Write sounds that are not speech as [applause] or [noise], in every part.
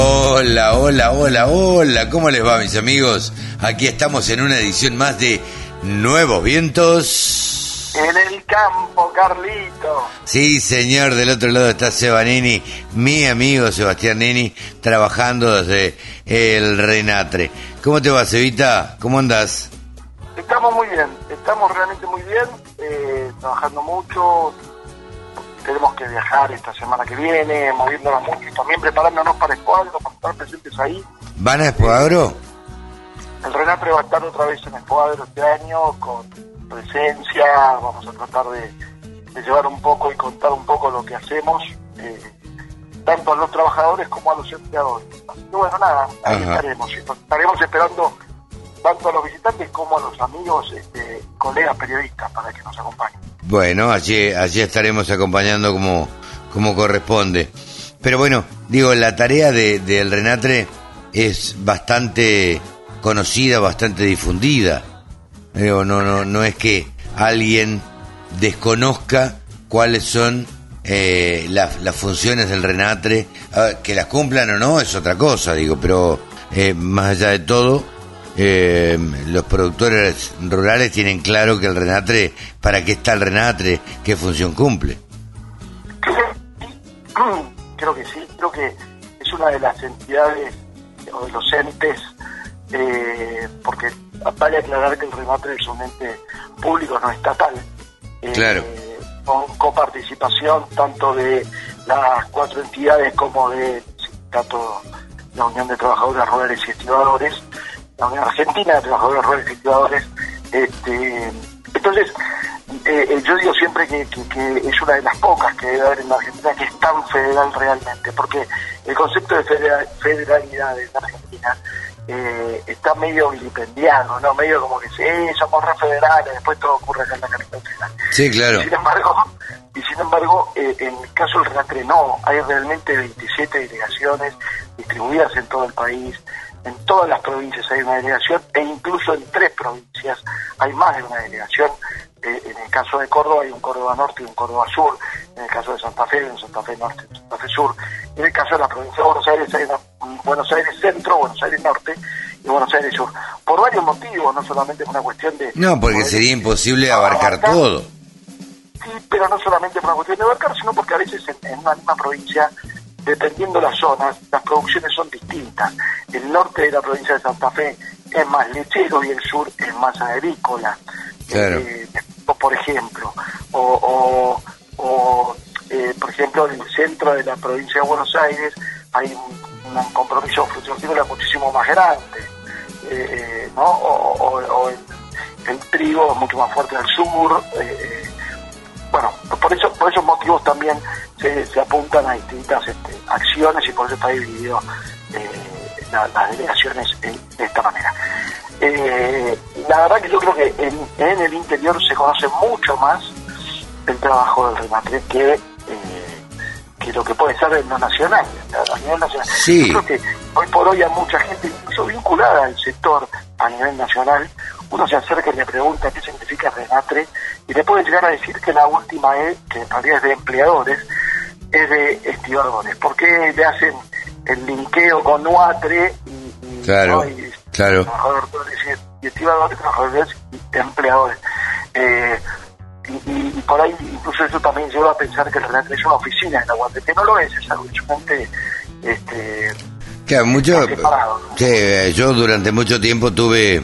Hola, hola, hola, hola, ¿cómo les va mis amigos? Aquí estamos en una edición más de Nuevos Vientos. En el campo, Carlito. Sí, señor, del otro lado está Seba Nini, mi amigo Sebastián Nini, trabajando desde el Renatre. ¿Cómo te va, Cevita? ¿Cómo andas? Estamos muy bien, estamos realmente muy bien, eh, trabajando mucho, tenemos que viajar esta semana que viene, moviéndonos mucho, también preparándonos para Escuadro, para estar presentes ahí. ¿Van a Escuadro? El Renatre va a estar otra vez en Escuadro este año, con presencia, vamos a tratar de, de llevar un poco y contar un poco lo que hacemos, eh, tanto a los trabajadores como a los empleadores. Así que bueno, nada, ahí Ajá. estaremos, y estaremos esperando tanto a los visitantes como a los amigos, este, colegas periodistas para que nos acompañen. Bueno, allí, allí estaremos acompañando como, como corresponde. Pero bueno, digo, la tarea de- del Renatre es bastante conocida, bastante difundida. Digo, no, no, no es que alguien desconozca cuáles son eh, las, las funciones del Renatre, Ah, que las cumplan o no es otra cosa, digo, pero eh, más allá de todo, eh, los productores rurales tienen claro que el Renatre, ¿para qué está el Renatre? ¿Qué función cumple? Creo que sí, creo que es una de las entidades o de los entes, eh, porque vale aclarar que el remate es un ente público, no estatal. eh, Claro. Con coparticipación tanto de las cuatro entidades como de sindicato, la Unión de Trabajadores Rurales y Estibadores, la Unión Argentina de Trabajadores Rurales y. Este, entonces, eh, eh, yo digo siempre que, que- que es una de las pocas que debe haber en la Argentina que es tan federal realmente, porque el concepto de federa- federalidad en la Argentina eh, está medio vilipendiado, ¿no? Medio como que sí, somos re federales, después todo ocurre acá en la capital federal. Sí, claro. Sin embargo, [laughs] y sin embargo, eh, en el caso del Renatre no, hay realmente 27 delegaciones distribuidas en todo el país, en todas las provincias hay una delegación e incluso en tres provincias hay más de una delegación. Eh, en el caso de Córdoba hay un Córdoba Norte y un Córdoba Sur, en el caso de Santa Fe hay un Santa Fe Norte y un Santa Fe Sur, en el caso de la provincia de Buenos Aires hay una- un Buenos Aires Centro, Buenos Aires Norte y Buenos Aires Sur, por varios motivos, no solamente por una cuestión de... No, porque sería imposible abarcar todo. Sí, pero no solamente por una cuestión de abarcar, sino porque a veces en, en una misma provincia, dependiendo las zonas, las producciones son distintas. El norte de la provincia de Santa Fe es más lechero y el sur es más agrícola. Claro. Eh, por ejemplo, o, o- o, eh, por ejemplo, en el centro de la provincia de Buenos Aires hay un, un compromiso frutícola muchísimo más grande, eh, ¿no? O, o- o el, el trigo es mucho más fuerte al sur. eh, bueno, por eso por esos motivos también se, se apuntan a distintas este, acciones y por eso está dividido eh, la- las delegaciones en- de esta manera. Eh, la verdad que yo creo que en, en el interior se conoce mucho más el trabajo del remate que, eh, que lo que puede ser en lo nacional, a nivel nacional. Sí. Yo creo que hoy por hoy a mucha gente, incluso vinculada al sector a nivel nacional, uno se acerca y le pregunta qué significa Renatre y le puede llegar a decir que la última E, que en realidad es de empleadores, es de estibadores. porque le hacen el linkeo con Nuatre y, y- Claro, ¿no? y- claro. trabajadores y estibadores, trabajadores y empleadores? Eh, y, y- y por ahí incluso eso también lleva a pensar que el Renatre es una oficina en Aguante, que no lo es, es algo es un ente, este, Claro, mucho. separado, ¿no? Sí, eh, yo durante mucho tiempo tuve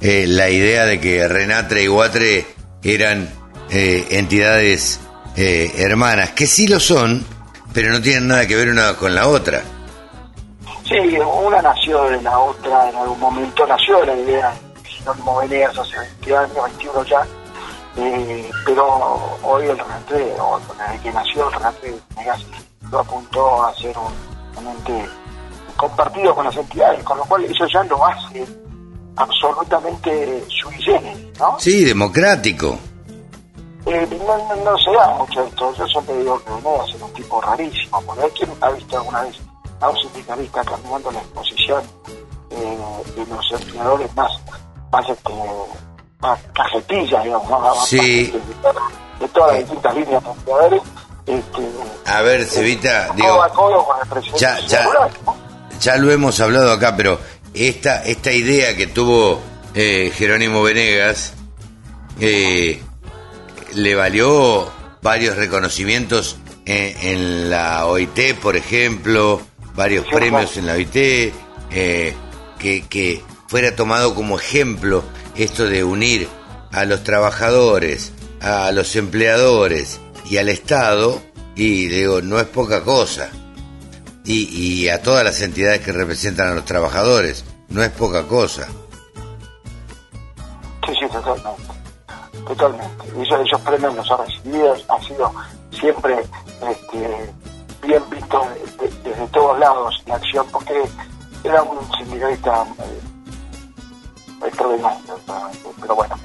eh, la idea de que Renatre y Guatre eran eh, entidades eh, hermanas, que sí lo son, pero no tienen nada que ver una con la otra. Sí, una nació de la otra en algún momento, nació la idea de Jerónimo Venegas hace 20 años, 21 ya, eh, pero hoy el Renatre, o desde que nació el Renatre Venegas, lo apuntó a ser un, un ente compartido con las entidades, con lo cual eso ya lo hace absolutamente sui generis, ¿no? Sí, democrático. Eh, no, no, no, se da mucho esto. Yo siempre digo que Venegas es un tipo rarísimo, porque hay quien ha visto alguna vez a un sindicalista caminando la exposición eh, de los empleadores más, más, este, más cajetilla, digamos, más, sí. de, de, todas las distintas líneas de empleadores. Este, a ver, Cevita, digo, a codo con el presidente ya, ya, ¿no? ya lo hemos hablado acá, pero esta, esta idea que tuvo eh, Jerónimo Venegas eh, le valió varios reconocimientos en, en, la OIT, por ejemplo, varios Sí, premios claro. en la OIT, eh, que, que fuera tomado como ejemplo esto de unir a los trabajadores, a los empleadores y al Estado, y digo, no es poca cosa. Y, y a todas las entidades que representan a los trabajadores, no es poca cosa. Sí, sí, totalmente. Totalmente. Esos, esos premios los ha recibido, ha sido siempre este, bien visto de- de- desde todos lados la acción, porque era un sindicalista eh, extraordinario. Pero bueno.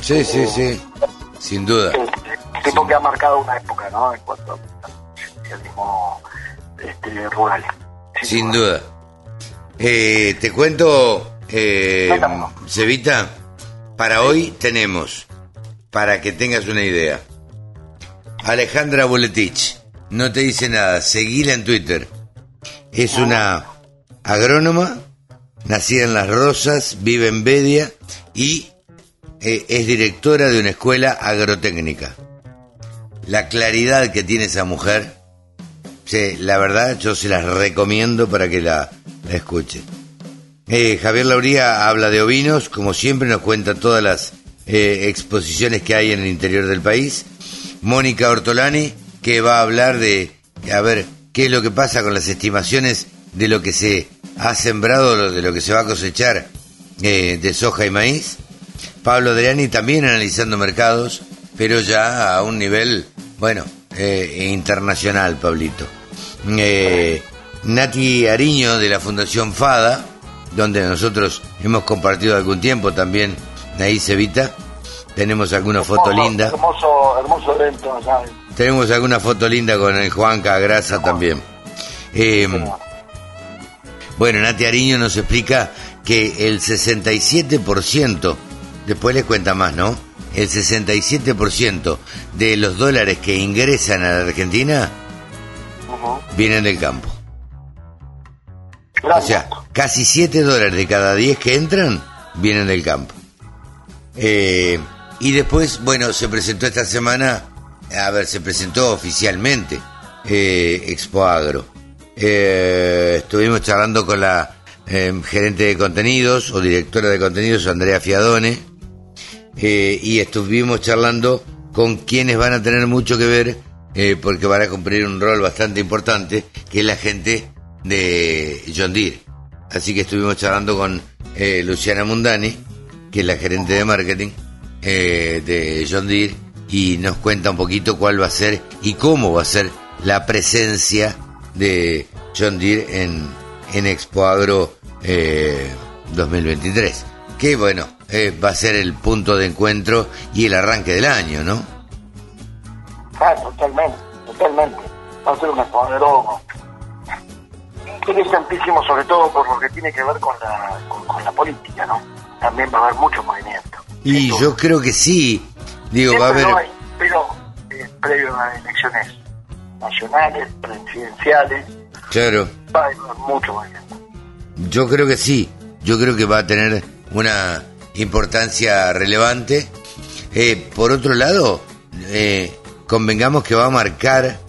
Sí, este, sí, sí, sin duda. El, el tipo que ha marcado una época, ¿no? En cuanto al sindicalismo este, rural. Sin duda. Eh, te cuento, eh. Cevita, para hoy tenemos, para que tengas una idea, Alejandra Boletich, no te dice nada, seguila en Twitter. Es una agrónoma, nacida en Las Rosas, vive en Bedia y eh, es directora de una escuela agrotécnica. La claridad que tiene esa mujer, Sí, la verdad yo se las recomiendo para que la, la escuchen. Eh, Javier Lauría habla de ovinos, como siempre nos cuenta todas las eh, exposiciones que hay en el interior del país. Mónica Ortolani, que va a hablar de, a ver, qué es lo que pasa con las estimaciones de lo que se ha sembrado, de lo que se va a cosechar eh, de soja y maíz. Pablo Adriani también analizando mercados, pero ya a un nivel, bueno, eh, internacional, Pablito. Eh, Nati Ariño de la Fundación FADA, donde nosotros hemos compartido algún tiempo también, Cevita. Tenemos alguna foto Hermoso, linda. Hermoso, hermoso evento allá. Tenemos alguna foto linda con el Juan Cagrasa también. Eh, bueno, Nati Ariño nos explica que el 67%, después les cuenta más, ¿no? El 67% de los dólares que ingresan a la Argentina Vienen del campo. O sea, casi 7 dólares de cada 10 que entran vienen del campo. Eh, y después, bueno, se presentó esta semana, a ver, se presentó oficialmente eh, Expo Agro. Eh, estuvimos charlando con la eh, gerente de contenidos o directora de contenidos, Andrea Fiadone, eh, y estuvimos charlando con quienes van a tener mucho que ver, eh, porque van a cumplir un rol bastante importante, que es la gente de John Deere. Así que estuvimos charlando con eh, Luciana Mundani, que es la gerente de marketing eh, de John Deere, y nos cuenta un poquito cuál va a ser y cómo va a ser la presencia de John Deere en, en Expo Agro eh, 2023. Que bueno, eh, va a ser el punto de encuentro y el arranque del año, ¿no? Ah, totalmente, totalmente. Va a ser un exponedor interesantísimo, sobre todo por lo que tiene que ver con la, con, con la política, ¿no? También va a haber mucho movimiento. Y yo creo que sí. Digo, va a haber... hay, pero eh, previo a elecciones nacionales, presidenciales, Claro. va a haber mucho movimiento. Yo creo que sí, yo creo que va a tener una importancia relevante. Eh, por otro lado, eh, convengamos que va a marcar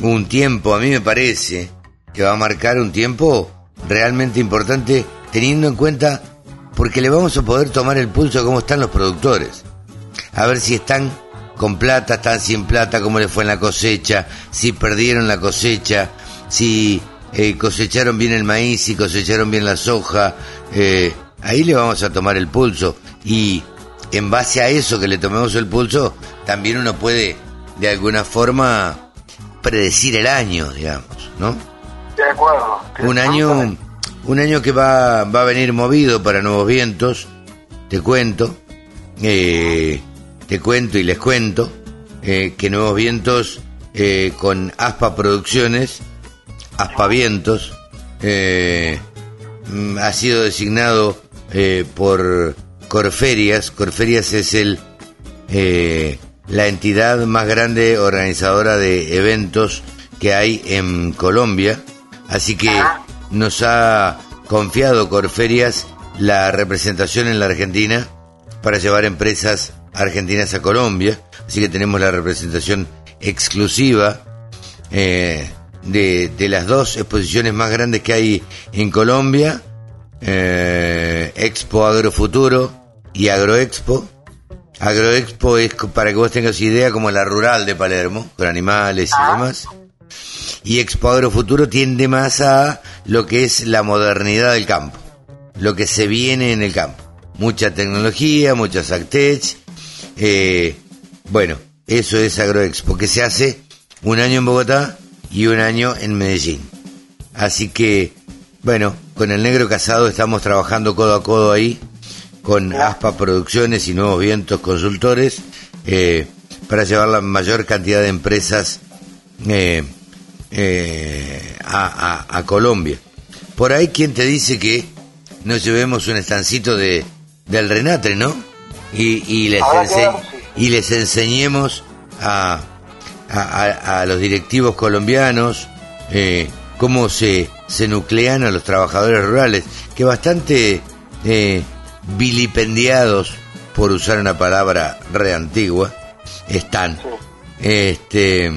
un tiempo, a mí me parece, que va a marcar un tiempo realmente importante teniendo en cuenta, porque le vamos a poder tomar el pulso a cómo están los productores. A ver si están con plata, están sin plata, cómo les fue en la cosecha, si perdieron la cosecha, si eh, cosecharon bien el maíz, si cosecharon bien la soja. eh, ahí le vamos a tomar el pulso. Y en base a eso que le tomemos el pulso, también uno puede de alguna forma predecir el año, digamos, ¿no? De acuerdo. Un año, un año que va, va a venir movido para nuevos vientos, te cuento, eh, te cuento y les cuento eh, que Nuevos Vientos eh, con Aspa Producciones, Aspa Vientos, mm, ha sido designado por Corferias. Corferias es el la entidad más grande organizadora de eventos que hay en Colombia. Así que nos ha confiado Corferias la representación en la Argentina para llevar empresas argentinas a Colombia. Así que tenemos la representación exclusiva eh, de, de las dos exposiciones más grandes que hay en Colombia. eh, Expo Agrofuturo y Agroexpo. Agroexpo es, para que vos tengas idea, como la rural de Palermo, con animales y demás. Y Expo Agrofuturo tiende más a lo que es la modernidad del campo, lo que se viene en el campo. Mucha tecnología, muchas Actech. Eh, bueno, eso es Agroexpo, que se hace un año en Bogotá y un año en Medellín. Así que, bueno, con el negro casado estamos trabajando codo a codo ahí, con ASPA Producciones y Nuevos Vientos Consultores, eh, para llevar la mayor cantidad de empresas eh, eh, a, a- a Colombia. Por ahí, quien te dice que nos llevemos un estancito de, del Renatre, no? Y, y, les, ense- y enseñemos a, a, los directivos colombianos cómo se, se nuclean a los trabajadores rurales, que bastante vilipendiados, por usar una palabra re antigua, están. Este,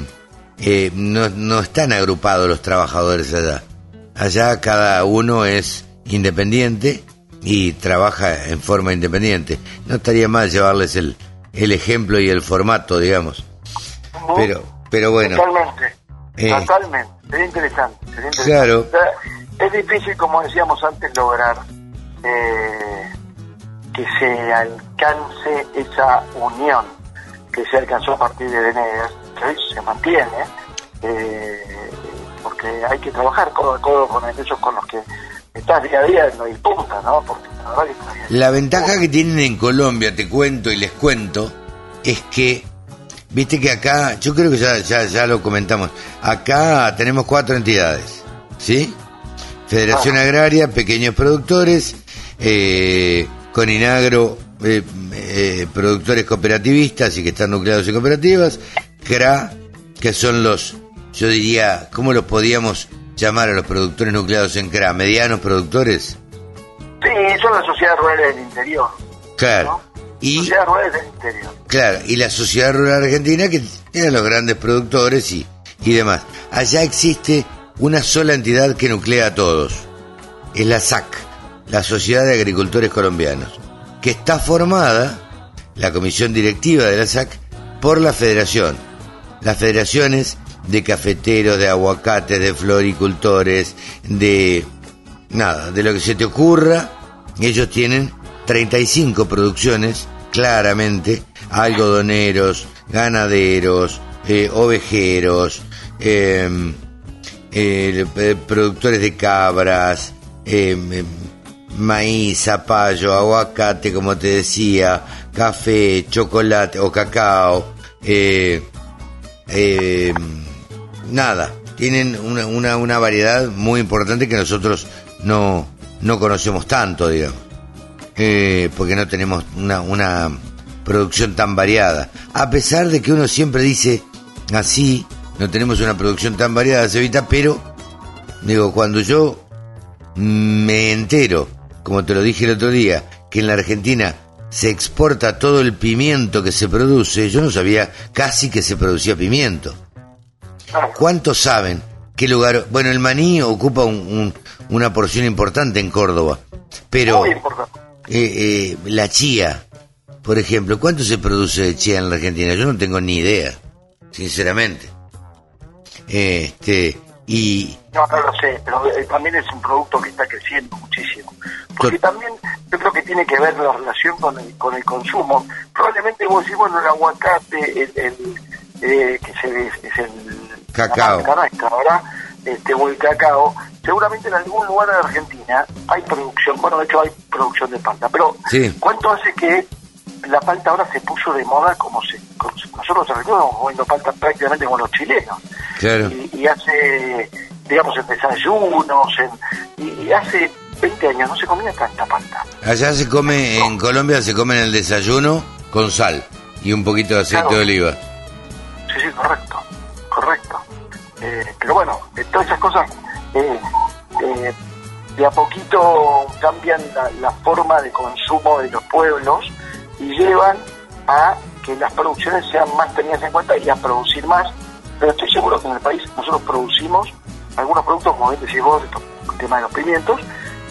eh, no, no están agrupados los trabajadores allá. Allá cada uno es independiente y trabaja en forma independiente. No estaría mal llevarles el, el ejemplo y el formato, digamos. Pero, pero bueno. Totalmente. Eh. Totalmente. Sería interesante. sería interesante. Claro. O sea, Es difícil, como decíamos antes, lograr eh, que se alcance esa unión que se alcanzó a partir de Venegas, que se mantiene, eh, porque hay que trabajar codo a codo con aquellos con los que estás día a día en la disputa, ¿no? Porque la verdad que. La ventaja que tienen en Colombia, te cuento y les cuento, es que, viste que acá, yo creo que ya, ya, ya lo comentamos, acá tenemos cuatro entidades, ¿sí? Federación Agraria, pequeños productores, eh, Coninagro, eh, eh, productores cooperativistas y que están nucleados en cooperativas, CRA, que son los, yo diría, ¿cómo los podíamos llamar a los productores nucleados en CRA? ¿Medianos productores? Sí, son las sociedades rurales del interior. Claro. ¿no? Y, Sociedades rurales del interior. claro, y la Sociedad Rural Argentina, que eran los grandes productores y, y demás. Allá existe una sola entidad que nuclea a todos. Es la SAC, la Sociedad de Agricultores Colombianos, que está formada, la comisión directiva de la SAC, por la federación. Las federaciones de cafeteros, de aguacates, de floricultores, de nada, de lo que se te ocurra, ellos tienen 35 producciones, claramente, algodoneros, ganaderos, eh, ovejeros, eh, eh, productores de cabras, eh, eh, maíz, zapallo, aguacate, como te decía, café, chocolate o cacao, eh, eh, nada, tienen una, una, variedad muy importante que nosotros no, no conocemos tanto, digamos, eh, porque no tenemos una, una producción tan variada. A pesar de que uno siempre dice así, no tenemos una producción tan variada, Cevita, pero, digo, cuando yo me entero, como te lo dije el otro día, que en la Argentina se exporta todo el pimiento que se produce, yo no sabía casi que se producía pimiento. ¿Cuántos saben qué lugar? Bueno, el maní ocupa un- un- una porción importante en Córdoba, pero eh, eh, la chía, por ejemplo, ¿cuánto se produce de chía en la Argentina? Yo no tengo ni idea, sinceramente. Este, y No, no lo sé, pero eh, también es un producto que está creciendo muchísimo. Porque también yo creo que tiene que ver la relación con el, con el consumo. Probablemente vos decís, bueno, el aguacate, el, el, eh, que se, es el Cacao. nuestra, ¿verdad? este, o el cacao, seguramente en algún lugar de Argentina hay producción, bueno, de hecho hay producción de palta, pero ¿cuánto hace que la palta ahora se puso de moda como se, nosotros estamos comiendo palta prácticamente como los chilenos? Y, hace, digamos, en desayunos, en, y, hace 20 años no se comía tanta palta. Allá se come, en Colombia se come en el desayuno con sal y un poquito de aceite de oliva. Sí, sí, correcto, correcto. Eh, pero bueno, todas esas cosas eh, eh, de a poquito cambian la, forma de consumo de los pueblos y llevan a que las producciones sean más tenidas en cuenta y a producir más. Pero estoy seguro que en el país nosotros producimos algunos productos, como bien decís vos, el tema de los pimientos,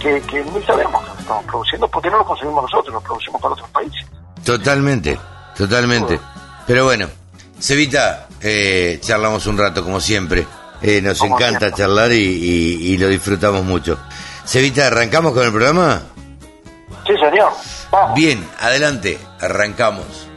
que, que ni sabemos que estamos produciendo porque no los consumimos nosotros, los producimos para otros países. Totalmente, totalmente. Pero bueno, Cevita, eh, charlamos un rato como siempre. Eh, nos encanta charlar y, lo disfrutamos mucho. Cevita, ¿arrancamos con el programa? Sí, señor. Bien, adelante, arrancamos.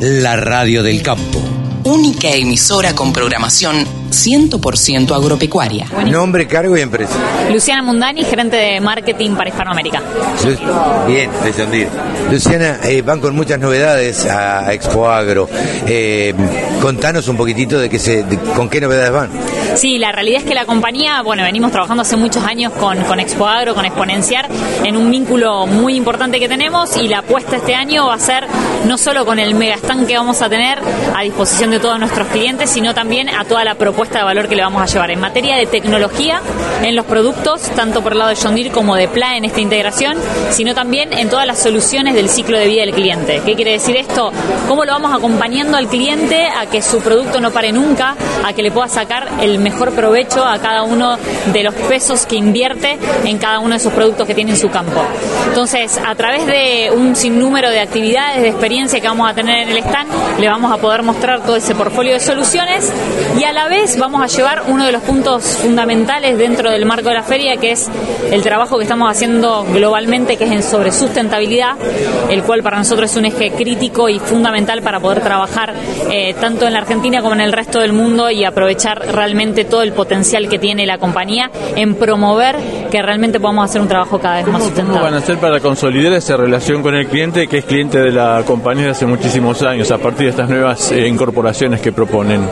La radio del campo. Única emisora con programación 100% agropecuaria. Nombre, cargo y empresa. Luciana Mundani, gerente de marketing para Hispanoamérica. Bien, de Luciana, eh, van con muchas novedades a Expo Agro. Eh, contanos un poquitito de, que se, con qué novedades van. Sí, la realidad es que la compañía, bueno, venimos trabajando hace muchos años con, con Expo Agro, con Exponenciar, en un vínculo muy importante que tenemos y la apuesta este año va a ser no solo con el mega stand que vamos a tener a disposición de todos nuestros clientes, sino también a toda la propuesta de valor que le vamos a llevar en materia de tecnología en los productos, tanto por el lado de John Deere como de PLA en esta integración, sino también en todas las soluciones del ciclo de vida del cliente. ¿Qué quiere decir esto? ¿Cómo lo vamos acompañando al cliente a que su producto no pare nunca, a que le pueda sacar el mejor provecho a cada uno de los pesos que invierte en cada uno de esos productos que tiene en su campo? Entonces, a través de un sinnúmero de actividades, de experiencia que vamos a tener en el stand, le vamos a poder mostrar todo ese portfolio de soluciones y a la vez vamos a llevar uno de los puntos fundamentales dentro del marco de la feria, que es el trabajo que estamos haciendo globalmente, que es en sobre sustentabilidad, el cual para nosotros es un eje crítico y fundamental para poder trabajar eh, tanto en la Argentina como en el resto del mundo y aprovechar realmente todo el potencial que tiene la compañía en promover que realmente podamos hacer un trabajo cada vez más sustentable. ¿Cómo van a hacer para consolidar esa relación con el cliente, que es cliente de la compañía hace muchísimos años, a partir de estas nuevas eh, incorporaciones que proponen?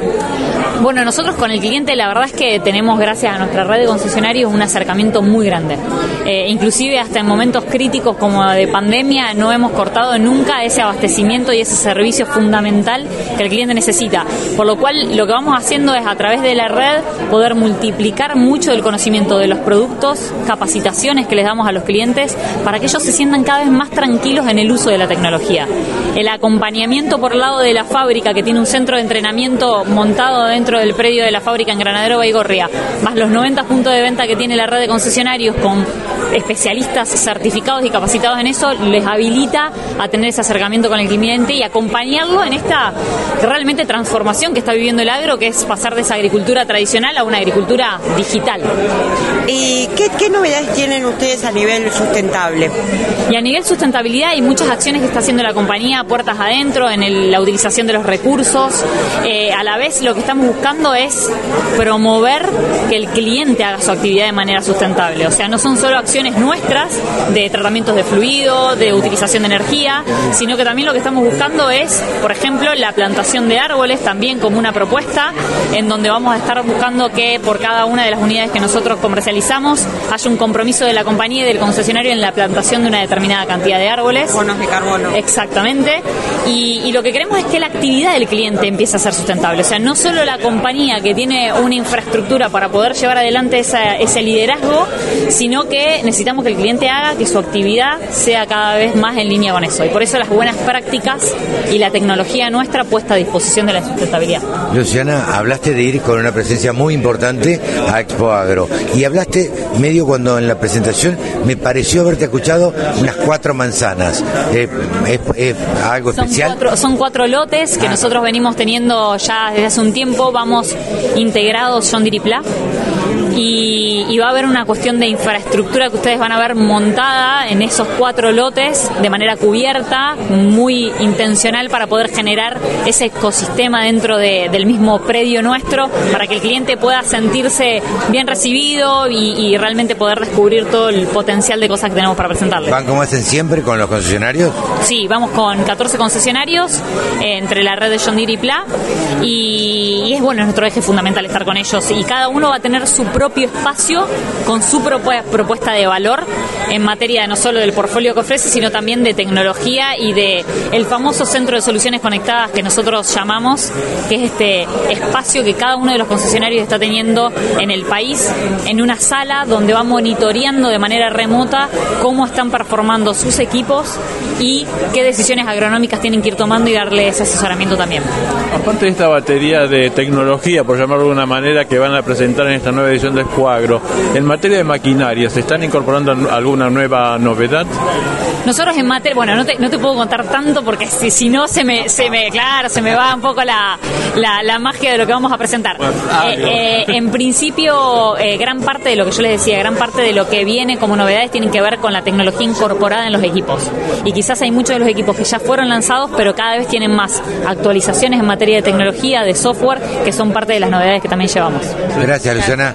Bueno, nosotros con el cliente la verdad es que tenemos, gracias a nuestra red de concesionarios, un acercamiento muy grande. Eh, inclusive hasta en momentos críticos como de pandemia no hemos cortado nunca ese abastecimiento y ese servicio fundamental que el cliente necesita. Por lo cual lo que vamos haciendo es a través de la red poder multiplicar mucho el conocimiento de los productos, capacitaciones que les damos a los clientes para que ellos se sientan cada vez más tranquilos en el uso de la tecnología. El acompañamiento por lado de la fábrica que tiene un centro de entrenamiento montado dentro del predio de la fábrica en Granadero Baigorria, más los 90 puntos de venta que tiene la red de concesionarios con especialistas certificados y capacitados en eso, les habilita a tener ese acercamiento con el cliente y acompañarlo en esta realmente transformación que está viviendo el agro, que es pasar de esa agricultura tradicional a una agricultura digital. ¿Y qué, novedades tienen ustedes a nivel sustentable? Y a nivel sustentabilidad hay muchas acciones que está haciendo la compañía puertas adentro en la utilización de los recursos. Eh, a la vez lo que estamos buscando es promover que el cliente haga su actividad de manera sustentable. O sea, no son solo acciones nuestras de tratamientos de fluido, de utilización de energía, sino que también lo que estamos buscando es, por ejemplo, la plantación de árboles también como una propuesta en donde vamos a estar buscando que por cada una de las unidades que nosotros comercializamos haya un compromiso de la compañía y del concesionario en la plantación de una determinada cantidad de árboles. Bonos de carbono. Exactamente. Y, y lo que queremos es que la actividad del cliente empiece a ser sustentable. O sea, no solo la compañía que tiene una infraestructura para poder llevar adelante ese liderazgo, sino que necesitamos que el cliente haga que su actividad sea cada vez más en línea con eso. Y por eso las buenas prácticas y la tecnología nuestra puesta a disposición de la sustentabilidad. Luciana, hablaste de ir con una presencia muy importante a Expo Agro. Y hablaste medio cuando en la presentación me pareció haberte escuchado unas cuatro manzanas. Eh, ¿Es, algo especial? son cuatro lotes que ah. nosotros venimos teniendo ya desde hace un tiempo vamos integrados John Diripla y, y va a haber una cuestión de infraestructura que ustedes van a ver montada en esos cuatro lotes de manera cubierta, muy intencional para poder generar ese ecosistema dentro de- del mismo predio nuestro, para que el cliente pueda sentirse bien recibido y, y realmente poder descubrir todo el potencial de cosas que tenemos para presentarle. ¿Van como hacen siempre con los concesionarios? Sí, vamos con 14 concesionarios eh, entre la red de John Deere y Pla y, y es bueno, es nuestro eje fundamental estar con ellos y cada uno va a tener su propio espacio con su propuesta de valor en materia no solo del portfolio que ofrece, sino también de tecnología y de el famoso centro de soluciones conectadas que nosotros llamamos, que es este espacio que cada uno de los concesionarios está teniendo en el país, en una sala donde va monitoreando de manera remota cómo están performando sus equipos y qué decisiones agronómicas tienen que ir tomando y darle ese asesoramiento también. Aparte de esta batería de tecnología, por llamarlo de una manera, que van a presentar en esta nueva edición de Escuagro, en materia de maquinaria, ¿se están incorporando alguna nueva novedad? Nosotros en materia, bueno, no te, no te puedo contar tanto porque si, si no se me, se me, claro, se me va un poco la, la, la magia de lo que vamos a presentar. ah, Eh, eh, en principio, eh, gran parte de lo que yo les decía, gran parte de lo que viene como novedades tienen que ver con la tecnología incorporada en los equipos. Y quizás hay muchos de los equipos que ya fueron lanzados, pero cada vez tienen más actualizaciones en materia de tecnología, de software, que son parte de las novedades que también llevamos. Gracias, Luciana.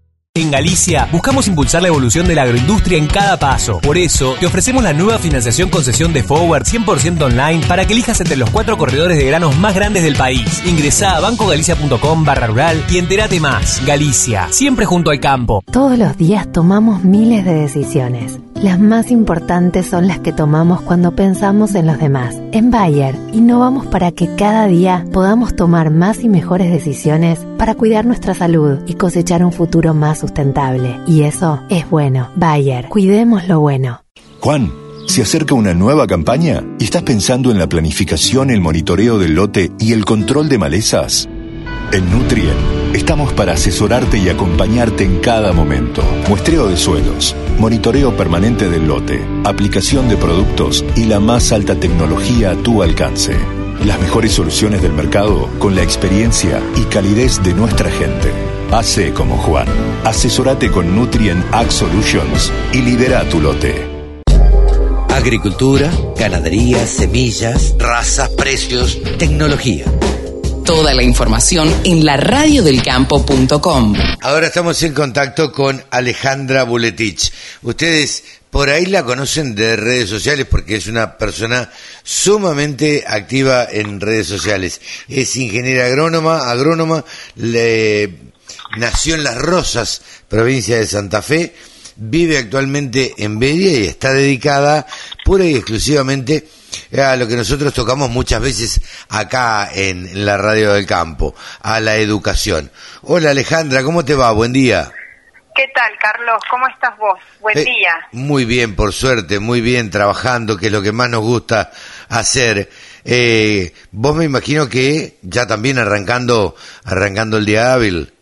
En Galicia buscamos impulsar la evolución de la agroindustria en cada paso. Por eso, te ofrecemos la nueva financiación concesión de Forward 100% online para que elijas entre los cuatro corredores de granos más grandes del país. Ingresá a bancogalicia.com barra rural y entérate más. Galicia, siempre junto al campo. Todos los días tomamos miles de decisiones. Las más importantes son las que tomamos cuando pensamos en los demás. En Bayer, innovamos para que cada día podamos tomar más y mejores decisiones para cuidar nuestra salud y cosechar un futuro más sustentable. Y eso es bueno. Bayer, cuidemos lo bueno. Juan, se acerca una nueva campaña y estás pensando en la planificación, el monitoreo del lote y el control de malezas. En Nutrien estamos para asesorarte y acompañarte en cada momento. Muestreo de suelos, monitoreo permanente del lote, aplicación de productos y la más alta tecnología a tu alcance. Las mejores soluciones del mercado con la experiencia y calidez de nuestra gente. Hace como Juan. Asesorate con Nutrien Ag Solutions y lidera tu lote. Agricultura, ganadería, semillas, razas, precios, tecnología. Toda la información en laradiodelcampo.com. Ahora estamos en contacto con Alejandra Buletich. Ustedes por ahí la conocen de redes sociales porque es una persona sumamente activa en redes sociales. Es ingeniera agrónoma, agrónoma, le- nació en Las Rosas, provincia de Santa Fe, vive actualmente en Bedia y está dedicada pura y exclusivamente a lo que nosotros tocamos muchas veces acá en la radio del campo, a la educación. Hola Alejandra, ¿cómo te va? Buen día. ¿Qué tal, Carlos? ¿Cómo estás vos? Buen Eh, día. Muy bien, por suerte, muy bien, trabajando, que es lo que más nos gusta hacer. Eh, vos me imagino que ya también arrancando, arrancando el día hábil.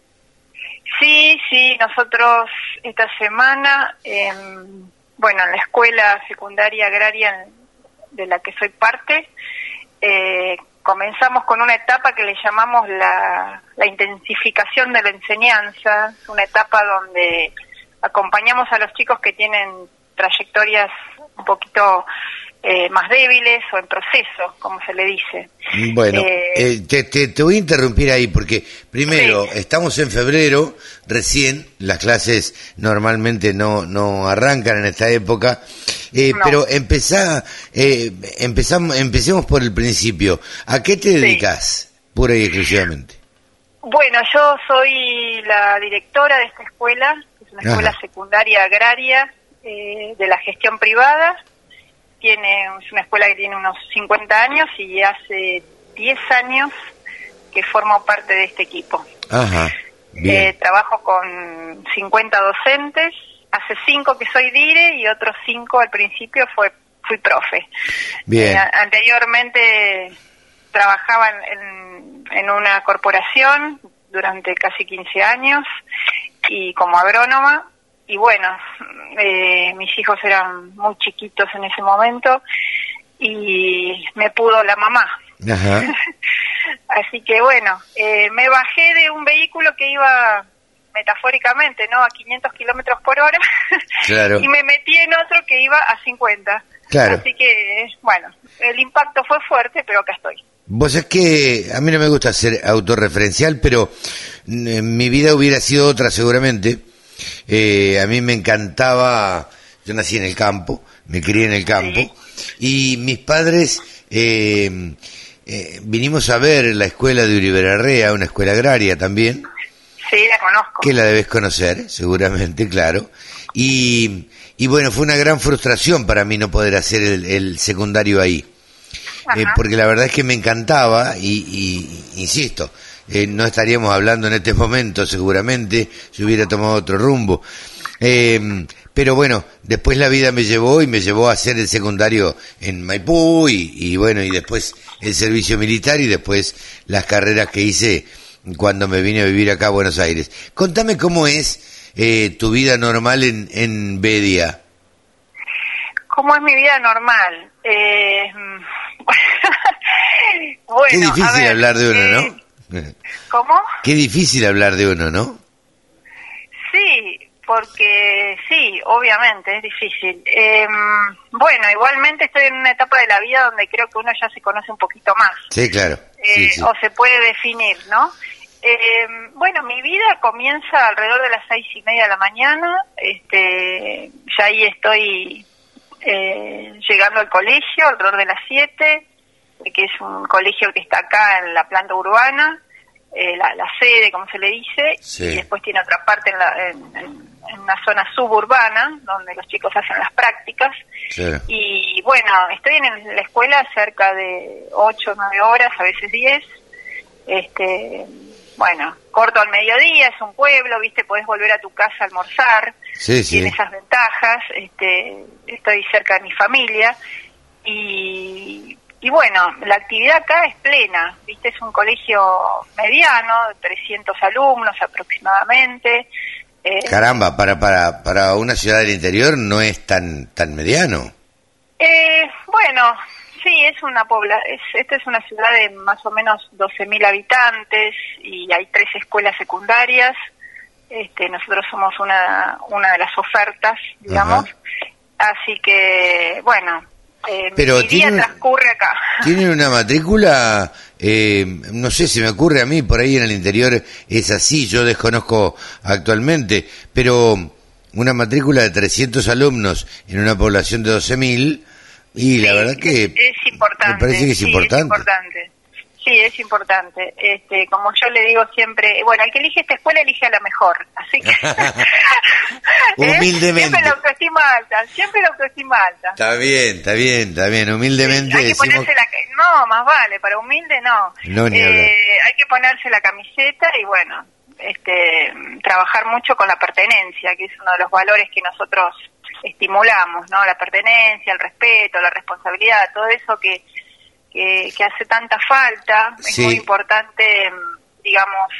Sí, nosotros esta semana, em, bueno, en la escuela secundaria agraria de la que soy parte, eh, comenzamos con una etapa que le llamamos la, la intensificación de la enseñanza, una etapa donde acompañamos a los chicos que tienen trayectorias un poquito eh, más débiles o en proceso, como se le dice. Bueno, Eh, eh, te, te- te voy a interrumpir ahí porque primero estamos en febrero, recién las clases normalmente no no arrancan en esta época, eh, No. pero empezá, eh, empezamos, empecemos por el principio. ¿A qué te dedicas pura y exclusivamente? Bueno, yo soy la directora de esta escuela, es una Ajá. escuela secundaria agraria eh, de la gestión privada. Tiene, es una escuela que tiene unos 50 años y hace 10 años que formo parte de este equipo. Ajá. Eh, trabajo con 50 docentes, hace 5 que soy dire y otros 5 al principio fue fui profe. Bien. Eh, anteriormente trabajaba en, en- en una corporación durante casi 15 años y como agrónoma y bueno, eh, mis hijos eran muy chiquitos en ese momento y me pudo la mamá. Ajá. [laughs] Así que bueno, eh, me bajé de un vehículo que iba metafóricamente, ¿no? A 500 kilómetros por hora. [laughs] Claro. y me metí en otro que iba a 50. Claro. Así que, bueno, el impacto fue fuerte, pero acá estoy. Vos es que a mí no me gusta ser autorreferencial, pero mm, mi vida hubiera sido otra seguramente. Eh, a mí me encantaba, yo nací en el campo, me crié en el campo, y mis padres eh, eh, vinimos a ver la escuela de Uribe Arrea, una escuela agraria también, Sí, la conozco. que la debes conocer, seguramente, claro. Y, y bueno, fue una gran frustración para mí no poder hacer el, el secundario ahí. Eh, porque la verdad es que me encantaba y, y- insisto, eh, no estaríamos hablando en este momento seguramente si hubiera tomado otro rumbo. Eh, pero bueno, después la vida me llevó y me llevó a hacer el secundario en Maipú y, y bueno, y después el servicio militar y después las carreras que hice cuando me vine a vivir acá a Buenos Aires. Contame cómo es eh, tu vida normal en, en Bedia. ¿Cómo es mi vida normal? Eh, [laughs] bueno, Qué difícil ver, hablar de uno, eh, ¿no? ¿Cómo? Qué difícil hablar de uno, ¿no? Sí, porque sí, obviamente es difícil. Eh, bueno, igualmente estoy en una etapa de la vida donde creo que uno ya se conoce un poquito más. Sí, claro. eh, Sí, o se puede definir, ¿no? Eh, bueno, mi vida comienza alrededor de las seis y media de la mañana, este, ya ahí estoy eh, llegando al colegio alrededor de las siete, que es un colegio que está acá en la planta urbana, eh, la, la sede, como se le dice, Sí. y después tiene otra parte en, la- en- en- en una zona suburbana, donde los chicos hacen las prácticas, y bueno, estoy en la escuela cerca de 8 o 9 horas, a veces 10. Este, bueno, corto al mediodía, es un pueblo, ¿viste? Podés volver a tu casa a almorzar. Sí, sí. Tiene esas ventajas. Este, estoy cerca de mi familia. Y, y bueno, la actividad acá es plena, ¿viste? Es un colegio mediano, de 300 alumnos aproximadamente. Eh, Caramba, para, para, para una ciudad del interior no es tan, tan mediano. Eh, bueno, sí, es una pobla es, esta es una ciudad de más o menos 12.000 habitantes y hay tres escuelas secundarias. Este, nosotros somos una, una de las ofertas, digamos. Así que, bueno, eh, Pero mi día tiene- transcurre acá. Tienen una matrícula, eh, no sé, se me ocurre a mí, por ahí en el interior es así, yo desconozco actualmente, pero una matrícula de 300 alumnos en una población de 12.000, y la verdad que es importante. me parece que es sí, importante. importante. Sí, es importante. Este, como yo le digo siempre, bueno, el que elige esta escuela elige a la mejor. Así que. [laughs] [laughs] ¿Eh? Humildemente. Autoestima alta, siempre la autoestima alta. Está bien, está bien, está bien, humildemente Hay que decimos... ponerse la. No, más vale, para humilde no. No, ni. Eh, hay que ponerse la camiseta y bueno, este, trabajar mucho con la pertenencia, que es uno de los valores que nosotros estimulamos, ¿no? La pertenencia, el respeto, la responsabilidad, todo eso que, que, que hace tanta falta, Sí. es muy importante, mm, digamos,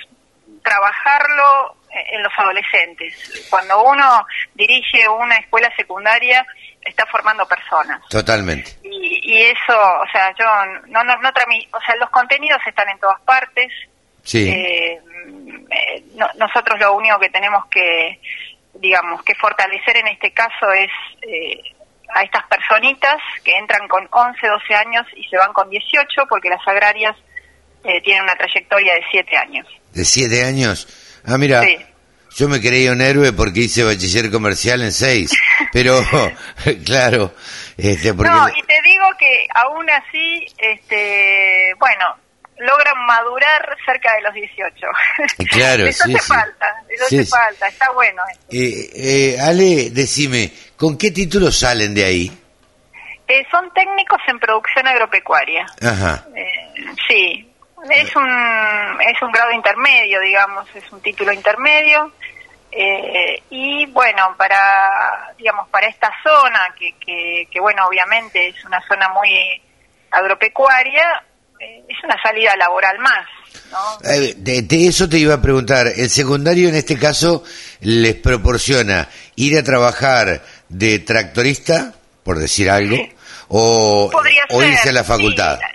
trabajarlo en los adolescentes. Cuando uno dirige una escuela secundaria, está formando personas Totalmente. y, y eso, o sea, yo no, no, no o sea, los contenidos están en todas partes. Sí. Eh, eh, no- nosotros lo único que tenemos que, digamos, que fortalecer en este caso es eh, a estas personitas que entran con 11, 12 años y se van con 18 porque las agrarias eh, tienen una trayectoria de 7 años. ¿De siete años? Ah, mira, Sí. yo me creía un héroe porque hice bachiller comercial en seis, pero [laughs] [laughs] claro, este, porque... No, y te digo que aún así, este, bueno, logran madurar cerca de los 18. Claro, [laughs] eso sí, hace sí. falta, eso Sí, hace falta, está bueno. Eh, eh, Ale, decime, ¿con qué títulos salen de ahí? Eh, son técnicos en producción agropecuaria. Ajá. Eh, sí, es un, es un grado intermedio, digamos, es un título intermedio. Eh, y bueno, para, digamos, para esta zona, que, que, que bueno, obviamente es una zona muy agropecuaria, eh, es una salida laboral más, ¿no? Eh, de, de eso te iba a preguntar. El secundario en este caso les proporciona ir a trabajar de tractorista, por decir algo, o, o irse a la facultad. Sí,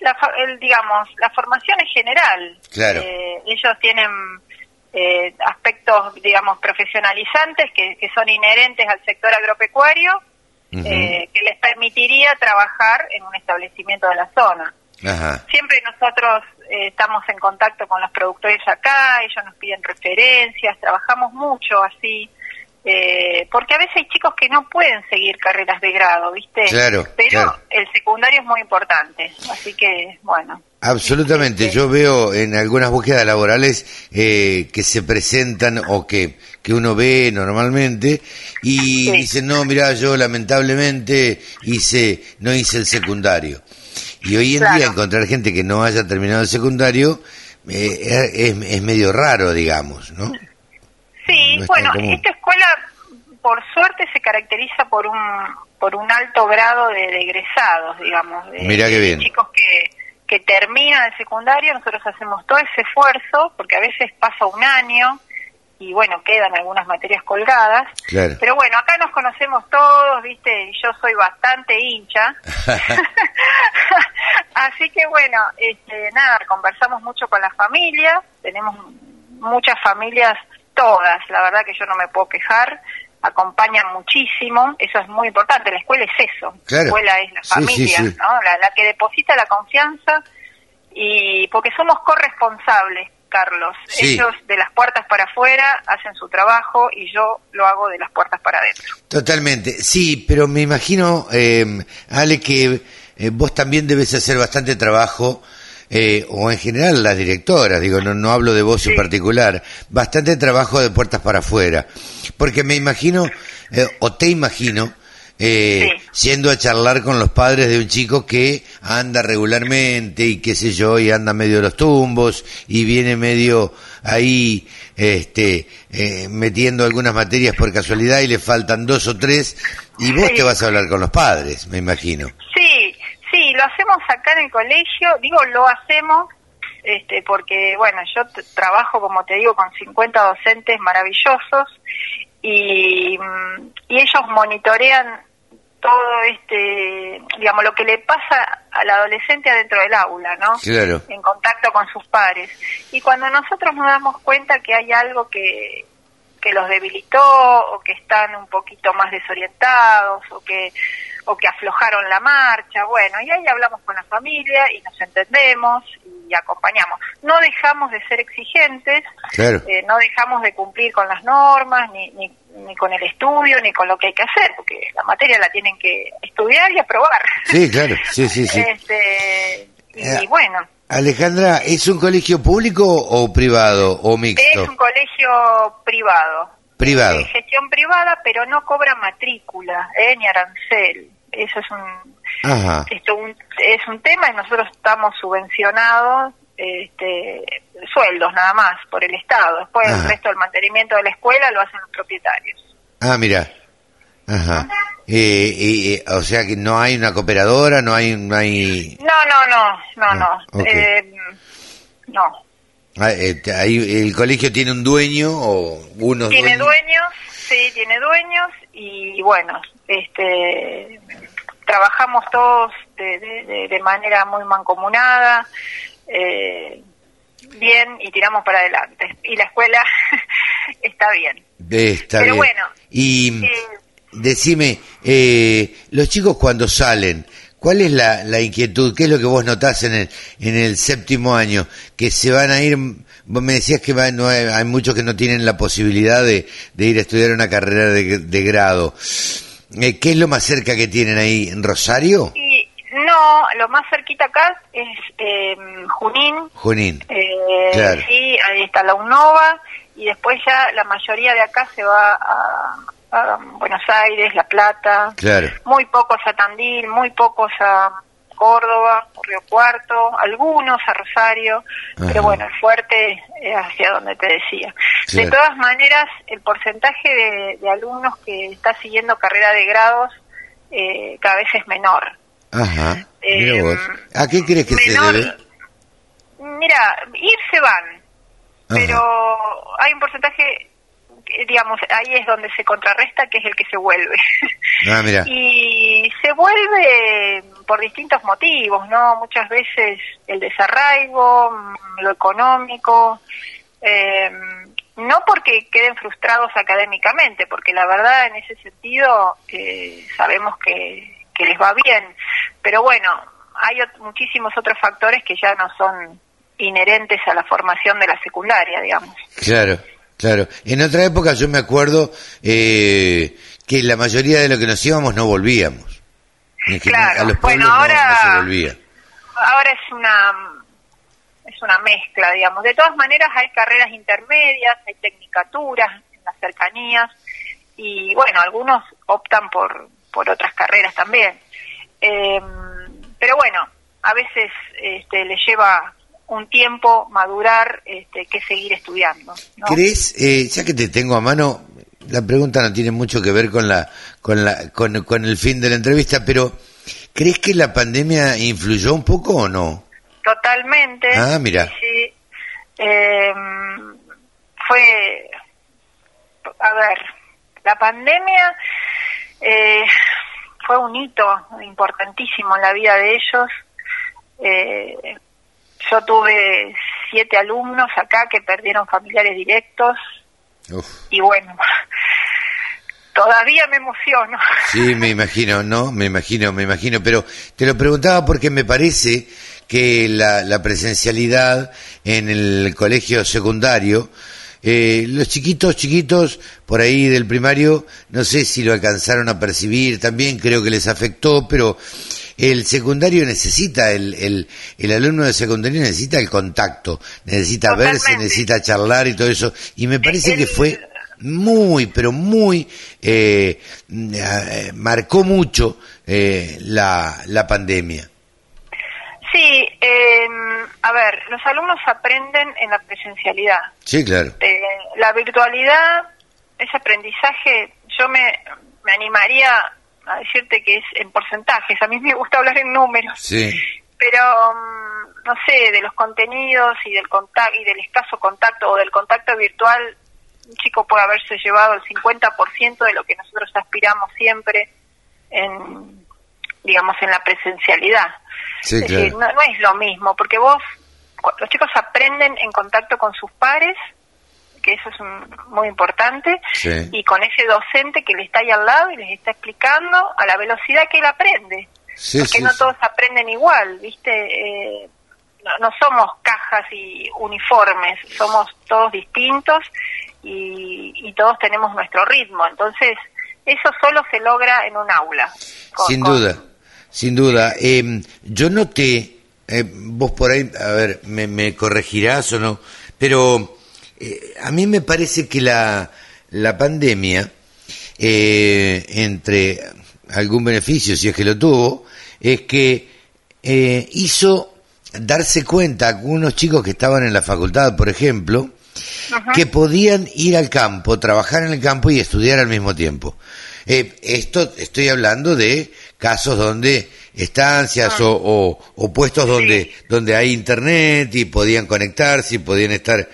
la, fa- el, digamos, la formación en general. Claro. Eh, ellos tienen eh, aspectos, digamos, profesionalizantes que, que son inherentes al sector agropecuario, eh, que les permitiría trabajar en un establecimiento de la zona. Ajá. Siempre nosotros eh, estamos en contacto con los productores acá, ellos nos piden referencias, trabajamos mucho así, eh, porque a veces hay chicos que no pueden seguir carreras de grado, ¿viste? Claro, Pero claro. el secundario es muy importante, así que, bueno. Absolutamente, yo veo en algunas búsquedas laborales eh, que se presentan o que, que uno ve normalmente y dicen, no, mira, yo lamentablemente hice, no hice el secundario. Y hoy en Claro. día encontrar gente que no haya terminado el secundario eh, es, es medio raro, digamos, ¿no? Sí, No bueno, esta escuela, por suerte, se caracteriza por un por un alto grado de, de egresados, digamos. De, Mirá qué de bien. chicos que, que terminan el secundario, nosotros hacemos todo ese esfuerzo, porque a veces pasa un año y bueno, quedan algunas materias colgadas. Claro. Pero bueno, acá nos conocemos todos, ¿viste? Yo soy bastante hincha. [laughs] Así que bueno, este, nada, conversamos mucho con las familias, tenemos muchas familias, todas, la verdad que yo no me puedo quejar, acompañan muchísimo, eso es muy importante, la escuela es eso, Claro. la escuela es la Sí, familia, sí. ¿no? La, la que deposita la confianza y porque somos corresponsables, Carlos, ellos de las puertas para afuera hacen su trabajo y yo lo hago de las puertas para adentro. Totalmente, sí, pero me imagino, eh, Ale, que eh, vos también debes hacer bastante trabajo, eh, o en general las directoras, digo, no, no hablo de vos en particular, bastante trabajo de puertas para afuera, porque me imagino, eh, o te imagino, eh, yendo a charlar con los padres de un chico que anda regularmente y qué sé yo, y anda medio de los tumbos y viene medio ahí este eh, metiendo algunas materias por casualidad y le faltan dos o tres y vos te vas a hablar con los padres, me imagino. Sí, hacemos acá en el colegio, digo lo hacemos este porque bueno, yo trabajo como te digo con 50 docentes maravillosos y, mm, y ellos monitorean todo este, digamos, lo que le pasa al adolescente adentro del aula, ¿no? Claro. En contacto con sus pares. Y cuando nosotros nos damos cuenta que hay algo que, que los debilitó o que están un poquito más desorientados o que o que aflojaron la marcha, bueno, y ahí hablamos con la familia y nos entendemos y acompañamos. No dejamos de ser exigentes, Claro. eh, no dejamos de cumplir con las normas, ni, ni, ni con el estudio, ni con lo que hay que hacer, porque la materia la tienen que estudiar y aprobar. Sí, claro, sí, sí, sí. Este, y Eh, bueno, Alejandra, ¿es un colegio público o privado o mixto? es un colegio privado. Privado. de gestión privada, pero no cobra matrícula, eh, ni arancel. Eso es un, Ajá. esto un- es un tema y nosotros estamos subvencionados este, sueldos nada más por el Estado. Después Ajá. el resto del mantenimiento de la escuela lo hacen los propietarios. Ah, mira. Ajá. Eh, eh, o sea que no hay una cooperadora, no hay, no hay, No, no, no, no, no. Ah, ok. Eh, no. ah, ahí el colegio tiene un dueño o unos Tiene dueños. dueños, sí, tiene dueños y bueno, este, trabajamos todos de, de- manera muy mancomunada, eh, bien y tiramos para adelante. Y la escuela [laughs] está bien. Está Pero bien. bueno, Y eh, decime, eh, los chicos cuando salen, ¿cuál es la, la inquietud? ¿Qué es lo que vos notás en el, en el séptimo año? Que se van a ir, vos me decías que va- no hay, hay muchos que no tienen la posibilidad de, de ir a estudiar una carrera de, de grado. Eh, ¿Qué es lo más cerca que tienen ahí? ¿En Rosario? y no, lo más cerquita acá es eh, Junín, Junín. Eh, Claro. Sí, ahí está la UNOVA y después ya la mayoría de acá se va a, a Buenos Aires, La Plata, Claro. muy pocos a Tandil, muy pocos a Córdoba, Río Cuarto, algunos a Rosario, Ajá. pero bueno, el fuerte es hacia donde te decía. De todas maneras, el porcentaje de, de alumnos que está siguiendo carrera de grados eh, cada vez es menor. Ajá. Eh, vos. ¿A qué crees que menor- se debe? Mira, ir se van, pero hay un porcentaje, digamos, ahí es donde se contrarresta, que es el que se vuelve. Ah, mira. [laughs] Y se vuelve por distintos motivos, ¿no? Muchas veces el desarraigo, mm, lo económico, eh, no porque queden frustrados académicamente, porque la verdad en ese sentido eh, sabemos que, les va bien, pero bueno, hay muchísimos otros factores que ya no son inherentes a la formación de la secundaria, digamos. Claro, claro. En otra época yo me acuerdo eh, que la mayoría de lo que nos íbamos no volvíamos. Claro, a los bueno, no- ahora- no, se volvía. Ahora es una es una mezcla, digamos. De todas maneras hay carreras intermedias, hay tecnicaturas en las cercanías y bueno, algunos optan por por otras carreras también. Eh, pero bueno, a veces este, le lleva un tiempo madurar este, que seguir estudiando. ¿no? ¿Crees, eh, ya que te tengo a mano, la pregunta no tiene mucho que ver con la, con la, con, con el fin de la entrevista, pero ¿crees que la pandemia influyó un poco o no? Totalmente. Ah, mira. Sí. Eh, fue, a ver, la pandemia eh, fue un hito importantísimo en la vida de ellos. Eh, yo tuve siete alumnos acá que perdieron familiares directos Uf. y bueno, todavía me emociono. Sí, me imagino, ¿no? Me imagino, me imagino, pero te lo preguntaba porque me parece que la, la presencialidad en el colegio secundario, eh, los chiquitos, chiquitos, por ahí del primario, no sé si lo alcanzaron a percibir, también creo que les afectó, pero el secundario necesita, el, el, el alumno de secundario necesita el contacto, necesita verse, necesita charlar y todo eso, y me parece que fue muy, pero muy, eh, eh, marcó mucho eh, la, la pandemia. Sí, eh, a ver, los alumnos aprenden en la presencialidad. Sí, claro. Eh, la virtualidad, ese aprendizaje, yo me, me animaría a decirte que es en porcentajes. A mí me gusta hablar en números, Sí. pero mm, no sé, de los contenidos y del contacto y del escaso contacto o del contacto virtual, un chico puede haberse llevado el 50% de lo que nosotros aspiramos siempre en, digamos, en la presencialidad. Sí, Es decir, claro. no, no es lo mismo, porque vos, los chicos aprenden en contacto con sus pares, que eso es un- muy importante, Sí. y con ese docente que le está ahí al lado y les está explicando a la velocidad que él aprende. Sí, porque no todos aprenden igual, ¿viste? Eh, no, no somos cajas y uniformes, somos todos distintos y, y todos tenemos nuestro ritmo. Entonces, eso solo se logra en un aula. con- Sin con- duda, sin duda. Eh, yo noté, eh, vos por ahí, a ver, me, me corregirás o no, pero eh, a mí me parece que la, la pandemia, eh, entre algún beneficio, si es que lo tuvo, es que hizo darse cuenta a algunos chicos que estaban en la facultad, por ejemplo, que podían ir al campo, trabajar en el campo y estudiar al mismo tiempo. Eh, esto estoy hablando de casos donde estancias o, o- o puestos donde donde hay internet y podían conectarse y podían estar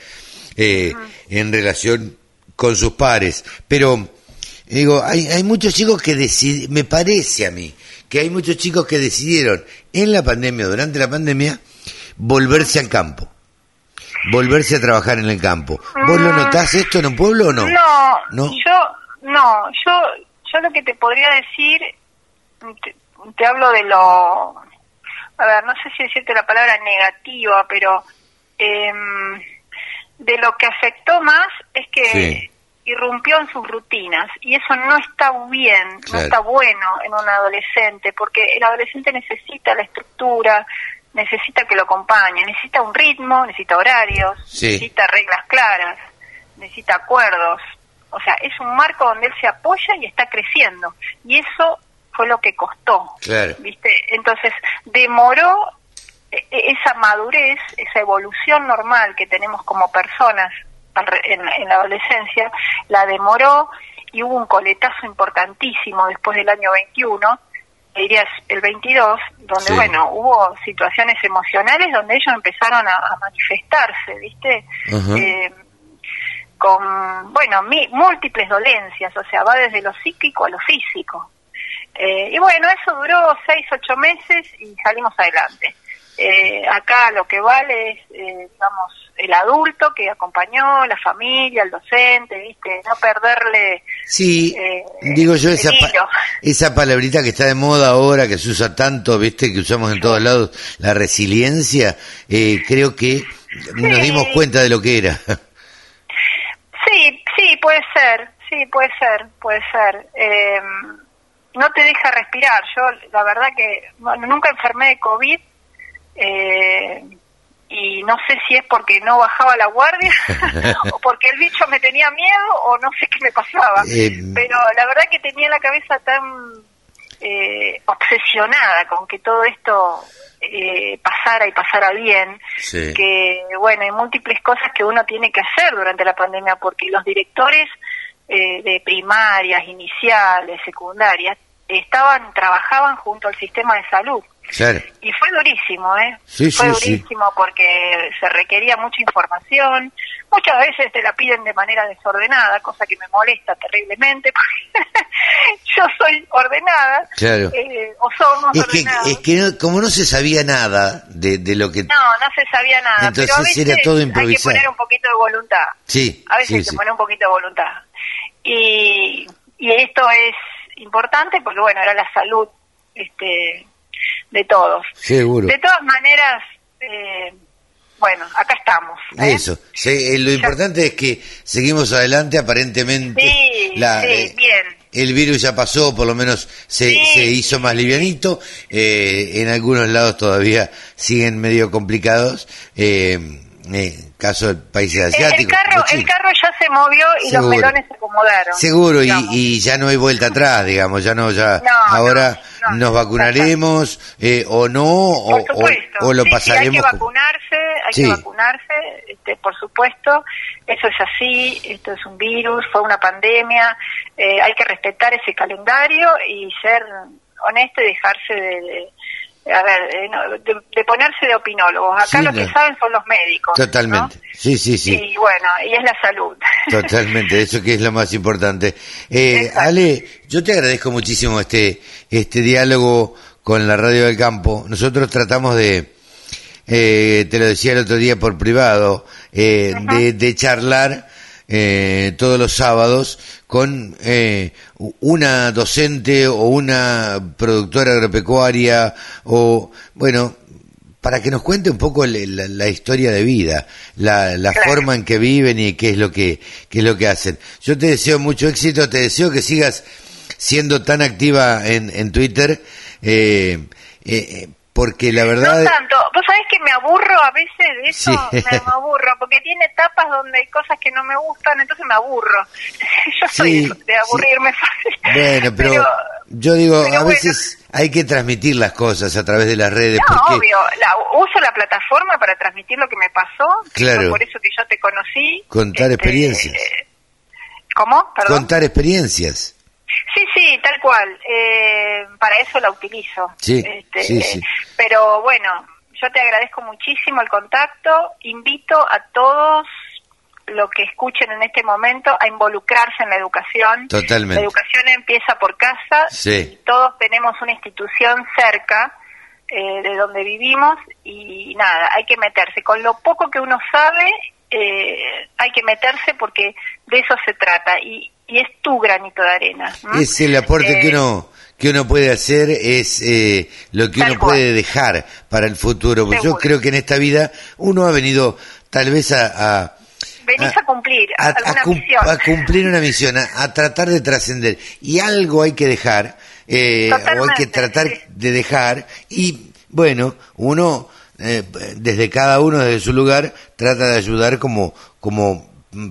eh, en relación con sus pares. Pero digo, hay, hay muchos chicos que decid- me parece a mí que hay muchos chicos que decidieron en la pandemia, durante la pandemia, volverse al campo, volverse a trabajar en el campo. ¿Vos lo notás esto en un pueblo o no? No, ¿No? yo no, yo yo lo que te podría decir te, te hablo de lo a ver, no sé si decirte la palabra negativa, pero em, de lo que afectó más es que Sí. irrumpió en sus rutinas y eso no está bien, no está bueno en un adolescente, porque el adolescente necesita la estructura, necesita que lo acompañe, necesita un ritmo, necesita horarios, Sí. necesita reglas claras, necesita acuerdos. O sea, es un marco donde él se apoya y está creciendo. Y eso fue lo que costó. Claro. ¿Viste? Entonces, demoró e- e- esa madurez, esa evolución normal que tenemos como personas en, en la adolescencia, la demoró y hubo un coletazo importantísimo después del año 21, el 22, donde, Sí. bueno, hubo situaciones emocionales donde ellos empezaron a, a manifestarse, ¿viste? Eh, con, bueno, mi- múltiples dolencias, o sea, va desde lo psíquico a lo físico. Eh, y bueno, eso duró seis, ocho meses y salimos adelante. Eh, acá lo que vale es, eh, digamos, el adulto que acompañó, la familia, el docente, ¿viste? No perderle. Sí, eh, digo yo, esa, pa- esa palabrita que está de moda ahora, que se usa tanto, viste, que usamos en todos lados, la resiliencia, eh, creo que nos dimos cuenta de lo que era. Sí, sí, puede ser, sí, puede ser, puede ser. Eh, no te deja respirar. Yo, la verdad que bueno, nunca enfermé de COVID eh, y no sé si es porque no bajaba la guardia [laughs] o porque el bicho me tenía miedo o no sé qué me pasaba. Eh, Pero la verdad que tenía la cabeza tan eh, obsesionada con que todo esto eh, pasara y pasara bien, Sí. que bueno, hay múltiples cosas que uno tiene que hacer durante la pandemia porque los directores eh, de primarias, iniciales, secundarias, estaban, trabajaban junto al sistema de salud. Claro. Y fue durísimo, ¿eh? Sí, fue sí, sí. durísimo porque se requería mucha información. Muchas veces te la piden de manera desordenada, cosa que me molesta terriblemente porque [laughs] yo soy ordenada. Claro. eh, o somos Es que, ordenados. es que no- como no se sabía nada de, de lo que... No, no se sabía nada. Entonces pero a veces era todo Hay que improvisado. poner un poquito de voluntad. Sí, A veces hay que poner un poquito de voluntad. Y, y esto es importante porque, bueno, era la salud este, de todos. Seguro. De todas maneras, eh, bueno, acá estamos. ¿eh? Eso. Se- eh, lo importante es que seguimos adelante, aparentemente. Sí, la- sí, eh, bien. El virus ya pasó, por lo menos se, Sí. se hizo más livianito. eh, en algunos lados todavía siguen medio complicados. Eh, caso de países El, el asiáticos. carro, el carro ya se movió y Seguro. los melones se acomodaron. Seguro, y, ya no hay vuelta atrás, digamos, ya no, ya No, ahora no, no, nos vacunaremos eh, o no, o, o- o lo Sí, sí, pasaremos. hay que vacunarse, hay Sí. que vacunarse, este, por supuesto. Eso es así, esto es un virus, fue una pandemia. eh, hay que respetar ese calendario y ser honesto y dejarse de, de- a ver, de, no- de- de ponerse de opinólogos. Acá Sí, los no. que saben son los médicos. Totalmente. Sí, sí, sí. Y bueno, y es la salud. [laughs] Totalmente, eso que es lo más importante. Eh, Ale, yo te agradezco muchísimo este, este diálogo con la Radio del Campo. Nosotros tratamos de, eh, te lo decía el otro día por privado, eh, de, de charlar eh, todos los sábados con eh, una docente o una productora agropecuaria o, bueno, para que nos cuente un poco le- la, la historia de vida, la, la forma en que viven y qué es lo que qué es lo que hacen. Yo te deseo mucho éxito, te deseo que sigas siendo tan activa en, en Twitter, eh, eh, eh, porque la verdad, No tanto. Vos sabés que me aburro a veces de eso, Sí. me, me aburro, porque tiene etapas donde hay cosas que no me gustan, entonces me aburro. [laughs] Yo soy Sí, de, aburrirme [laughs] fácil. bueno, pero, Pero- yo digo, pero a bueno. veces hay que transmitir las cosas a través de las redes, No, porque obvio, la, uso la plataforma para transmitir lo que me pasó, Claro. por eso que yo te conocí. contar Este, experiencias, ¿Cómo? Perdón. contar experiencias. Sí, sí, tal cual. Eh, para eso la utilizo. Sí, Este, sí, sí. Pero bueno, yo te agradezco muchísimo el contacto. Invito a todos los que escuchen en este momento a involucrarse en la educación. Totalmente. La educación empieza por casa. Sí. Todos tenemos una institución cerca eh, de donde vivimos y nada, hay que meterse. Con lo poco que uno sabe, eh, hay que meterse porque de eso se trata y, y es tu granito de arena. ¿m? Es el aporte Eh, que uno que uno puede hacer es eh, lo que uno puede dejar para el futuro. Porque yo creo que en esta vida uno ha venido tal vez a, a, Venís a cumplir a- alguna a cum- misión. a cumplir una misión, a, tratar de trascender. Y algo hay que dejar, eh, o hay que tratar de dejar. Y bueno, uno, eh, desde cada uno, desde su lugar, trata de ayudar como, como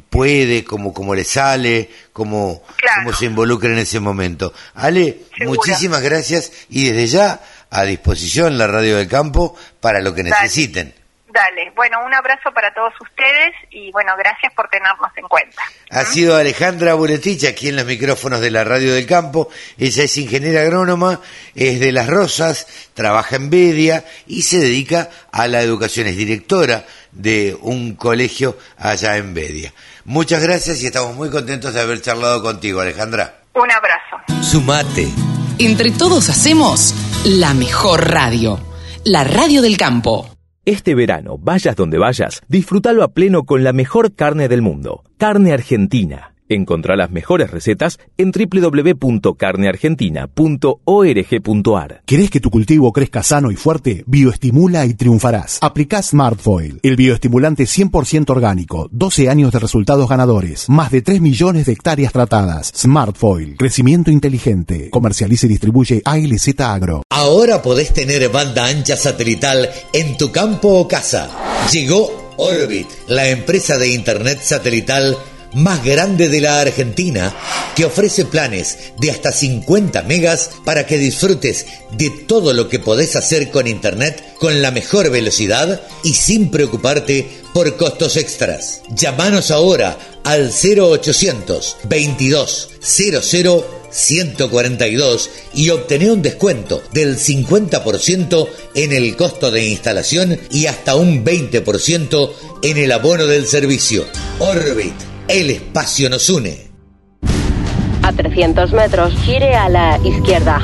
puede, como, como le sale, como, como se involucra en ese momento. Ale, muchísimas gracias y desde ya a disposición la Radio del Campo para lo que Dale. necesiten. Dale, bueno, un abrazo para todos ustedes y bueno, gracias por tenernos en cuenta. Ha sido Alejandra Buletich aquí en los micrófonos de la Radio del Campo. Ella es ingeniera agrónoma, es de Las Rosas, trabaja en Bedia y se dedica a la educación. Es directora de un colegio allá en Bedia. Muchas gracias y estamos muy contentos de haber charlado contigo, Alejandra. Un abrazo. Sumate. Entre todos hacemos la mejor radio, la radio del campo. Este verano, vayas donde vayas, disfrútalo a pleno con la mejor carne del mundo, carne argentina. Encontrá las mejores recetas en www.carneargentina.org.ar. ¿Querés que tu cultivo crezca sano y fuerte? Bioestimula y triunfarás. Aplicá Smartfoil, el bioestimulante 100% orgánico. 12 años de resultados ganadores. Más de 3 millones de hectáreas tratadas. Smartfoil, crecimiento inteligente. Comercializa y distribuye ALZ Agro. Ahora podés tener banda ancha satelital en tu campo o casa. Llegó Orbit, la empresa de internet satelital más grande de la Argentina, que ofrece planes de hasta 50 megas para que disfrutes de todo lo que podés hacer con Internet con la mejor velocidad y sin preocuparte por costos extras. Llámanos ahora al 0800 22 00 142 y obtener un descuento del 50% en el costo de instalación y hasta un 20% en el abono del servicio. Orbit el espacio nos une. A 300 metros, gire a la izquierda.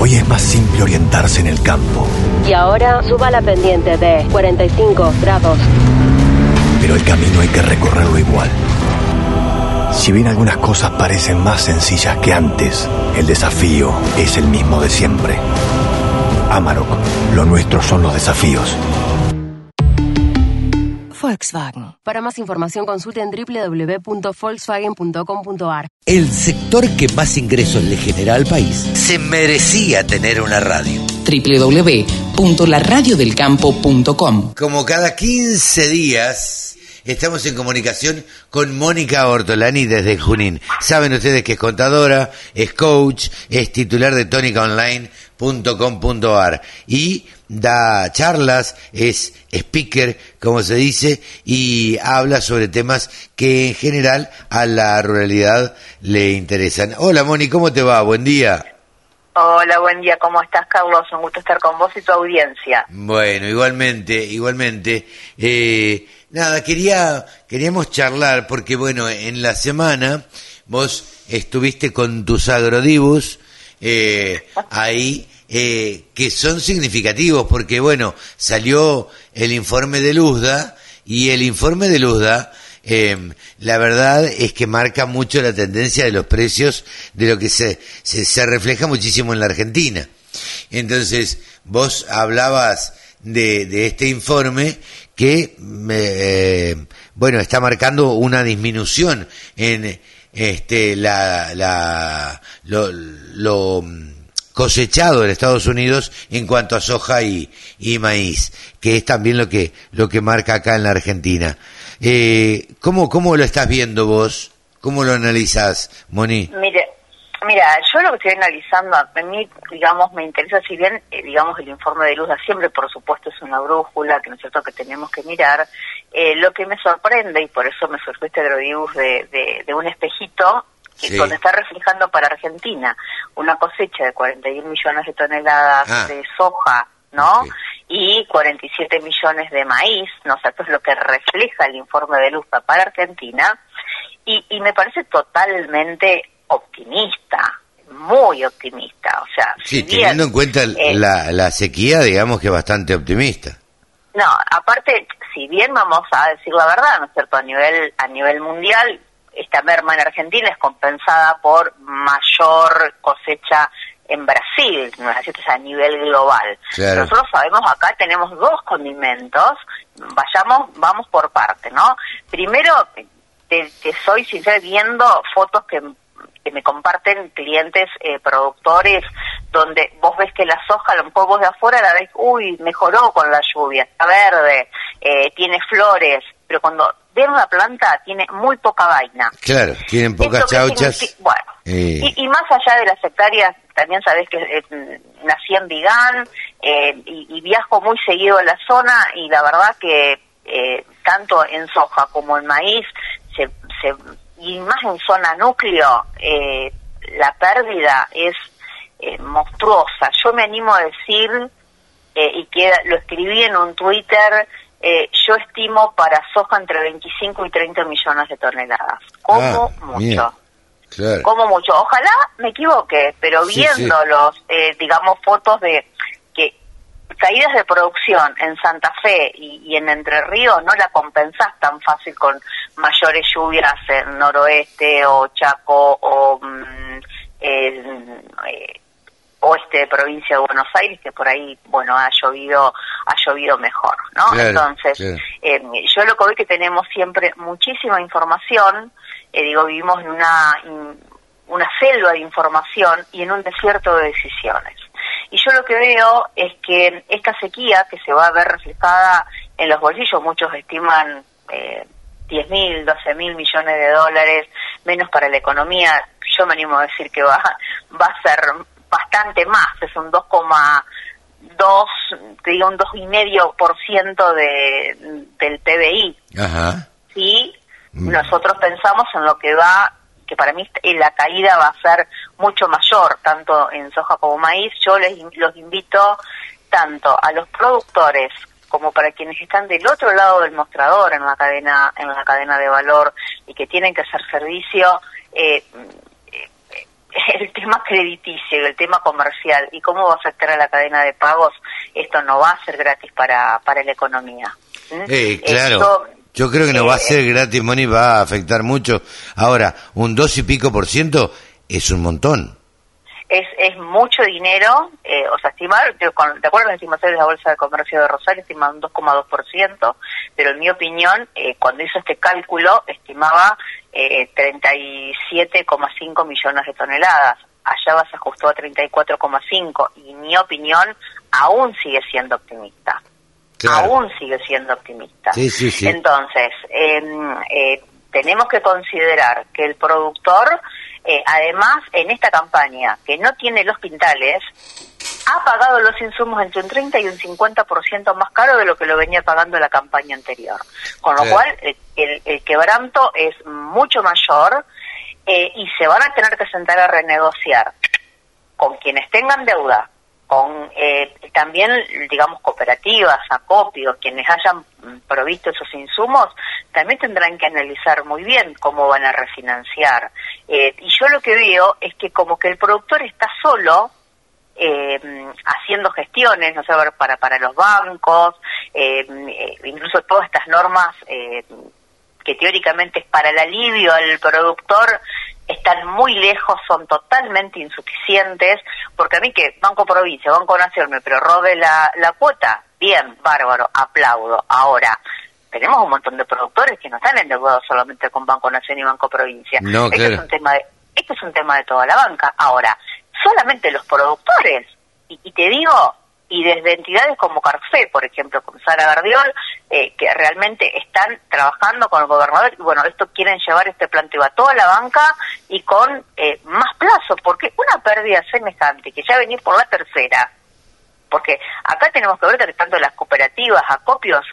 Hoy es más simple orientarse en el campo. Y ahora suba la pendiente de 45 grados. Pero el camino hay que recorrerlo igual. Si bien algunas cosas parecen más sencillas que antes, el desafío es el mismo de siempre. Amarok, lo nuestro son los desafíos. Volkswagen. Para más información consulte en www.volkswagen.com.ar. El sector que más ingresos le genera al país se merecía tener una radio. www.laradiodelcampo.com Como cada 15 días estamos en comunicación con Mónica Ortolani desde Junín. Saben ustedes que es contadora, es coach, es titular de tónicaonline.com.ar y da charlas, es speaker, como se dice, y habla sobre temas que en general a la ruralidad le interesan. Hola Moni, ¿cómo te va? Buen día. Hola, buen día, ¿cómo estás, Carlos? Un gusto estar con vos y tu audiencia. Bueno, igualmente, igualmente. Eh, nada, quería, queríamos charlar porque, bueno, en la semana vos estuviste con tus agrodibus eh, ahí, eh, que son significativos porque, bueno, salió el informe de Luzda y el informe de Luzda eh, la verdad es que marca mucho la tendencia de los precios de lo que se, se, se refleja muchísimo en la Argentina. Entonces, vos hablabas de, de este informe que, eh, bueno, está marcando una disminución en este, la, la, lo, lo cosechado en Estados Unidos en cuanto a soja y, y maíz, que es también lo que, lo que marca acá en la Argentina. Eh, ¿cómo, ¿Cómo lo estás viendo vos? ¿Cómo lo analizas, Moni? Mire, mira, yo lo que estoy analizando, a mí, digamos, me interesa, si bien, eh, digamos, el informe de Luz siempre, por supuesto, es una brújula, que no es cierto que tenemos que mirar, eh, lo que me sorprende, y por eso me surgió este agrodibus de, de, de un espejito, que Sí. donde está reflejando para Argentina una cosecha de 41 millones de toneladas Ah. de soja, ¿no? Y 47 millones de maíz, ¿no? O sea, esto es lo que refleja el informe de Luzpa para Argentina. Y, y me parece totalmente optimista, muy optimista. O sea, Sí, si bien, teniendo en cuenta eh, la, la sequía, digamos que bastante optimista. No, aparte, si bien vamos a decir la verdad, ¿no es cierto? A nivel, a nivel mundial, esta merma en Argentina es compensada por mayor cosecha en Brasil, ¿no es así? Entonces, a nivel global. Claro. Nosotros sabemos acá tenemos dos condimentos, vayamos, vamos por parte, ¿no? Primero, te, te soy sincera viendo fotos que, que me comparten clientes eh, productores donde vos ves que la soja, a lo mejor vos de afuera la ves, uy, mejoró con la lluvia, está verde, eh, tiene flores, pero cuando ven una planta tiene muy poca vaina. Claro, tienen pocas ¿Esto qué chauchas. Bueno, eh, y, y más allá de las hectáreas, también sabés que eh, nací en Vigán y, y viajo muy seguido a la zona y la verdad que eh, tanto en soja como en maíz se, se- y más en zona núcleo eh, la pérdida es eh, monstruosa. Yo me animo a decir eh, y que lo escribí en un Twitter. eh, yo estimo para soja entre 25 y 30 millones de toneladas, como Ah, mucho. Claro. como mucho. Ojalá me equivoque, pero Sí, viendo los, eh, digamos, fotos de caídas de producción en Santa Fe y, y en Entre Ríos no la compensás tan fácil con mayores lluvias en noroeste o Chaco o mm, en, eh, oeste de provincia de Buenos Aires que por ahí bueno ha llovido ha llovido mejor no Claro, entonces claro. eh, yo lo que veo que tenemos siempre muchísima información eh, digo vivimos en una in- una selva de información y en un desierto de decisiones y yo lo que veo es que esta sequía que se va a ver reflejada en los bolsillos muchos estiman eh, 10 mil, 12 mil millones de dólares menos para la economía. Yo me animo a decir que va, va a ser bastante más, es un 2,2, te digo un 2,5% de, del PBI. Ajá. Sí, nosotros pensamos en lo que va, que para mí eh, la caída va a ser mucho mayor, tanto en soja como maíz. Yo les los invito tanto a los productores como para quienes están del otro lado del mostrador en la cadena en la cadena de valor y que tienen que hacer servicio eh, eh, el tema crediticio y el tema comercial y cómo va a afectar a la cadena de pagos esto no va a ser gratis para para la economía ¿Mm? Eh, claro. Esto, Yo creo que no va a ser gratis, Moni, va a afectar mucho. Ahora, un dos y pico por ciento es un montón. es, es mucho dinero, eh, o sea, estimar, de, con- de acuerdo a las estimaciones de la Bolsa de Comercio de Rosario, estima un 2,2%, pero en mi opinión, eh, cuando hizo este cálculo, estimaba eh, 37,5 millones de toneladas. Allá se ajustó a 34,5 y mi opinión aún sigue siendo optimista. Aún sigue siendo optimista. Sí, sí, sí. Entonces, em, eh, tenemos que considerar que el productor, eh, además, en esta campaña, que no tiene los pintales, ha pagado los insumos entre un 30 y un 50% más caro de lo que lo venía pagando la campaña anterior. Con lo Claro. cual, el, el- el quebranto es mucho mayor eh, y se van a tener que sentar a renegociar con quienes tengan deuda, con eh, también, digamos, cooperativas, acopios, quienes hayan provisto esos insumos, también tendrán que analizar muy bien cómo van a refinanciar. Eh, y yo lo que veo es que como que el productor está solo, eh, haciendo gestiones, no sé, para, para los bancos, eh, eh, incluso todas estas normas eh, que teóricamente es para el alivio al productor, están muy lejos, son totalmente insuficientes, porque a mí que Banco Provincia, Banco Nación me prorrogue la, la cuota, bien, bárbaro, aplaudo. Ahora, tenemos un montón de productores que no están endeudados solamente con Banco Nación y Banco Provincia. No, este, claro. es un tema de, este es un tema de toda la banca. Ahora, solamente los productores, y, y te digo, y desde entidades como Carfe, por ejemplo, con Sara Gardiol, eh, que realmente están trabajando con el gobernador, y bueno, esto quieren llevar este planteo a toda la banca y con eh, más plazo, porque una pérdida semejante, que ya venir por la tercera, porque acá tenemos que ver que tanto las cooperativas, acopios,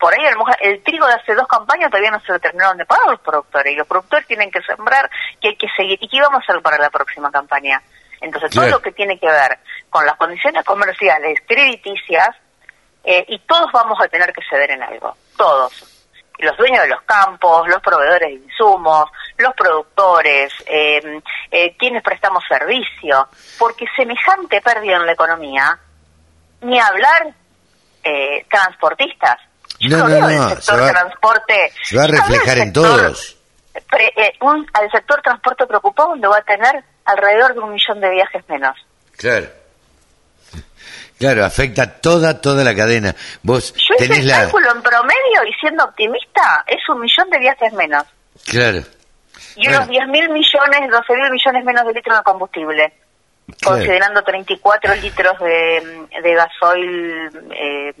por ahí a lo mejor el trigo de hace dos campañas todavía no se lo terminaron de pagar los productores, y los productores tienen que sembrar, que hay que seguir, ¿y qué vamos a hacer para la próxima campaña? Entonces, todo lo que tiene que ver con las condiciones comerciales, crediticias, eh, y todos vamos a tener que ceder en algo, todos. Los dueños de los campos, los proveedores de insumos, los productores, eh, eh, quienes prestamos servicio, porque semejante pérdida en la economía, ni hablar eh, transportistas. Yo No, no, no, sector se va- transporte. Se va a reflejar en sector- todos. pre- eh, un, al sector transporte preocupado donde va a tener alrededor de un millón de viajes menos. Claro. Claro, afecta toda, toda la cadena. Vos Yo hice tenés el la... cálculo en promedio y siendo optimista es un millón de viajes menos. Claro, Y unos 10 mil millones, 12 mil millones menos de litros de combustible. Claro. Considerando 34 litros de, de gasoil eh,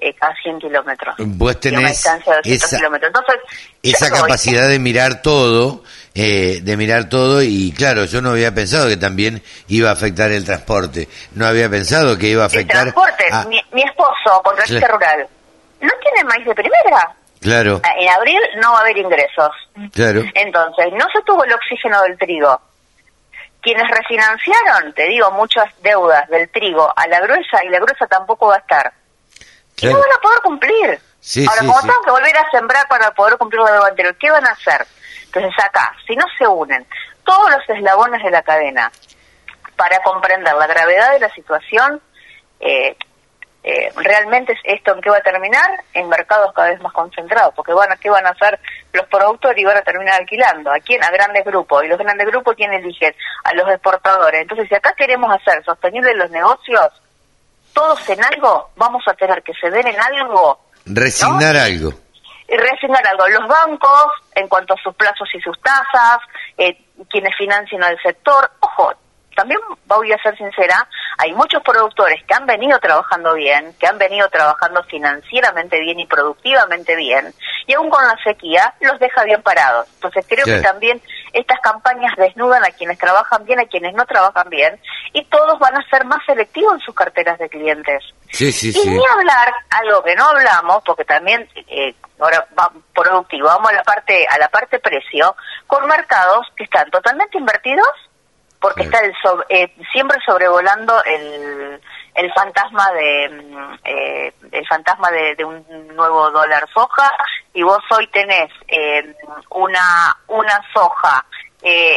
eh, cada 100 kilómetros. vos tenés distancia de 200 esa, kilómetros. Entonces, esa voy- capacidad de mirar todo, eh, de mirar todo y claro, yo no había pensado que también iba a afectar el transporte, no había pensado que iba a El afectar... transporte, a- mi, mi esposo, contratista Claro. rural, no tiene maíz de primera. Claro, En abril no va a haber ingresos. claro. Entonces, no se tuvo el oxígeno del trigo. Quienes refinanciaron, te digo, muchas deudas del trigo a la gruesa y la gruesa tampoco va a estar. Y no Claro. van a poder cumplir. Sí, Ahora, sí, como sí. tengan que volver a sembrar para poder cumplir la deuda anterior, ¿qué van a hacer? Entonces acá, si no se unen todos los eslabones de la cadena para comprender la gravedad de la situación. Eh, eh, realmente esto en qué va a terminar en mercados cada vez más concentrados, porque van a, ¿qué van a hacer los productores y van a terminar alquilando? ¿A quién? A grandes grupos. Y los grandes grupos, ¿quién eligen? A los exportadores. Entonces, si acá queremos hacer sostenibles los negocios, todos en algo, vamos a tener que ceder en algo. Resignar algo. Y resignar algo. Los bancos, en cuanto a sus plazos y sus tasas, eh, quienes financian al sector, ojo, también voy a ser sincera, hay muchos productores que han venido trabajando bien, que han venido trabajando financieramente bien y productivamente bien, y aún con la sequía los deja bien parados. Entonces creo que también estas campañas desnudan a quienes trabajan bien, a quienes no trabajan bien, y todos van a ser más selectivos en sus carteras de clientes. Sí, sí, y sí. ni hablar, algo que no hablamos, porque también eh, ahora va productivo, vamos a la parte a la parte precio, con mercados que están totalmente invertidos porque está el eh, siempre sobrevolando el, el fantasma de mm, eh, el fantasma de, un nuevo dólar soja y vos hoy tenés eh, una una soja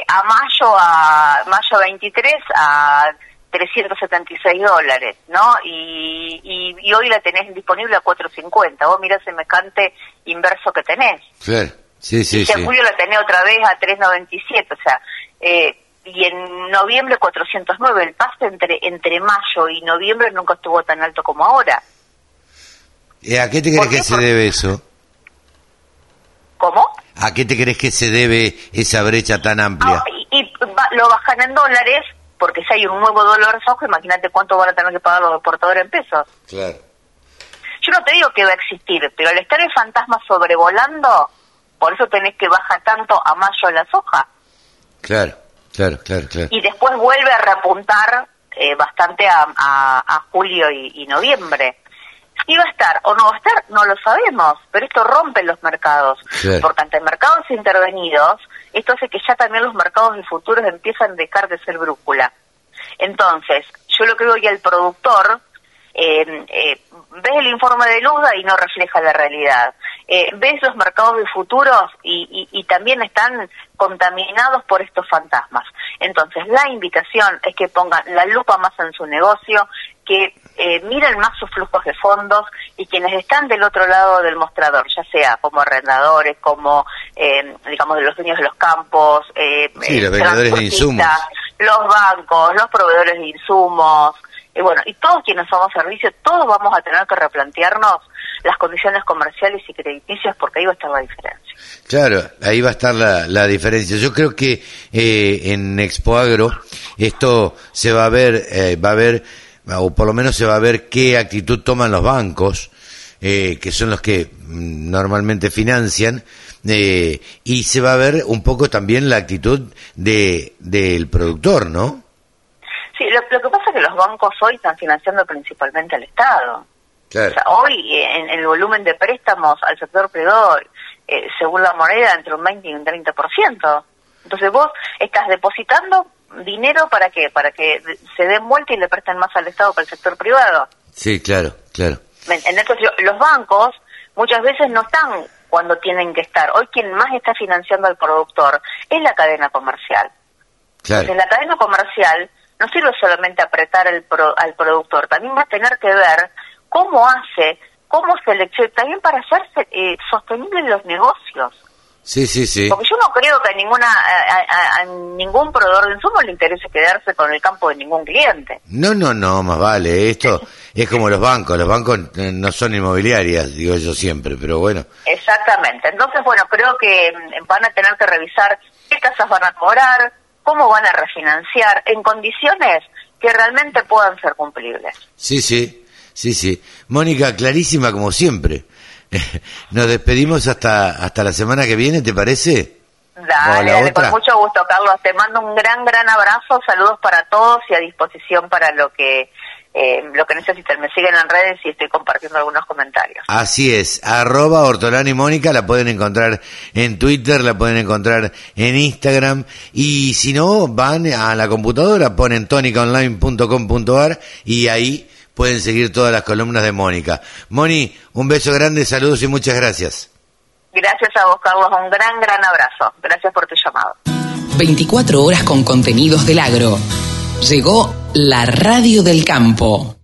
a mayo a mayo 23 a 376 dólares, ¿no? Y, y, hoy la tenés disponible a 450. Vos mirá semejante inverso que tenés. Sí, sí, sí. Y en julio la tenés otra vez a 397. O sea, eh, y en noviembre 409. El paso entre, entre mayo y noviembre nunca estuvo tan alto como ahora. ¿Y ¿A qué te crees que se debe eso? ¿Cómo? ¿A qué te crees que se debe esa brecha tan amplia? y, lo bajan en dólares, porque si hay un nuevo dólar soja, imagínate cuánto van a tener que pagar los exportadores en pesos. Claro. Yo no te digo que va a existir, pero al estar el fantasma sobrevolando, por eso tenés que bajar tanto a mayo la soja. Claro. Claro, claro, claro. Y después vuelve a repuntar eh, bastante a, a, julio y, noviembre. Si va a estar o no va a estar, no lo sabemos, pero esto rompe los mercados. Porque ante mercados intervenidos, esto hace que ya también los mercados de futuros empiezan a dejar de ser brújula. Entonces, yo lo que veo ya el productor, eh, eh, ves el informe de Luda y no refleja la realidad. Eh, ves los mercados de futuros y, y, también están contaminados por estos fantasmas. Entonces, la invitación es que pongan la lupa más en su negocio, que eh, miren más sus flujos de fondos y quienes están del otro lado del mostrador, ya sea como arrendadores, como, eh, digamos, de los dueños de los campos, eh, sí, los vendedores de insumos. los bancos, los proveedores de insumos, y bueno, y todos quienes somos servicios, todos vamos a tener que replantearnos las condiciones comerciales y crediticias porque ahí va a estar la diferencia. Claro, ahí va a estar la, la diferencia. Yo creo que eh, en Expo Agro esto se va a ver, eh, va a ver, o por lo menos se va a ver qué actitud toman los bancos, eh, que son los que mm, normalmente financian, eh, y se va a ver un poco también la actitud de del productor, ¿no? Sí, lo, lo los bancos hoy están financiando principalmente al Estado hoy, en, el volumen de préstamos al sector privado, eh, según la moneda, entre un 20 y un 30%. Entonces vos estás depositando dinero para que para que se den vuelta y le presten más al Estado que al sector privado. Sí, claro, claro. Entonces los bancos muchas veces no están cuando tienen que estar. Hoy quien más está financiando al productor es la cadena comercial. Claro. Entonces la cadena comercial no sirve solamente apretar el al productor, también va a tener que ver cómo hace, cómo selecciona, también para hacer eh, sostenibles los negocios. Sí, sí, sí. Porque yo no creo que a, ninguna, a, ningún proveedor de insumos le interese quedarse con el campo de ningún cliente. No, no, no, más vale. Esto es como los bancos. Los bancos no son inmobiliarias, digo yo siempre, pero bueno. Exactamente. Entonces, bueno, creo que mm, van a tener que revisar qué casas van a cobrar, cómo van a refinanciar, en condiciones que realmente puedan ser cumplibles. Sí, sí. Sí, sí. Mónica, clarísima como siempre. [laughs] Nos despedimos hasta, hasta la semana que viene, ¿te parece? Dale, con mucho gusto, Carlos. Te mando un gran, gran abrazo, saludos para todos y a disposición para lo que eh, lo que necesiten. Me siguen en redes y estoy compartiendo algunos comentarios. Así es, arroba Hortolani Mónica, la pueden encontrar en Twitter, la pueden encontrar en Instagram y si no, van a la computadora, ponen tonicaonline.com.ar y ahí pueden seguir todas las columnas de Mónica. Moni, un beso grande, saludos y muchas gracias. Gracias a vos, Carlos. Un gran, gran abrazo. Gracias por tu llamado. 24 horas con contenidos del agro. Llegó la radio del campo.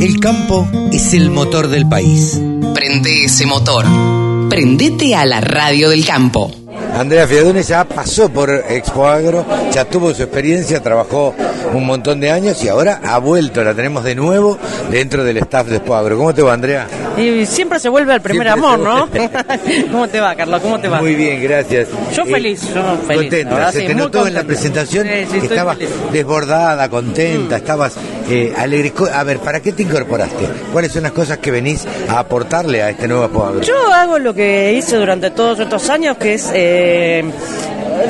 El campo es el motor del país. Prende ese motor. Prendete a la radio del campo. Andrea Fiadone ya pasó por Expo Agro, ya tuvo su experiencia, trabajó un montón de años y ahora ha vuelto, la tenemos de nuevo dentro del staff de Expo Agro. ¿Cómo te va, Andrea? Y siempre se vuelve al primer Siempre amor, ¿no? [laughs] ¿Cómo te va, Carlos? ¿Cómo te va? Muy bien, gracias. Yo Eh, feliz, yo feliz. Contenta, verdad, se sí, te notó en la presentación Sí, sí, que estabas feliz. desbordada, contenta, estabas eh, alegre. A ver, ¿para qué te incorporaste? ¿Cuáles son las cosas que venís a aportarle a este nuevo Expo Agro? Yo hago lo que hice durante todos estos años, que es, eh,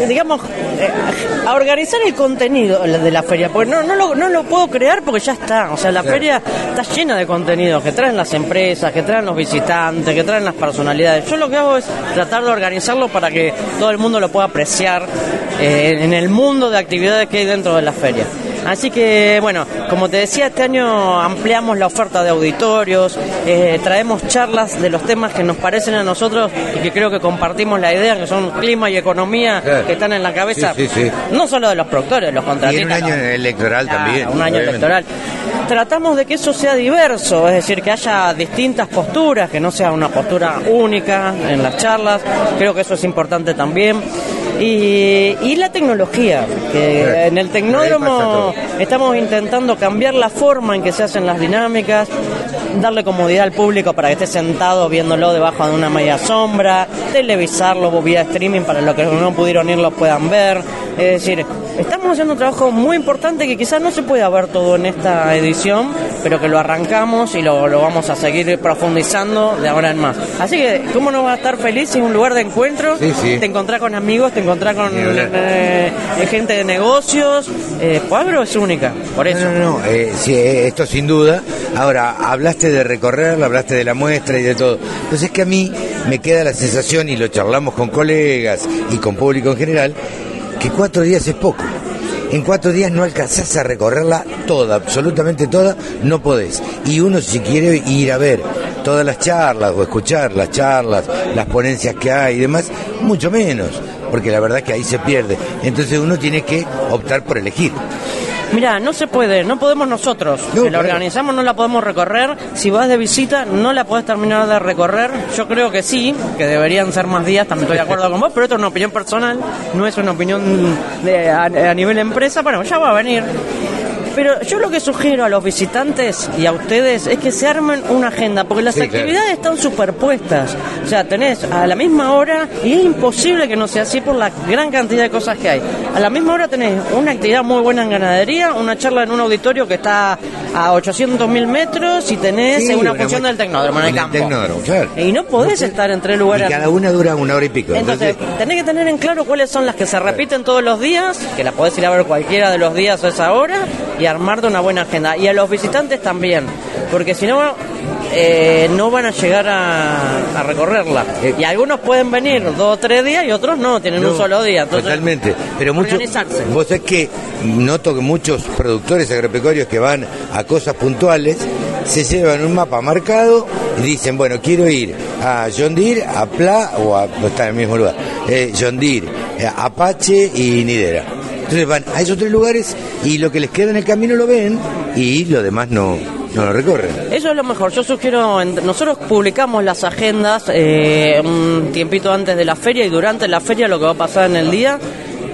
digamos, eh, a organizar el contenido de la feria. Porque no, no, lo, no lo puedo crear porque ya está. O sea, la feria está llena de contenidos que traen las empresas, que traen los visitantes, que traen las personalidades. Yo lo que hago es tratar de organizarlo para que todo el mundo lo pueda apreciar eh, en el mundo de actividades que hay dentro de la feria. Así que, bueno, como te decía, este año ampliamos la oferta de auditorios, eh, traemos charlas de los temas que nos parecen a nosotros y que creo que compartimos la idea, que son clima y economía, Claro. que están en la cabeza, Sí, sí, sí. no solo de los productores, de los Y en contratistas. un año no. electoral Claro, también. Un año obviamente. electoral. Tratamos de que eso sea diverso, es decir, que haya distintas posturas, que no sea una postura única en las charlas. Creo que eso es importante también. Y, y la tecnología, que en el tecnódromo estamos intentando cambiar la forma en que se hacen las dinámicas, darle comodidad al público para que esté sentado viéndolo debajo de una media sombra, televisarlo vía streaming para los que no pudieron ir lo puedan ver. Es decir, estamos haciendo un trabajo muy importante que quizás no se pueda ver todo en esta edición, pero que lo arrancamos y lo, lo vamos a seguir profundizando de ahora en más. Así que, ¿cómo no va a estar feliz? Es un lugar de encuentro, Sí, sí. te encontrás con amigos, te encontrás con eh, gente de negocios. Eh, Pueblo es única, por eso. No, no, no, eh, sí, eh, esto sin duda. Ahora, hablaste de recorrer, hablaste de la muestra y de todo. Entonces es que a mí me queda la sensación, y lo charlamos con colegas y con público en general, que cuatro días es poco. En cuatro días no alcanzás a recorrerla toda, absolutamente toda, no podés. Y uno si quiere ir a ver todas las charlas o escuchar las charlas, las ponencias que hay y demás, mucho menos, porque la verdad que ahí se pierde. Entonces uno tiene que optar por elegir. Mira, no se puede, no podemos nosotros. que la organizamos, no la podemos recorrer. Si vas de visita, no la podés terminar de recorrer. Yo creo que sí, que deberían ser más días, también estoy de acuerdo con vos, pero esto es una opinión personal, no es una opinión de- a, a nivel empresa. Bueno, ya va a venir. Pero yo lo que sugiero a los visitantes y a ustedes es que se armen una agenda, porque las Sí, claro. actividades están superpuestas. O sea, tenés a la misma hora, y es imposible que no sea así por la gran cantidad de cosas que hay. A la misma hora tenés una actividad muy buena en ganadería, una charla en un auditorio que está a 800 mil metros y tenés Sí, una función del tecnódromo en el campo. tecnódromo, claro. Y no podés estar en tres lugares. Y cada una dura una hora y pico. Entonces, tenés que tener en claro cuáles son las que se repiten todos los días, que la podés ir a ver cualquiera de los días a esa hora y armarte una buena agenda. Y a los visitantes también, porque si no, eh, no van a llegar a, a recorrerla. Y algunos pueden venir dos o tres días y otros no, tienen un solo día. Entonces, Totalmente. Pero muchos. Vos sabés que noto que muchos productores agropecuarios que van a cosas puntuales se llevan un mapa marcado y dicen, bueno, quiero ir a John Deere, a Pla, o a, no está en el mismo lugar, eh, John Deere, eh, Apache y Nidera. Entonces van a esos tres lugares y lo que les queda en el camino lo ven y lo demás no, no lo recorren. Eso es lo mejor. Yo sugiero, nosotros publicamos las agendas eh, un tiempito antes de la feria y durante la feria lo que va a pasar en el día.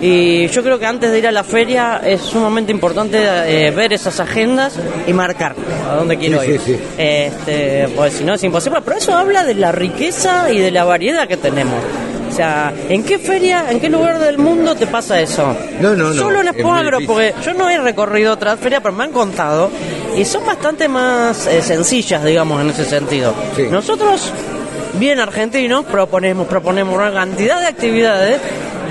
Y yo creo que antes de ir a la feria es sumamente importante eh, ver esas agendas y marcar a dónde quiero Sí, ir. sí, sí. Este, pues si no es imposible. Pero eso habla de la riqueza y de la variedad que tenemos. O sea, ¿en qué feria, en qué lugar del mundo te pasa eso? No, no, no. Solo en Expo Agro, porque yo no he recorrido otras ferias, pero me han contado y son bastante más eh, sencillas, digamos, en ese sentido. Nosotros, bien argentinos, proponemos, proponemos una cantidad de actividades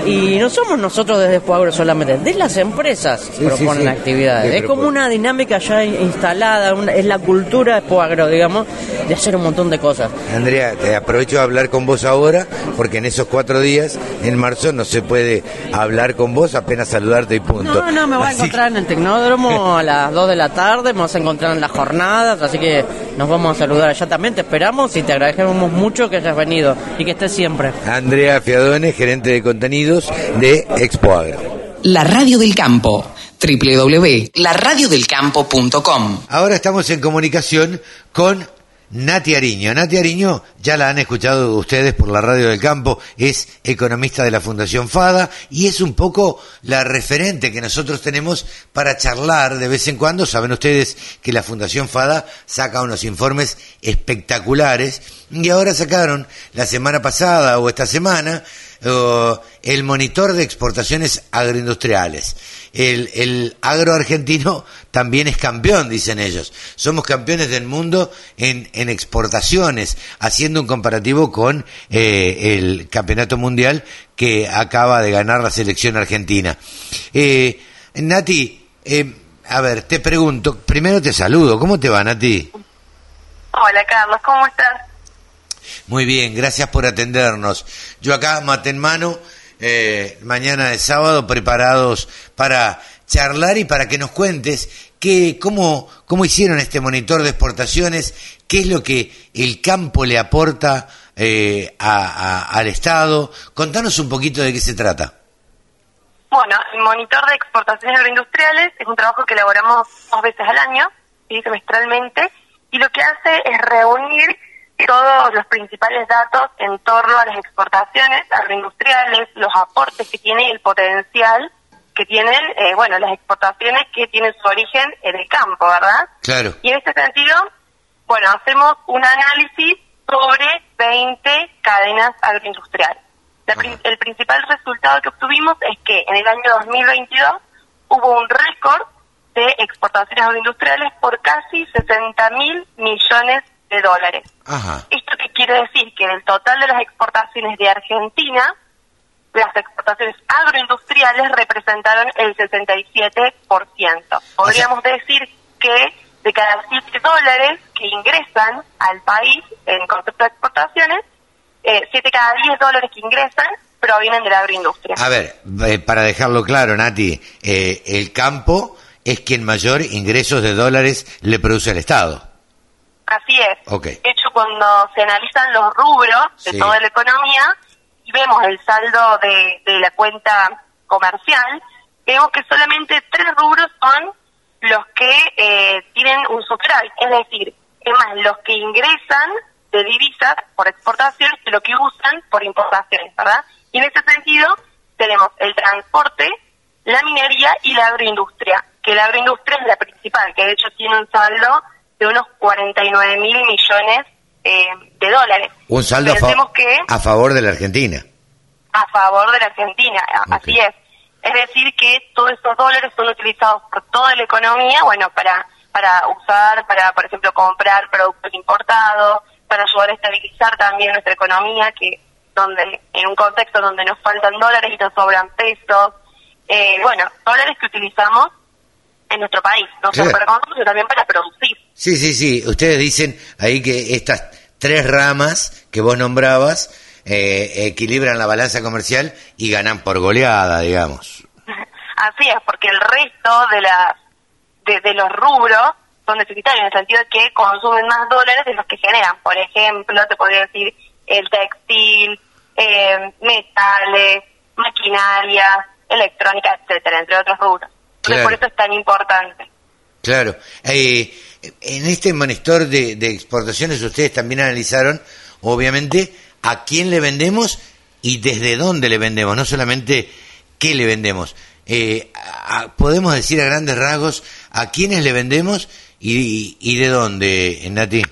y no somos nosotros desde Agro solamente, de las empresas sí, proponen sí. actividades. Sí, es como una dinámica ya in- instalada, una- es la cultura de Agro, digamos, de hacer un montón de cosas. Andrea, te aprovecho de hablar con vos ahora, porque en esos cuatro días, en marzo, no se puede hablar con vos, apenas saludarte y punto. No, no, me voy a encontrar en el Tecnódromo [laughs] a las 2 de la tarde, me vas a encontrar en las jornadas, así que nos vamos a saludar allá también, te esperamos y te agradecemos mucho que hayas venido y que estés siempre. Andrea Fiadone, gerente de de Expo Agro. La radio del campo. www.laradiodelcampo.com. Ahora estamos en comunicación con Nati Ariño. Nati Ariño, ya la han escuchado ustedes por la radio del campo, es economista de la Fundación FADA y es un poco la referente que nosotros tenemos para charlar de vez en cuando. Saben ustedes que la Fundación FADA saca unos informes espectaculares y ahora sacaron la semana pasada o esta semana eh, el monitor de exportaciones agroindustriales. El, el agro argentino [laughs] también es campeón, dicen ellos. Somos campeones del mundo en, en exportaciones, haciendo un comparativo con eh, el campeonato mundial que acaba de ganar la selección argentina. Eh, Nati, eh, a ver, te pregunto, primero te saludo, ¿cómo te va, Nati? Hola Carlos, ¿cómo estás? Muy bien, gracias por atendernos. Yo acá, mate en mano, eh, mañana de sábado, preparados para charlar y para que nos cuentes qué, cómo, cómo hicieron este monitor de exportaciones, qué es lo que el campo le aporta eh, a- al Estado. Contanos un poquito de qué se trata. Bueno, el monitor de exportaciones agroindustriales es un trabajo que elaboramos dos veces al año, ¿sí? semestralmente, y lo que hace es reunir todos los principales datos en torno a las exportaciones agroindustriales, los aportes que tiene y el potencial que tienen, eh, bueno, las exportaciones que tienen su origen en el campo, ¿verdad? Claro. Y en este sentido, bueno, hacemos un análisis sobre 20 cadenas agroindustriales. La el principal resultado que obtuvimos es que en el año 2022 hubo un récord de exportaciones agroindustriales por casi 60 mil millones de dólares. Ajá. ¿Esto qué quiere decir? Que del total de las exportaciones de Argentina, las exportaciones agroindustriales representaron el 67%. Podríamos decir que de cada 7 dólares que ingresan al país en concepto de exportaciones, 7 cada 10 dólares que ingresan provienen de la agroindustria. A ver, eh, para dejarlo claro, Nati, eh, el campo es quien mayor ingresos de dólares le produce al Estado. Así es. De hecho, cuando se analizan los rubros de Sí. toda la economía y vemos el saldo de, de la cuenta comercial, vemos que solamente tres rubros son los que eh, tienen un superávit. Es decir, es más, los que ingresan de divisas por exportación que lo que usan por importaciones, ¿verdad? Y en ese sentido tenemos el transporte, la minería y la agroindustria, que la agroindustria es la principal, que de hecho tiene un saldo de unos 49 mil millones eh, de dólares. Un saldo a, fa- que a favor de la Argentina. a favor de la Argentina, así es. Es decir, que todos esos dólares son utilizados por toda la economía, bueno, para para usar, para, por ejemplo, comprar productos importados, para ayudar a estabilizar también nuestra economía, que donde en un contexto donde nos faltan dólares y nos sobran pesos, eh, bueno, dólares que utilizamos en nuestro país, no solo para consumir, sino también para producir. Sí, sí, sí. Ustedes dicen ahí que estas tres ramas que vos nombrabas eh, equilibran la balanza comercial y ganan por goleada, digamos. [laughs] Así es, porque el resto de de, de los rubros son deficitarios en el sentido de que consumen más dólares de los que generan. Por ejemplo, te podría decir el textil, eh, metales, maquinaria, electrónica, etcétera, entre otros rubros. Entonces, por eso es tan importante. Claro. Eh, en este monitor de, de exportaciones ustedes también analizaron, obviamente, a quién le vendemos y desde dónde le vendemos, no solamente qué le vendemos. Eh, a- podemos decir a grandes rasgos a quiénes le vendemos y, y de dónde, Nati.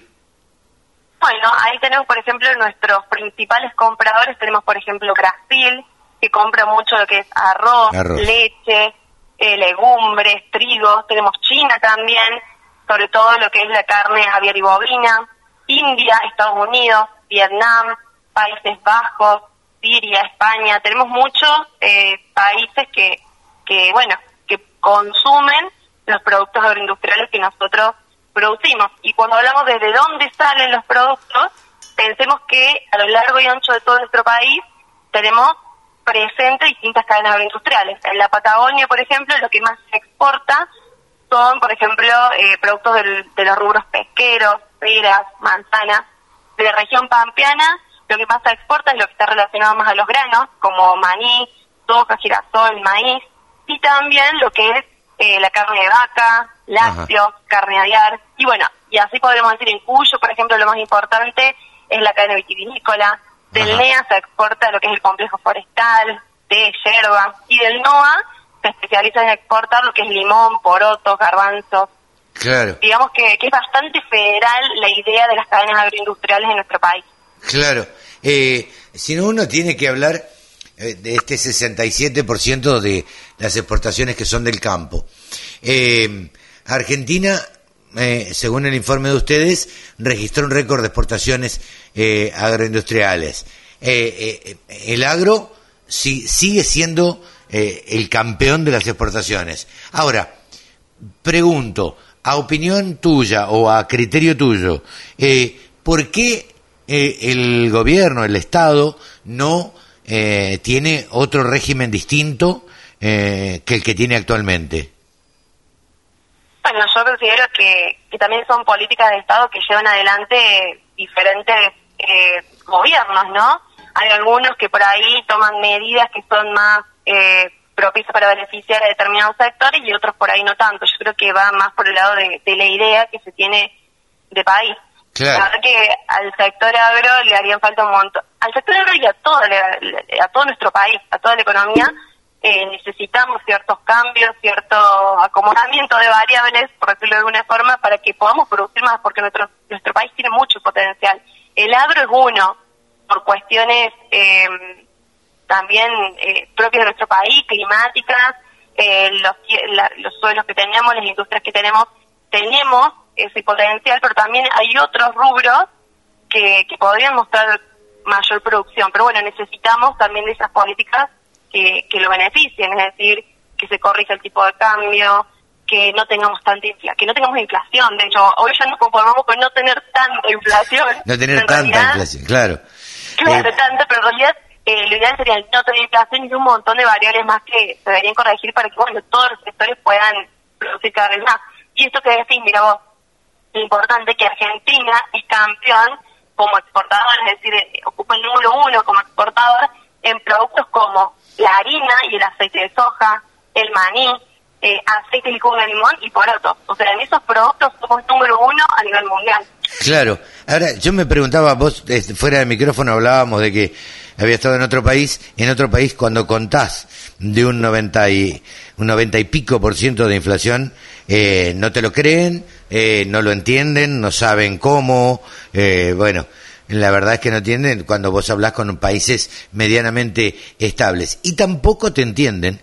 Bueno, ahí tenemos, por ejemplo, nuestros principales compradores. Tenemos, por ejemplo, Brasil, que compra mucho lo que es arroz, Arroz. leche, eh, legumbres, trigo. Tenemos China también, sobre todo lo que es la carne aviar y bovina. India, Estados Unidos, Vietnam, Países Bajos, Siria, España. Tenemos muchos eh, países que, que, bueno, que consumen los productos agroindustriales que nosotros producimos. Y cuando hablamos desde dónde salen los productos, pensemos que a lo largo y ancho de todo nuestro país tenemos presentes distintas cadenas agroindustriales. En la Patagonia, por ejemplo, lo que más se exporta son, por ejemplo, eh, productos del- de los rubros pesqueros, peras, manzanas. De la región pampeana, lo que más se exporta es lo que está relacionado más a los granos, como maní, soja, girasol, maíz, y también lo que es eh, la carne de vaca, lácteos, carne aviar, y bueno, y así podríamos decir en Cuyo, por ejemplo, lo más importante es la cadena vitivinícola, del NEA se exporta lo que es el complejo forestal, de yerba, y del NOA se especializa en exportar lo que es limón, porotos, garbanzos. Claro, Digamos que, que es bastante federal la idea de las cadenas agroindustriales en nuestro país. claro. Eh, si no, uno tiene que hablar eh, de este 67% de las exportaciones que son del campo. Eh, Argentina, eh, según el informe de ustedes, registró un récord de exportaciones eh, agroindustriales. Eh, eh, el agro sí- sigue siendo eh, el campeón de las exportaciones. Ahora, pregunto, a opinión tuya o a criterio tuyo, ¿por qué el gobierno, el Estado, no tiene otro régimen distinto que el que tiene actualmente? Bueno, yo considero que también son políticas de Estado que llevan adelante diferentes eh, gobiernos, ¿no? Hay algunos que por ahí toman medidas que son más eh, propicias para beneficiar a determinados sectores y otros por ahí no tanto. Yo creo que va más por el lado de, de la idea que se tiene de país. Claro. La verdad que al sector agro le harían falta un montón. Al sector agro y a todo, a todo nuestro país, a toda la economía, eh, necesitamos ciertos cambios, cierto acomodamiento de variables, por decirlo de alguna forma, para que podamos producir más, porque nuestro, nuestro país tiene mucho potencial. El agro es uno, por cuestiones eh, también eh, propias de nuestro país, climáticas, eh, los, la- los suelos que tenemos, las industrias que tenemos, tenemos ese potencial, pero también hay otros rubros que, que podrían mostrar mayor producción. Pero bueno, necesitamos también de esas políticas que, que lo beneficien, es decir, que se corrija el tipo de cambio, que no tengamos tanta infla que no tengamos inflación. De hecho, hoy ya nos conformamos con no tener tanta inflación. No tener En tanta realidad, inflación, claro. Claro, Eh, tanto, pero en realidad eh, lo ideal sería no tener inflación y un montón de variables más que se deberían corregir para que bueno todos los sectores puedan producir cada vez más. Y esto que decís, mira vos, lo importante que Argentina es campeón como exportador, es decir, eh, ocupa el número uno como exportador en productos como la harina y el aceite de soja, el maní, eh, aceite de licor de limón y poroto. O sea, en esos productos somos número uno a nivel mundial. Claro. Ahora, yo me preguntaba, vos eh, fuera del micrófono hablábamos de que había estado en otro país. En otro país, cuando contás de un 90 y, un 90 y pico por ciento de inflación, eh, no te lo creen, eh, no lo entienden, no saben cómo. eh, bueno, la verdad es que no entienden cuando vos hablás con países medianamente estables. Y tampoco te entienden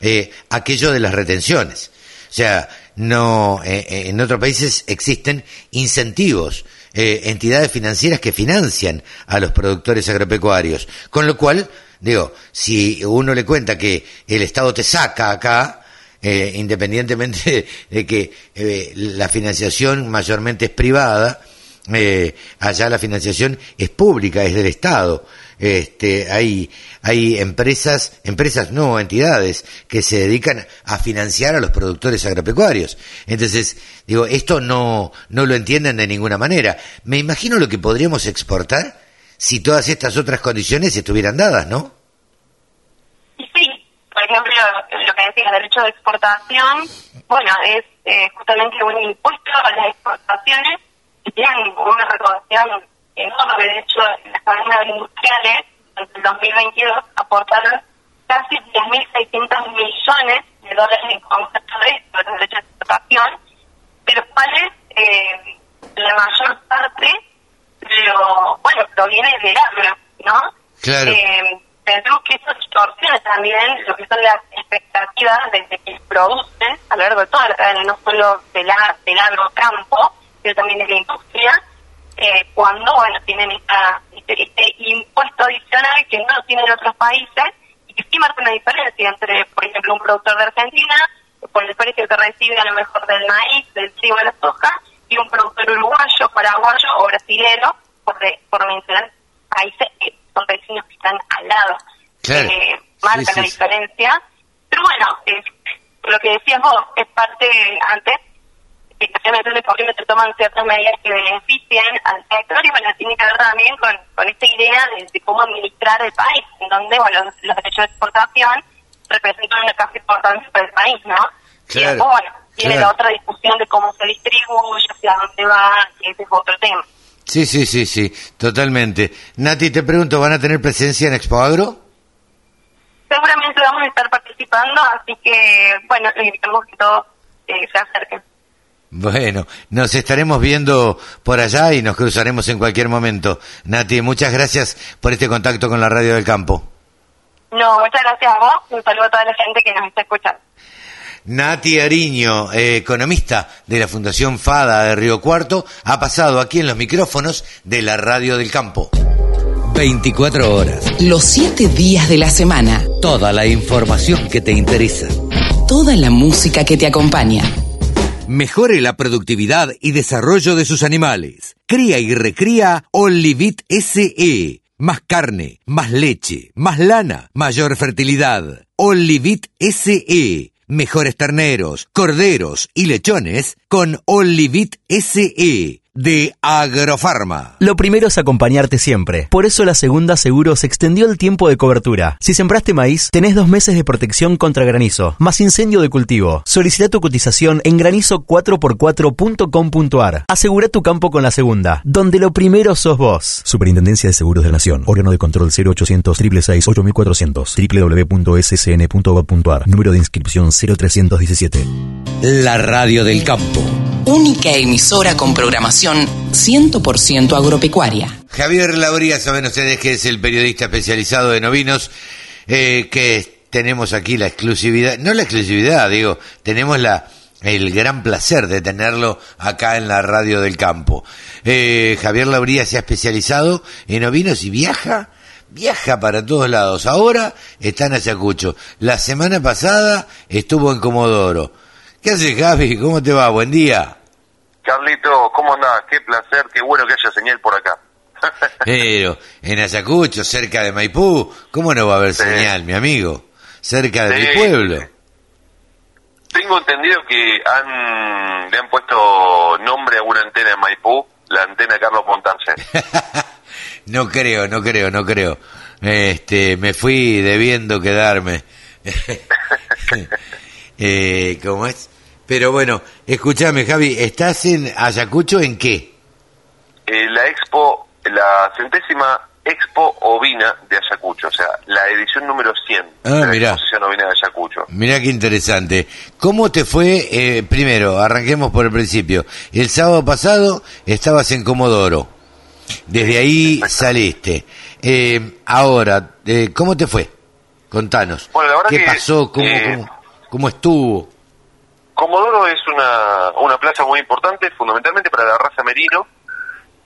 eh, aquello de las retenciones. O sea, no, eh, eh, en otros países existen incentivos, entidades financieras que financian a los productores agropecuarios. Con lo cual, digo, si uno le cuenta que el Estado te saca acá, independientemente [laughs] de que la financiación mayormente es privada, allá la financiación es pública, es del Estado. Este, hay, hay empresas, empresas no, entidades que se dedican a financiar a los productores agropecuarios. Entonces, digo, esto no, no lo entienden de ninguna manera. Me imagino lo que podríamos exportar si todas estas otras condiciones estuvieran dadas, ¿no? Sí, por ejemplo, lo que decías, derecho de exportación, bueno, es eh, justamente un impuesto a las exportaciones que tienen una recaudación enorme. De hecho, las cadenas industriales, en el 2022, aportaron casi 10.600 millones de dólares en concepto de esto, de derecho de exportación, de los cuales eh, la mayor parte lo, bueno, proviene del agro, ¿no? Claro. Eh, pensemos que eso distorsiona también lo que son las expectativas desde que se producen a lo largo de toda la cadena, no solo del, del agrocampo, sino también de la industria, eh, cuando, bueno, tienen esta, este, este impuesto adicional que no tienen otros países y que sí marca una diferencia entre, por ejemplo, un productor de Argentina, por el precio que recibe a lo mejor del maíz, del trigo, de la soja, y un productor uruguayo, paraguayo o brasilero, por, de- por mencionar países que son vecinos que están al lado. Claro. Eh, marca Sí, sí, la diferencia. Pero bueno, eh, lo que decías vos es parte antes que obviamente por qué se toman ciertas medidas que beneficien al sector y bueno, tiene que ver también con, con esta idea de, de cómo administrar el país, en donde bueno, los, los derechos de exportación representan una caja importante para el país, ¿no? Y después, bueno, tiene claro. la otra discusión de cómo se distribuye, hacia dónde va, ese es otro tema. Sí, sí, sí, sí, totalmente. Nati, te pregunto, ¿van a tener presencia en Expo Agro? Seguramente vamos a estar participando, así que, bueno, les invitamos que todos eh, se acerquen. Bueno, nos estaremos viendo por allá y nos cruzaremos en cualquier momento. Nati, muchas gracias por este contacto con la Radio del Campo. No, muchas gracias a vos, un saludo a toda la gente que nos está escuchando. Nati Ariño, eh, economista de la Fundación FADA de Río Cuarto, ha pasado aquí en los micrófonos de la Radio del Campo. 24 horas. Los siete días de la semana. Toda la información que te interesa. Toda la música que te acompaña. Mejore la productividad y desarrollo de sus animales. Cría y recría Olivit SE. Más carne, más leche, más lana, mayor fertilidad. Olivit SE. Mejores terneros, corderos y lechones con Olivit SE de Agrofarma. Lo primero es acompañarte siempre. Por eso la segunda seguro se extendió el tiempo de cobertura. Si sembraste maíz, tenés dos meses de protección contra granizo, más incendio de cultivo. Solicita tu cotización en granizo4x4.com.ar. Asegura tu campo con la segunda, donde lo primero sos vos. Superintendencia de Seguros de la Nación. Órgano de control 0800 666 8400 www.ssn.gov.ar. Número de inscripción 0317. La radio del campo. Única emisora con programación 100% agropecuaria. Javier Labría, saben ustedes que es el periodista especializado de novinos, eh, que tenemos aquí la exclusividad, no la exclusividad, digo, tenemos la el gran placer de tenerlo acá en la radio del campo. Eh, Javier Labría se ha especializado en ovinos y viaja, viaja para todos lados. Ahora está en Ayacucho. La semana pasada estuvo en Comodoro. ¿Qué haces, Javi? ¿Cómo te va? Buen día. Carlito, ¿cómo andás? Qué placer, qué bueno que haya señal por acá. [laughs] Pero en Ayacucho, cerca de Maipú, ¿cómo no va a haber señal, mi amigo? Cerca de mi pueblo. Tengo entendido que han le han puesto nombre a una antena en Maipú, la antena Carlos Montarce. [laughs] No creo, no creo, no creo. Este, me fui debiendo quedarme. [laughs] eh, ¿Cómo es? Pero bueno, escúchame, Javi, ¿estás en Ayacucho en qué? Eh, la expo, la centésima expo ovina de Ayacucho, o sea, la edición número 100 Ah, de la mirá. exposición ovina de Ayacucho. Mirá qué interesante. ¿Cómo te fue? eh, primero, arranquemos por el principio. El sábado pasado estabas en Comodoro. Desde ahí saliste. Eh, ahora, eh, ¿cómo te fue? Contanos. Bueno, la ¿Qué que, pasó? ¿Cómo, cómo, cómo estuvo? Comodoro es una, una plaza muy importante, fundamentalmente para la raza merino,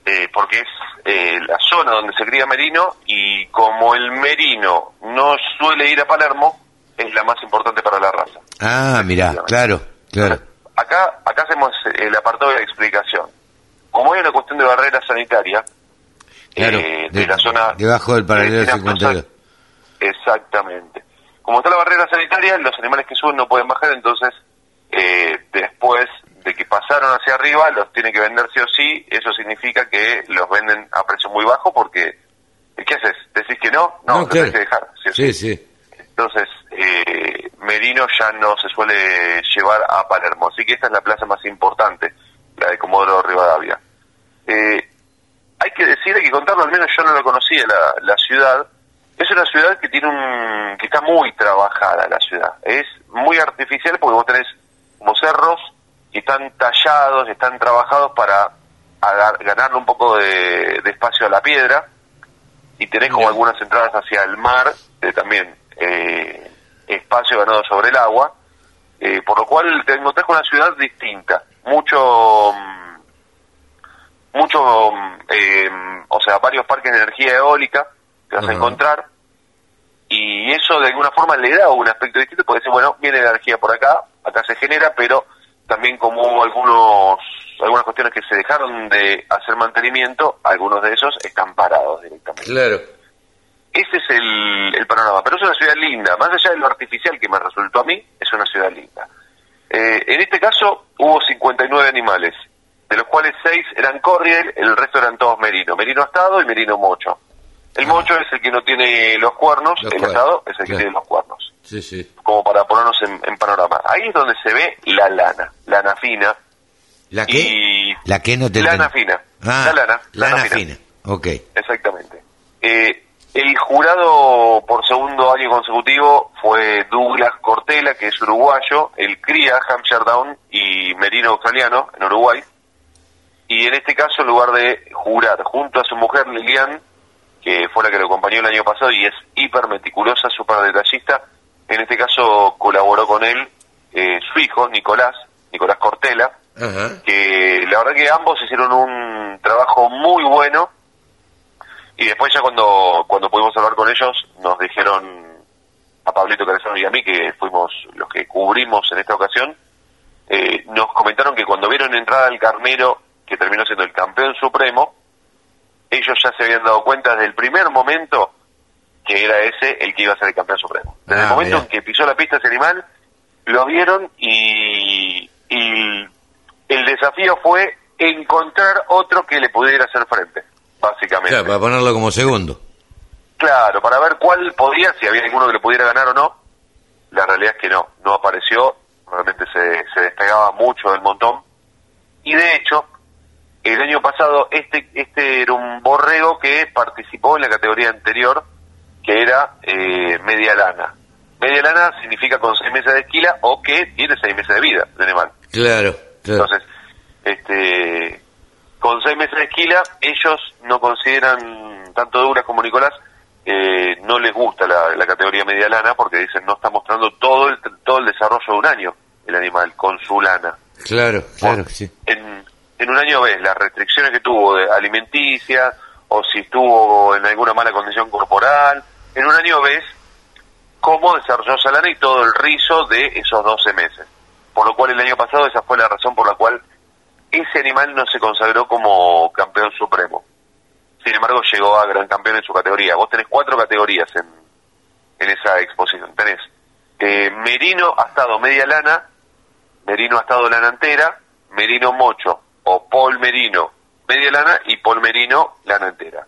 eh, porque es eh, la zona donde se cría merino y como el merino no suele ir a Palermo, es la más importante para la raza. Ah, mirá, claro, claro. Acá, acá hacemos el apartado de la explicación. Como hay una cuestión de barrera sanitaria, Claro, eh, de, de- la zona... debajo del paralelo de la 52. plaza- Exactamente. Como está la barrera sanitaria, los animales que suben no pueden bajar, entonces eh, después de que pasaron hacia arriba, los tienen que vender sí o sí, eso significa que los venden a precio muy bajo porque, ¿qué haces? ¿Decís que no? No, No, claro. tenés que dejar. sí o Sí, sí. entonces, eh, Merino ya no se suele llevar a Palermo, así que esta es la plaza más importante, la de Comodoro Rivadavia. Eh, hay que decir, hay que contarlo, al menos yo no lo conocía, la, la ciudad. Es una ciudad que tiene un, que está muy trabajada la ciudad. Es muy artificial porque vos tenés como cerros que están tallados, están trabajados para ganarle un poco de, de espacio a la piedra y tenés como algunas entradas hacia el mar, eh, también eh, espacio ganado sobre el agua, eh, por lo cual te encontrás con una ciudad distinta, mucho, mm, mucho, mm, eh, o sea, varios parques de energía eólica que vas a encontrar, y eso de alguna forma le da un aspecto distinto, porque decir, bueno, viene la energía por acá, acá se genera, pero también como hubo algunos, algunas cuestiones que se dejaron de hacer mantenimiento, algunos de esos están parados directamente. Claro. Ese es el, el panorama, pero es una ciudad linda, más allá de lo artificial que me resultó a mí, es una ciudad linda. Eh, en este caso hubo 59 animales, de los cuales 6 eran corriel, el resto eran todos merino, merino astado y merino mocho. El mocho es el que no tiene los cuernos, Los el cuernos, es el que claro. tiene los cuernos. Sí, sí. como para ponernos en, en panorama. Ahí es donde se ve la lana, lana fina. ¿La qué? Y ¿La qué no te lana fina. Ah, la lana. lana fina. Ok. Exactamente. Eh, el jurado por segundo año consecutivo fue Douglas Cortela, que es uruguayo, el cría Hampshire Down y Merino australiano en Uruguay. Y en este caso, en lugar de jurar junto a su mujer Lilian, que fue la que lo acompañó el año pasado y es hiper meticulosa, súper detallista, en este caso colaboró con él eh, su hijo, Nicolás, Nicolás Cortela, que la verdad que ambos hicieron un trabajo muy bueno y después ya cuando cuando pudimos hablar con ellos nos dijeron a Pablito Carezano y a mí que fuimos los que cubrimos en esta ocasión eh, nos comentaron que cuando vieron entrar al carnero que terminó siendo el campeón supremo ellos ya se habían dado cuenta desde el primer momento que era ese el que iba a ser el campeón supremo desde el Ah, momento en que pisó la pista ese animal lo vieron y, y el desafío fue encontrar otro que le pudiera hacer frente, básicamente. Claro, para ponerlo como segundo. Claro, para ver cuál podía, si había alguno que le pudiera ganar o no. La realidad es que no, no apareció, realmente se, se despegaba mucho del montón. Y de hecho, el año pasado este este era un borrego que participó en la categoría anterior, que era eh, media lana. Media lana significa con seis meses de esquila o que tiene seis meses de vida el animal. Claro, claro. Entonces, este, con seis meses de esquila, ellos no consideran, tanto Douglas como Nicolás, eh, no les gusta la, la categoría media lana porque dicen no está mostrando todo el, todo el desarrollo de un año el animal con su lana. Claro, claro que sí. En, en un año ves las restricciones que tuvo de alimenticias o si estuvo en alguna mala condición corporal. En un año ves cómo desarrolló esa lana y todo el rizo de esos 12 meses. Por lo cual el año pasado esa fue la razón por la cual ese animal no se consagró como campeón supremo. Sin embargo, llegó a gran campeón en su categoría. Vos tenés cuatro categorías en, en esa exposición. Tenés eh, Merino ha estado media lana, Merino ha estado lana entera, Merino mocho o Paul Merino media lana y Paul Merino lana entera.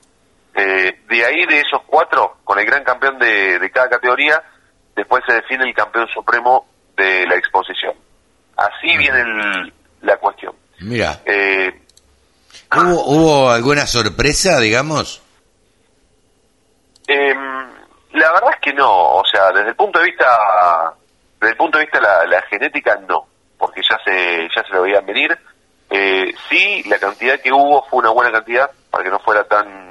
Eh, de ahí, de esos cuatro, con el gran campeón de, de cada categoría, después se define el campeón supremo de la exposición. Así viene el- la cuestión. Mira, Eh, ¿hubo, ¿hubo alguna sorpresa, digamos? Em, la verdad es que no, o sea, desde el punto de vista, desde el punto de vista de la, la genética no, porque ya se, ya se lo veían venir. Eh, sí, la cantidad que hubo fue una buena cantidad para que no fuera tan,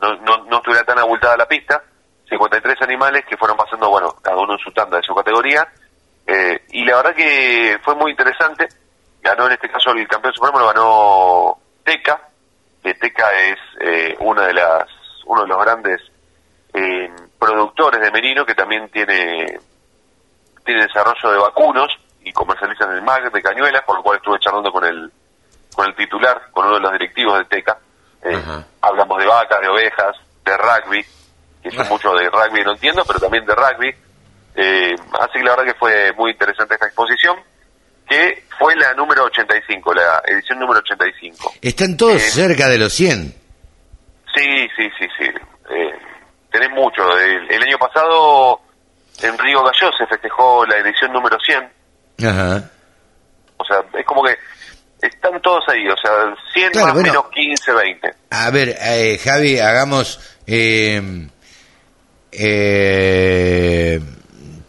no, no, no estuviera tan abultada la pista. 53 animales que fueron pasando, bueno, cada uno en su tanda de su categoría. Eh, y la verdad que fue muy interesante. Ganó en este caso el campeón supremo, lo ganó Teca, que Teca es eh, una de las, uno de los grandes eh, productores de merino que también tiene, tiene desarrollo de vacunos y comercializan el MAG de cañuelas, por lo cual estuve charlando con el, con el titular, con uno de los directivos de Teca. Eh, hablamos de vacas, de ovejas, de rugby, que yo mucho de rugby no entiendo, pero también de rugby. Eh, así que la verdad que fue muy interesante esta exposición, que fue la número 85, la edición número 85. Están todos Eh, cerca de los 100. Sí, sí, sí, sí. Eh, tenés mucho. El, el año pasado en Río Gallo se festejó la edición número 100. Ajá. O sea, es como que están todos ahí. O sea, 100 Claro, más bueno. menos 15, 20. A ver, eh, Javi, hagamos... eh, eh,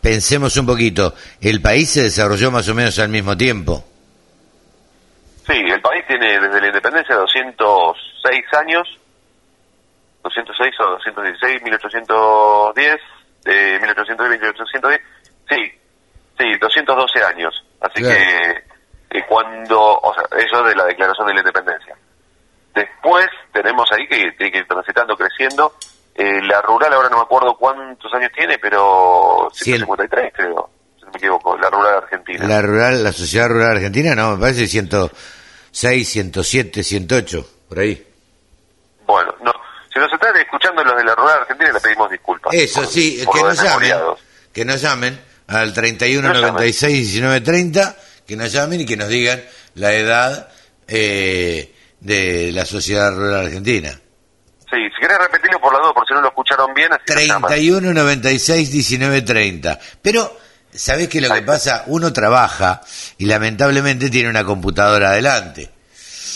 pensemos un poquito. El país se desarrolló más o menos al mismo tiempo. Sí, el país tiene desde la independencia 206 años. 206 o 216, 1810, eh, 1810, 1810. Sí, sí, 212 años. Así Claro. que eh, cuando, o sea, eso de la declaración de la independencia. Después tenemos ahí que tiene que ir transitando, creciendo. Eh, la rural, ahora no me acuerdo cuántos años tiene, pero 153 creo, si no me equivoco, la rural argentina. La rural, la sociedad rural argentina, no, me parece 106, 107, 108, por ahí. Bueno, no, si nos están escuchando los de la rural argentina, le pedimos disculpas. Eso por- sí, por que nos llamen, que nos llamen al 31 Nos llamen. 96 19 30, que nos llamen y que nos digan la edad eh, de la sociedad rural argentina. Sí, si querés repetirlo por la duda, por si no lo escucharon bien, así nos llaman. 31 96 19 30. Pero, ¿sabés qué es lo que pasa? Uno trabaja y lamentablemente tiene una computadora adelante.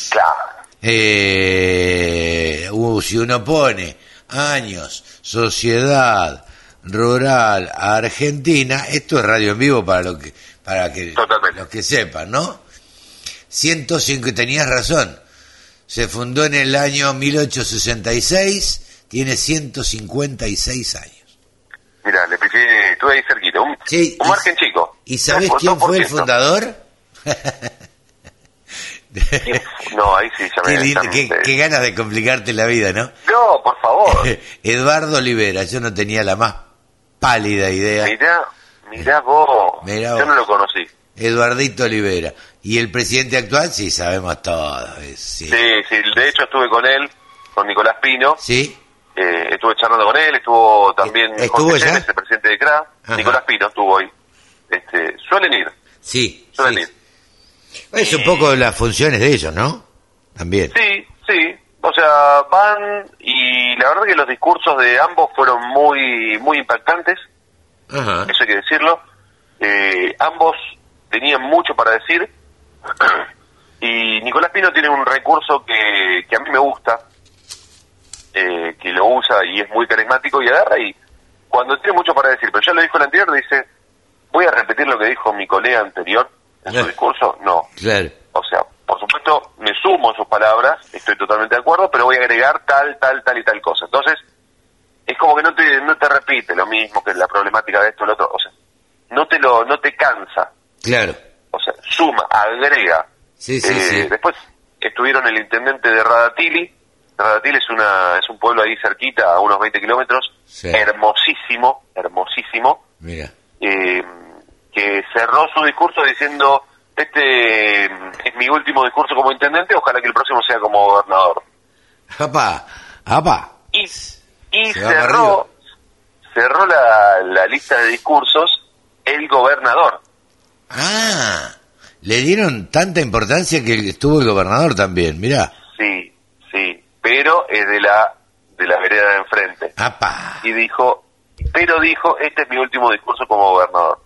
Claro. Eh, uh, si uno pone años, sociedad, rural, Argentina, esto es radio en vivo para lo que para que los que sepan, ¿no? 105, tenías razón. Se fundó en el año 1866, tiene 156 años. Mira, le piqué, estuve ahí cerquita, un, un margen chico. ¿Y sabés Dos- quién fue el 2%. fundador? No, ahí sí, ya me Qué, lindo, qué, qué ganas de complicarte la vida, ¿no? No, por favor. [laughs] Eduardo Olivera, yo no tenía la más pálida idea. Mirá, mirá vos. Mirá Yo no lo conocí. Eduardito Olivera. Y el presidente actual, sí, sabemos todo. es- Sí. Sí, sí, de hecho estuve con él, con Nicolás Pino. ¿Sí? Eh, estuve charlando con él, estuvo también ¿Estuvo Jorge? Temes, el presidente de CRA. Ajá. Nicolás Pino estuvo hoy. Este, suelen ir, Sí. suelen ir. Es un poco las funciones de ellos, ¿no? También. Sí, sí. O sea, van y la verdad que los discursos de ambos fueron muy, muy impactantes. Ajá. Eso hay que decirlo. Eh, ambos tenían mucho para decir. [clears throat] y Nicolás Pino tiene un recurso que, que a mí me gusta, eh, que lo usa y es muy carismático y agarra y cuando tiene mucho para decir, pero ya lo dijo el anterior, dice, voy a repetir lo que dijo mi colega anterior en su discurso. No, Claro. o sea, por supuesto, me sumo a sus palabras, estoy totalmente de acuerdo, pero voy a agregar tal, tal, tal y tal cosa. Entonces, es como que no te, no te repite lo mismo que la problemática de esto, lo otro, o sea, no te lo, no te cansa, Claro. o sea, suma, agrega. Sí, sí, Eh, sí. Después estuvieron el intendente de Radatili, Radatili es una, es un pueblo ahí cerquita, a unos 20 kilómetros, Sí. hermosísimo, hermosísimo, Mira. eh, que cerró su discurso diciendo, este es mi último discurso como intendente, ojalá que el próximo sea como gobernador. Apa, apa. Y, Se cerró, cerró la, la lista de discursos el gobernador. Ah, le dieron tanta importancia que estuvo el gobernador también, mirá. Sí, sí, pero es de la, de la vereda de enfrente. Apa. Y dijo, pero dijo, este es mi último discurso como gobernador.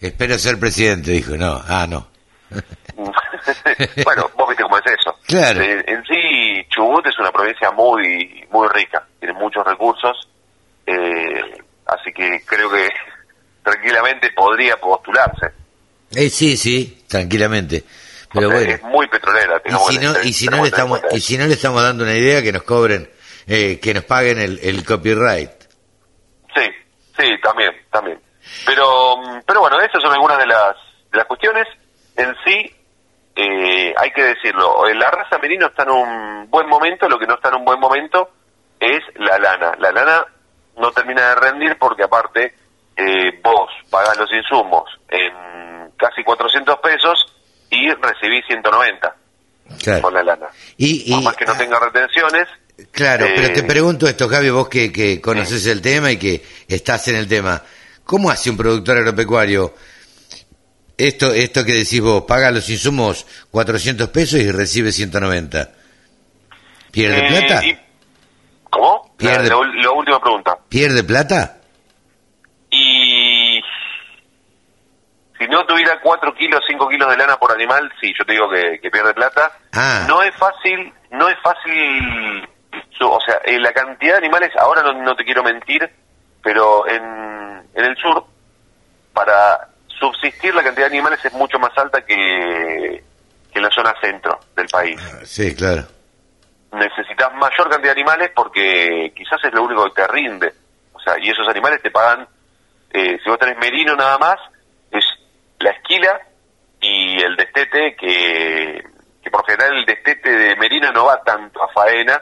Espero ser presidente, dijo. No, ah, no. [laughs] [laughs] bueno, vos viste cómo es eso. Claro. En sí, Chubut es una provincia muy muy rica, tiene muchos recursos, eh, así que creo que [laughs] tranquilamente podría postularse. Eh, sí, sí, tranquilamente. Pero bueno. Es muy petrolera. Y si no, y si no le estamos, y si no le estamos dando una idea que nos cobren, eh, que nos paguen el, el copyright. Sí, sí, también, también. Pero, mm, pero bueno, esas son algunas de las, de las cuestiones. En sí, eh, hay que decirlo, eh, la raza merino está en un buen momento, lo que no está en un buen momento es la lana. La lana no termina de rendir porque aparte eh, vos pagás los insumos en casi 400 pesos y recibís 190 Claro. con la lana. Y, Por y- más que no tenga retenciones, claro, eh, pero te pregunto esto, Javi, vos que, que conoces el tema y que estás en el tema. ¿Cómo hace un productor agropecuario esto, esto que decís vos? Paga los insumos 400 pesos y recibe 190. ¿Pierde eh, plata? y- ¿Cómo? La, Pierde- la última pregunta. ¿Pierde plata? Y si no tuviera 4 kilos, 5 kilos de lana por animal, sí, yo te digo que, que pierde plata. Ah. No es fácil, no es fácil, o sea, eh, la cantidad de animales, ahora no, no te quiero mentir, pero en, en el sur, para subsistir la cantidad de animales es mucho más alta que, que en la zona centro del país. Sí, claro. necesitas mayor cantidad de animales porque quizás es lo único que te rinde. O sea, y esos animales te pagan, eh, si vos tenés merino nada más, es la esquila y el destete, que, que por general el destete de merino no va tanto a faena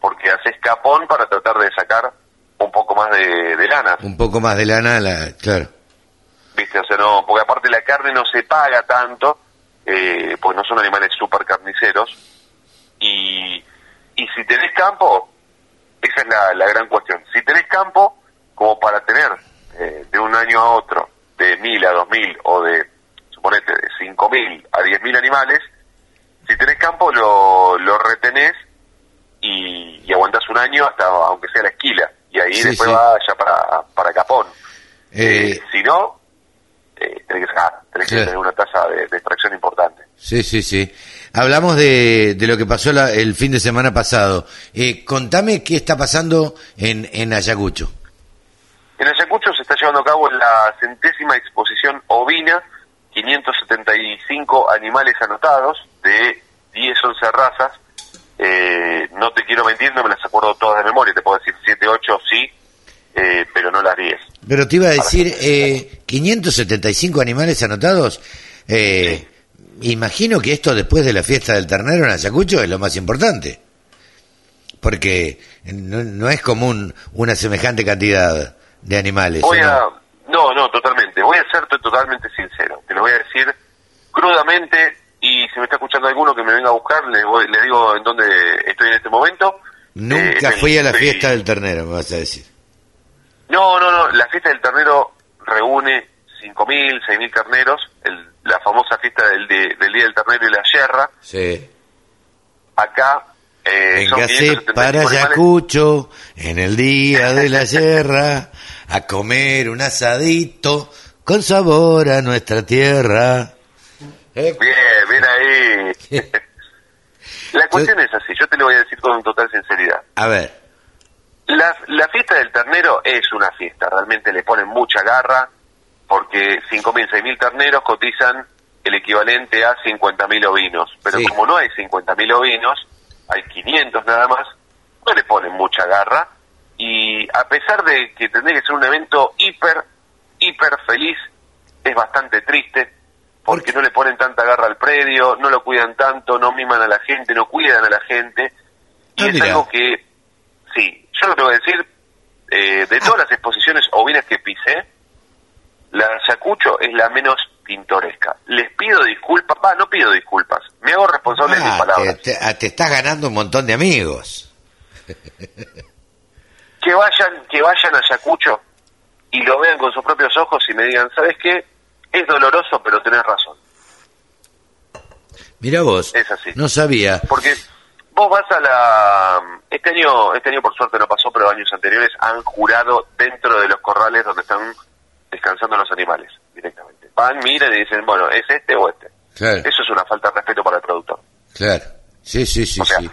porque haces capón para tratar de sacar un poco más de, de lana. Un poco más de lana, la, claro. ¿Viste? O sea, no, porque aparte la carne no se paga tanto, eh, pues no son animales súper carniceros. Y, y si tenés campo, esa es la, la gran cuestión. Si tenés campo, como para tener eh, de un año a otro, de mil a dos mil, o de, suponete, de cinco mil a diez mil animales, si tenés campo lo, lo retenés y, y aguantás un año hasta aunque sea la esquila y ahí Sí, después sí. va ya para, para Capón. Eh, Si no, eh, tenés que sacar, tenés que Claro. tener una tasa de, de extracción importante. Sí, sí, sí. Hablamos de, de lo que pasó la- el fin de semana pasado. Eh, contame qué está pasando en, en Ayacucho. En Ayacucho se está llevando a cabo la centésima exposición ovina, 575 animales anotados de 10, 11 razas. Eh, no te quiero mentir, no me las acuerdo todas de memoria, te puedo decir 7, 8 sí, eh, pero no las 10. Pero te iba a decir, eh, 575 animales anotados. Eh, Imagino que esto después de la fiesta del ternero en Ayacucho es lo más importante. Porque no, no es común una semejante cantidad de animales. Voy a... No, no, totalmente. Voy a serte totalmente sincero. Te lo voy a decir crudamente y si me está escuchando alguno que me venga a buscar, le, voy, le digo en dónde estoy en este momento. Nunca Eh, fui a la fiesta del ternero, me vas a decir. No, no, no. La fiesta del ternero reúne 5.000, 6.000 carneros. El- la famosa fiesta del, de- del Día del Ternero y la Yerra. Sí. Acá eh, son Véngase 575 para. Ayacucho en el día de la sierra a comer un asadito con sabor a nuestra tierra. Bien, bien ahí. [laughs] la cuestión es así. Yo te lo voy a decir con total sinceridad. A ver, La, la fiesta del ternero es una fiesta, realmente le ponen mucha garra, porque 5.000, 6.000 terneros cotizan el equivalente a 50.000 ovinos, pero Sí. como no hay 50.000 ovinos, hay 500 nada más, no le ponen mucha garra, y a pesar de que tendría que ser un evento hiper, hiper feliz, es bastante triste, porque no le ponen tanta garra al predio, no lo cuidan tanto, no miman a la gente, no cuidan a la gente, y es algo que, sí, yo lo que voy a decir, eh, de todas las exposiciones ovinas que pisé, la de Ayacucho es la menos pintoresca. Les pido disculpas, va, no pido disculpas, me hago responsable de mis ah, palabras. te, te- ah, te estás ganando un montón de amigos. [laughs] Que vayan, que vayan a Ayacucho y lo vean con sus propios ojos y me digan, ¿sabes qué? Es doloroso, pero tenés razón. Mira vos, Es así. no sabía. Porque vos vas a la... Este año, este año por suerte no pasó, pero años anteriores han jurado dentro de los corrales donde están descansando los animales directamente. Van, miran y dicen, bueno, ¿es este o este? Claro, Eso es una falta de respeto para el productor. claro. Sí, sí, sí, O sea, sí.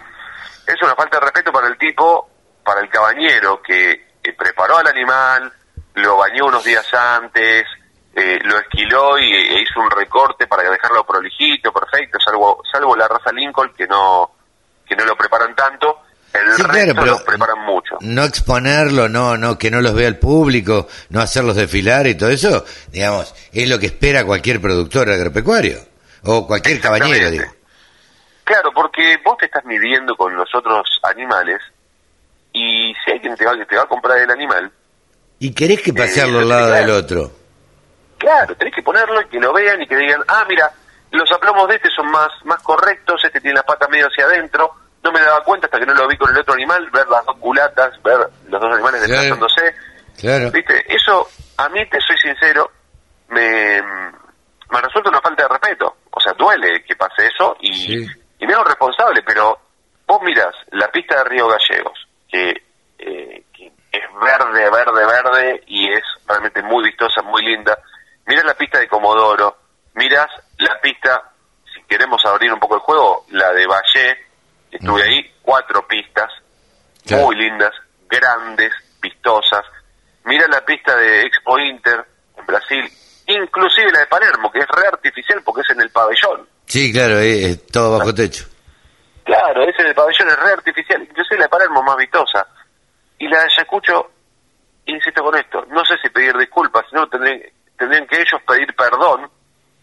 Es una falta de respeto para el tipo, para el cabañero que, que preparó al animal, lo bañó unos días antes, eh, lo esquiló y e hizo un recorte para dejarlo prolijito, perfecto, salvo salvo la raza Lincoln que no que no lo preparan tanto, el Sí, claro, resto pero- lo preparan mucho. No exponerlo, no, no, que no los vea el público, no hacerlos desfilar y todo eso, digamos, es lo que espera cualquier productor agropecuario o cualquier cabañero, digo. Claro, porque vos te estás midiendo con los otros animales y si alguien te va, te va a comprar el animal, Y querés que pasearlo Eh, al lado claro. del otro. Claro, tenés que ponerlo y que lo vean y que digan, ah, mira, los aplomos de este son más, más correctos, este tiene la pata medio hacia adentro, no me daba cuenta hasta que no lo vi con el otro animal, ver las dos culatas, ver los dos animales Claro. desplazándose. Claro. Viste, eso a mí, te soy sincero, me, me resulta una falta de respeto. O sea, duele que pase eso y, y me hago responsable, pero vos mirás la pista de Río Gallegos, que, eh, que es verde, verde, verde y es realmente muy vistosa, muy linda. Mirás la pista de Comodoro, mirás la pista, si queremos abrir un poco el juego, la de Valle, estuve ahí, cuatro pistas, Claro. muy lindas, grandes, vistosas. Mira la pista de Expo Inter en Brasil, inclusive la de Palermo, que es re artificial porque es en el pabellón. Sí, claro, es, es todo bajo techo. Claro, ese del pabellón es re artificial, inclusive la de Palermo más vistosa. Y la de Ayacucho, insisto con esto, no sé si pedir disculpas, sino tendrían, tendrían que ellos pedir perdón,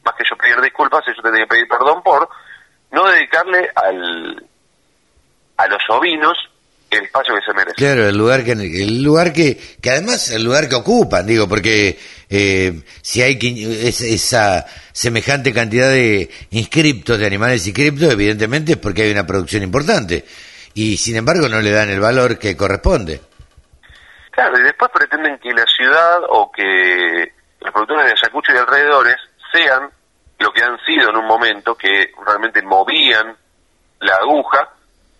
más que yo pedir disculpas, ellos tendrían que pedir perdón por no dedicarle al a los ovinos el espacio que se merecen. Claro, el lugar que, el lugar que, que además el lugar que ocupan, digo, porque eh, si hay quin- es- esa semejante cantidad de inscriptos, de animales inscriptos, evidentemente es porque hay una producción importante. Y sin embargo no le dan el valor que corresponde. Claro, y después pretenden que la ciudad o que los productores de Ayacucho y alrededores sean lo que han sido en un momento, que realmente movían la aguja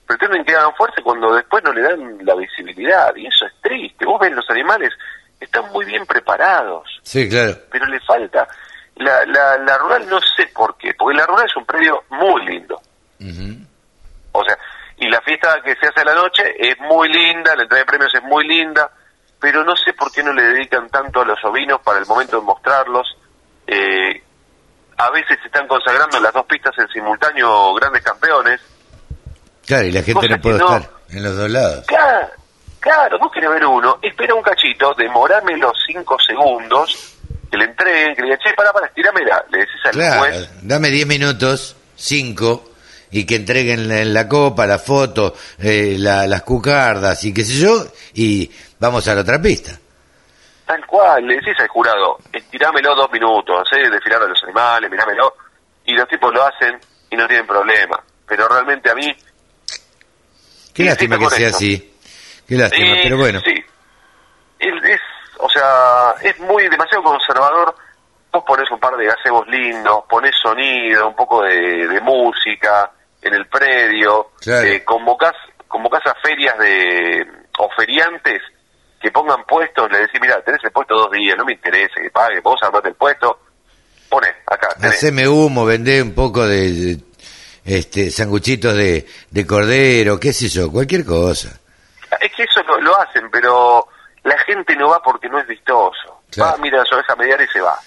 pretenden que hagan fuerza cuando después no le dan la visibilidad, y eso es triste. Vos ves los animales, están muy bien preparados, Sí, claro. pero le falta. La, la, la rural no sé por qué, porque la rural es un predio muy lindo. O sea, y la fiesta que se hace a la noche es muy linda, la entrega de premios es muy linda, pero no sé por qué no le dedican tanto a los ovinos para el momento de mostrarlos. Eh, a veces se están consagrando las dos pistas en simultáneo grandes campeones. Claro, y la gente no puede no- estar en los dos lados. Claro, claro, vos querés ver uno, espera un cachito, demorame los cinco segundos, que le entreguen, que le digan, che, para, para, estirámela, le decís al Claro, juez, dame 10 minutos, 5, y que entreguen la, la copa, la foto, eh, la- las cucardas y qué sé yo, y vamos a la otra pista. Tal cual, le decís al jurado, estirámelo dos minutos, eh, desfilar a los animales, mirámelo, y los tipos lo hacen y no tienen problema. Pero realmente a mí, Qué lástima que sea esto. así. Qué lástima, Eh, pero bueno. Sí. Es, es- o sea, es muy demasiado conservador. Vos ponés un par de gazebos lindos, ponés sonido, un poco de, de música en el predio, Claro. eh, convocás, convocás a ferias de o feriantes que pongan puestos, le decís, mira, tenés el puesto dos días, no me interesa que pague, vos armate el puesto, poné, acá, tenés. Haceme humo, vendé un poco de, de, este sanguchitos de, de cordero, qué sé yo, cualquier cosa. Es que eso lo, lo hacen, pero la gente no va porque no es vistoso. Claro. Va, mira, su oveja mediar y se va.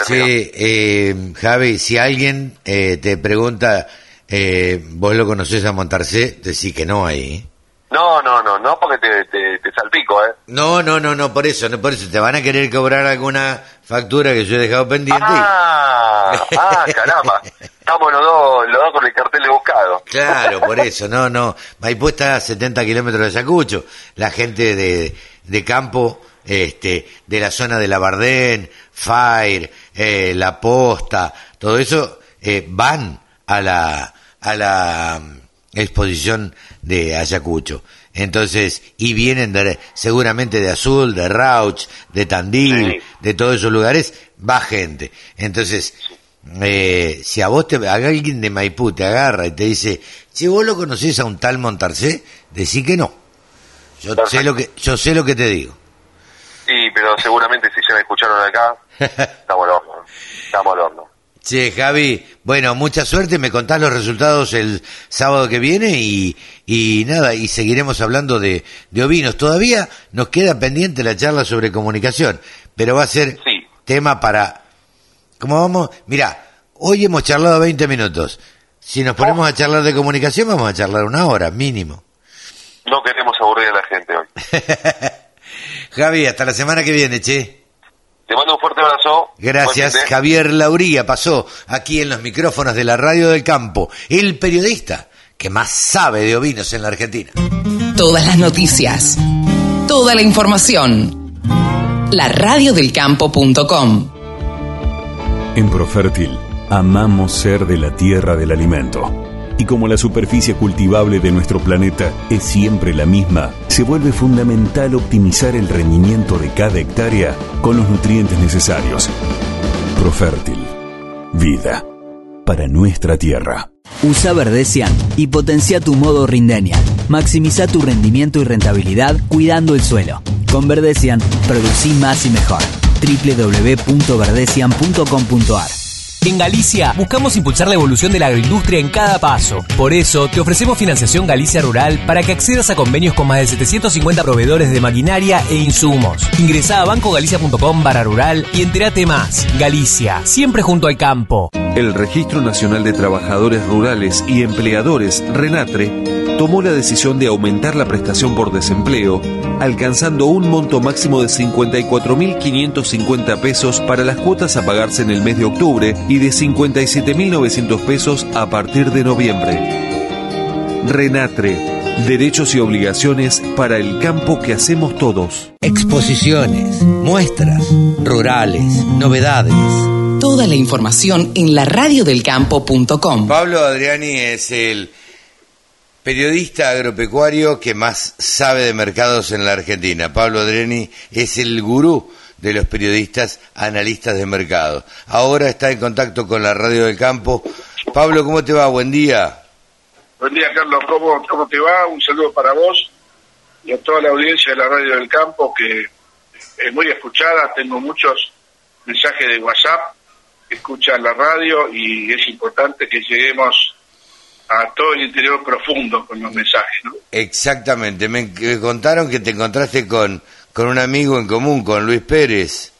Sí, eh, Javi, si alguien eh, te pregunta, eh, ¿vos lo conocés a Montarcé? Decís que no ahí. No, no, no, no porque te, te, te salpico, ¿eh? No, no, no, no, por eso, no por eso. Te van a querer cobrar alguna factura que yo he dejado pendiente. y- Ah, ah, caramba. Estamos los dos, los dos con el cartel de buscado. Claro, por eso, no, no. Maipú está a 70 kilómetros de Ayacucho. La gente de, de campo, este, de la zona de la Bardén, Fire, eh, La Posta, todo eso, eh, van a la, a la exposición de Ayacucho. Entonces, y vienen de, seguramente de Azul, de Rauch, de Tandil, de todos esos lugares, va gente. Entonces, eh, si a vos te, a alguien de Maipú te agarra y te dice, si vos lo conocés a un tal Montarcé, decí que no. Yo sé lo que, yo sé lo que te digo. Sí, pero seguramente si ya me escucharon acá, [laughs] estamos al horno. Estamos al horno. Che, Javi, bueno, mucha suerte, me contás los resultados el sábado que viene y, y nada, y seguiremos hablando de, de ovinos. Todavía nos queda pendiente la charla sobre comunicación, pero va a ser tema para... ¿Cómo vamos? Mira, hoy hemos charlado 20 minutos. Si nos ponemos a charlar de comunicación, vamos a charlar una hora, mínimo. No queremos aburrir a la gente hoy. [laughs] Javi, hasta la semana que viene, che. Te mando un fuerte abrazo. Gracias, Javier Lauría pasó aquí en los micrófonos de la Radio del Campo, el periodista que más sabe de ovinos en la Argentina. Todas las noticias, toda la información. La radiodelcampo.com. En Profértil, amamos ser de la tierra del alimento. Y como la superficie cultivable de nuestro planeta es siempre la misma, se vuelve fundamental optimizar el rendimiento de cada hectárea con los nutrientes necesarios. Profértil, vida para nuestra tierra. Usa Verdecian y potencia tu modo Rindenial. Maximiza tu rendimiento y rentabilidad cuidando el suelo. Con Verdecian, producí más y mejor. www.verdecian.com.ar En Galicia buscamos impulsar la evolución de la agroindustria en cada paso. Por eso te ofrecemos financiación Galicia Rural para que accedas a convenios con más de 750 proveedores de maquinaria e insumos. Ingresá a bancogalicia.com barra rural y entérate más. Galicia, siempre junto al campo. El Registro Nacional de Trabajadores Rurales y Empleadores, RENATRE, tomó la decisión de aumentar la prestación por desempleo, alcanzando un monto máximo de 54.550 pesos para las cuotas a pagarse en el mes de octubre y de 57.900 pesos a partir de noviembre. RENATRE, derechos y obligaciones para el campo que hacemos todos. Exposiciones, muestras, rurales, novedades. Toda la información en la radiodelcampo.com. Pablo Adriani es el periodista agropecuario que más sabe de mercados en la Argentina. Pablo Adriani es el gurú de los periodistas analistas de mercado. Ahora está en contacto con la Radio del Campo. Pablo, ¿cómo te va? Buen día. Buen día, Carlos. ¿Cómo, ¿Cómo te va? Un saludo para vos y a toda la audiencia de la Radio del Campo, que es muy escuchada. Tengo muchos mensajes de WhatsApp que escuchan la radio y es importante que lleguemos a todo el interior profundo con los mensajes. ¿no? Exactamente, me, me contaron que te encontraste con, con un amigo en común, con Luis Pérez.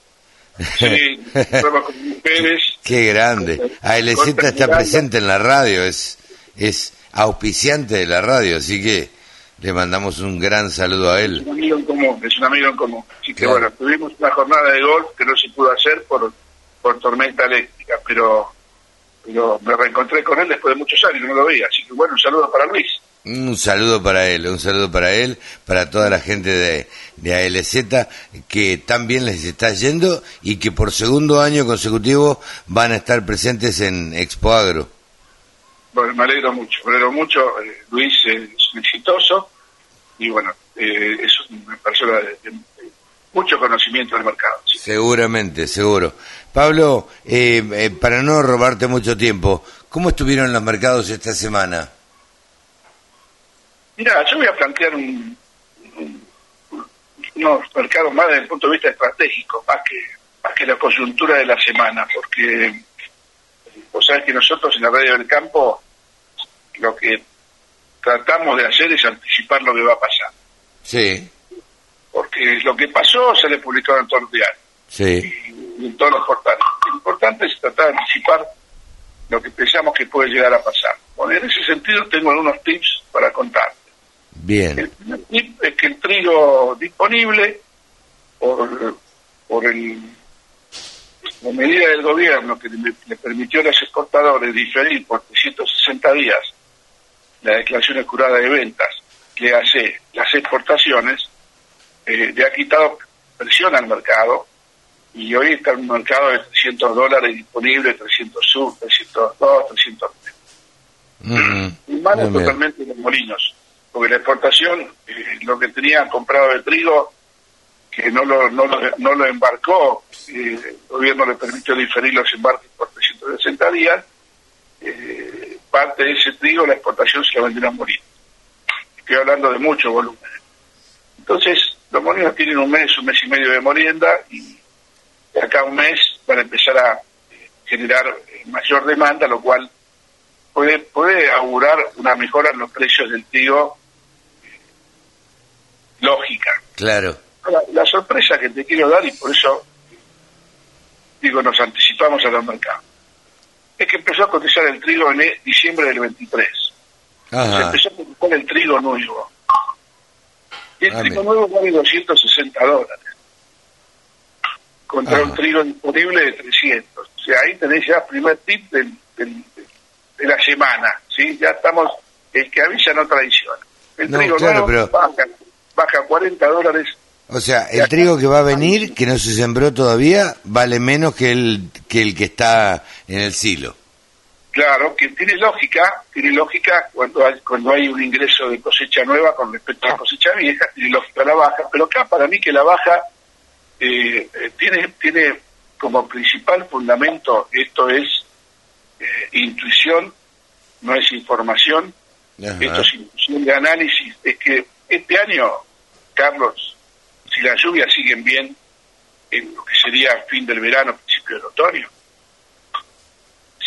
Sí, [laughs] con Luis Pérez. Qué grande. ALZ está presente en la radio, es, es auspiciante de la radio, así que le mandamos un gran saludo a Es él. un amigo en común, es un amigo en común. Así que Claro. bueno, tuvimos una jornada de golf que no se pudo hacer por, por tormenta eléctrica, pero, pero me reencontré con él después de muchos años, no lo veía. Así que bueno, un saludo para Luis. Un saludo para él, un saludo para él, para toda la gente de, de ALZ que tan bien les está yendo y que por segundo año consecutivo van a estar presentes en Expo Agro. Bueno, me alegro mucho, me alegro mucho. eh, Luis es un exitoso y bueno, eh, es una persona de, de- de mucho conocimiento del mercado. sí. Seguramente, seguro. Pablo, eh, eh, para no robarte mucho tiempo, ¿cómo estuvieron los mercados esta semana? Mira, yo voy a plantear un, un- unos mercados más desde el punto de vista estratégico, más que, más que la coyuntura de la semana, porque vos sabés que nosotros en la radio del campo lo que tratamos de hacer es anticipar lo que va a pasar, Sí, porque lo que pasó se le publicó en todos los diarios sí. y en todos los portales. Lo importante es tratar de anticipar lo que pensamos que puede llegar a pasar. Bueno, en ese sentido tengo algunos tips para contar. Bien. El primer tip es que el trigo disponible por, por el, la medida del gobierno que le, le permitió a los exportadores diferir por 360 días la declaración jurada de ventas que hace las exportaciones, eh, le ha quitado presión al mercado y hoy está en un mercado de 300 dólares disponible, 300 sur, 302, 303. Ujú. Y mano Bien, bien. totalmente los molinos, porque la exportación, eh, lo que tenía comprado de trigo, que no lo, no lo, no lo embarcó, eh, el gobierno le permitió diferir los embarques por 360 días, eh, parte de ese trigo la exportación se la vendieron a molinos. Estoy hablando de mucho volumen. Entonces, los molinos tienen un mes, un mes y medio de molienda y de acá a un mes van a empezar a eh, generar eh, mayor demanda, lo cual puede, puede augurar una mejora en los precios del trigo eh, lógica. Claro. Ahora, la sorpresa que te quiero dar, y por eso digo, nos anticipamos a los mercados, es que empezó a cotizar el trigo en diciembre del 23. Se empezó a cotizar el trigo nuevo. Y el Ah, trigo nuevo vale 260 dólares. Contra Ajá. un trigo disponible de 300. O sea, ahí tenés ya el primer tip del- del- de la semana. ¿sí? Ya estamos, el que avisa no traiciona. El No, trigo claro, nuevo pero- baja, baja 40 dólares O sea, el trigo que va a venir, que no se sembró todavía, vale menos que el que, el que está en el silo. Claro, que tiene lógica, tiene lógica cuando hay, cuando hay un ingreso de cosecha nueva con respecto a la cosecha vieja, tiene lógica la baja, pero acá para mí que la baja eh, eh, tiene, tiene como principal fundamento, esto es eh, intuición, no es información, esto es intuición de análisis, es que este año, Carlos, si las lluvias siguen bien, en lo que sería fin del verano, principio del otoño,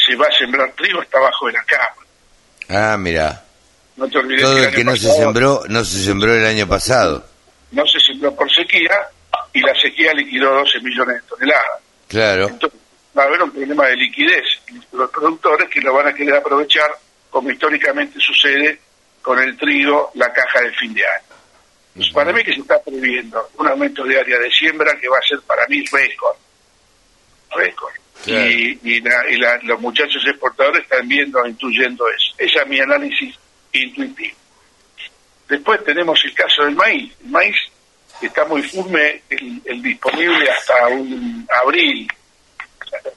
se va a sembrar trigo hasta abajo de la cama. Ah, mira. No te olvides Todo que el el que no se sembró, no se sembró el año pasado. no se sembró por sequía y la sequía liquidó 12 millones de toneladas. Claro. Va a haber un problema de liquidez. Los productores que lo van a querer aprovechar, como históricamente sucede con el trigo, la caja de fin de año. Pues Para mí que se está previendo un aumento de área de siembra que va a ser para mí récord. Récord. Claro. Y, y la- y la- los muchachos exportadores están viendo, intuyendo eso. Ese es mi análisis intuitivo. Después tenemos el caso del maíz. El maíz está muy firme, el, el disponible hasta un abril,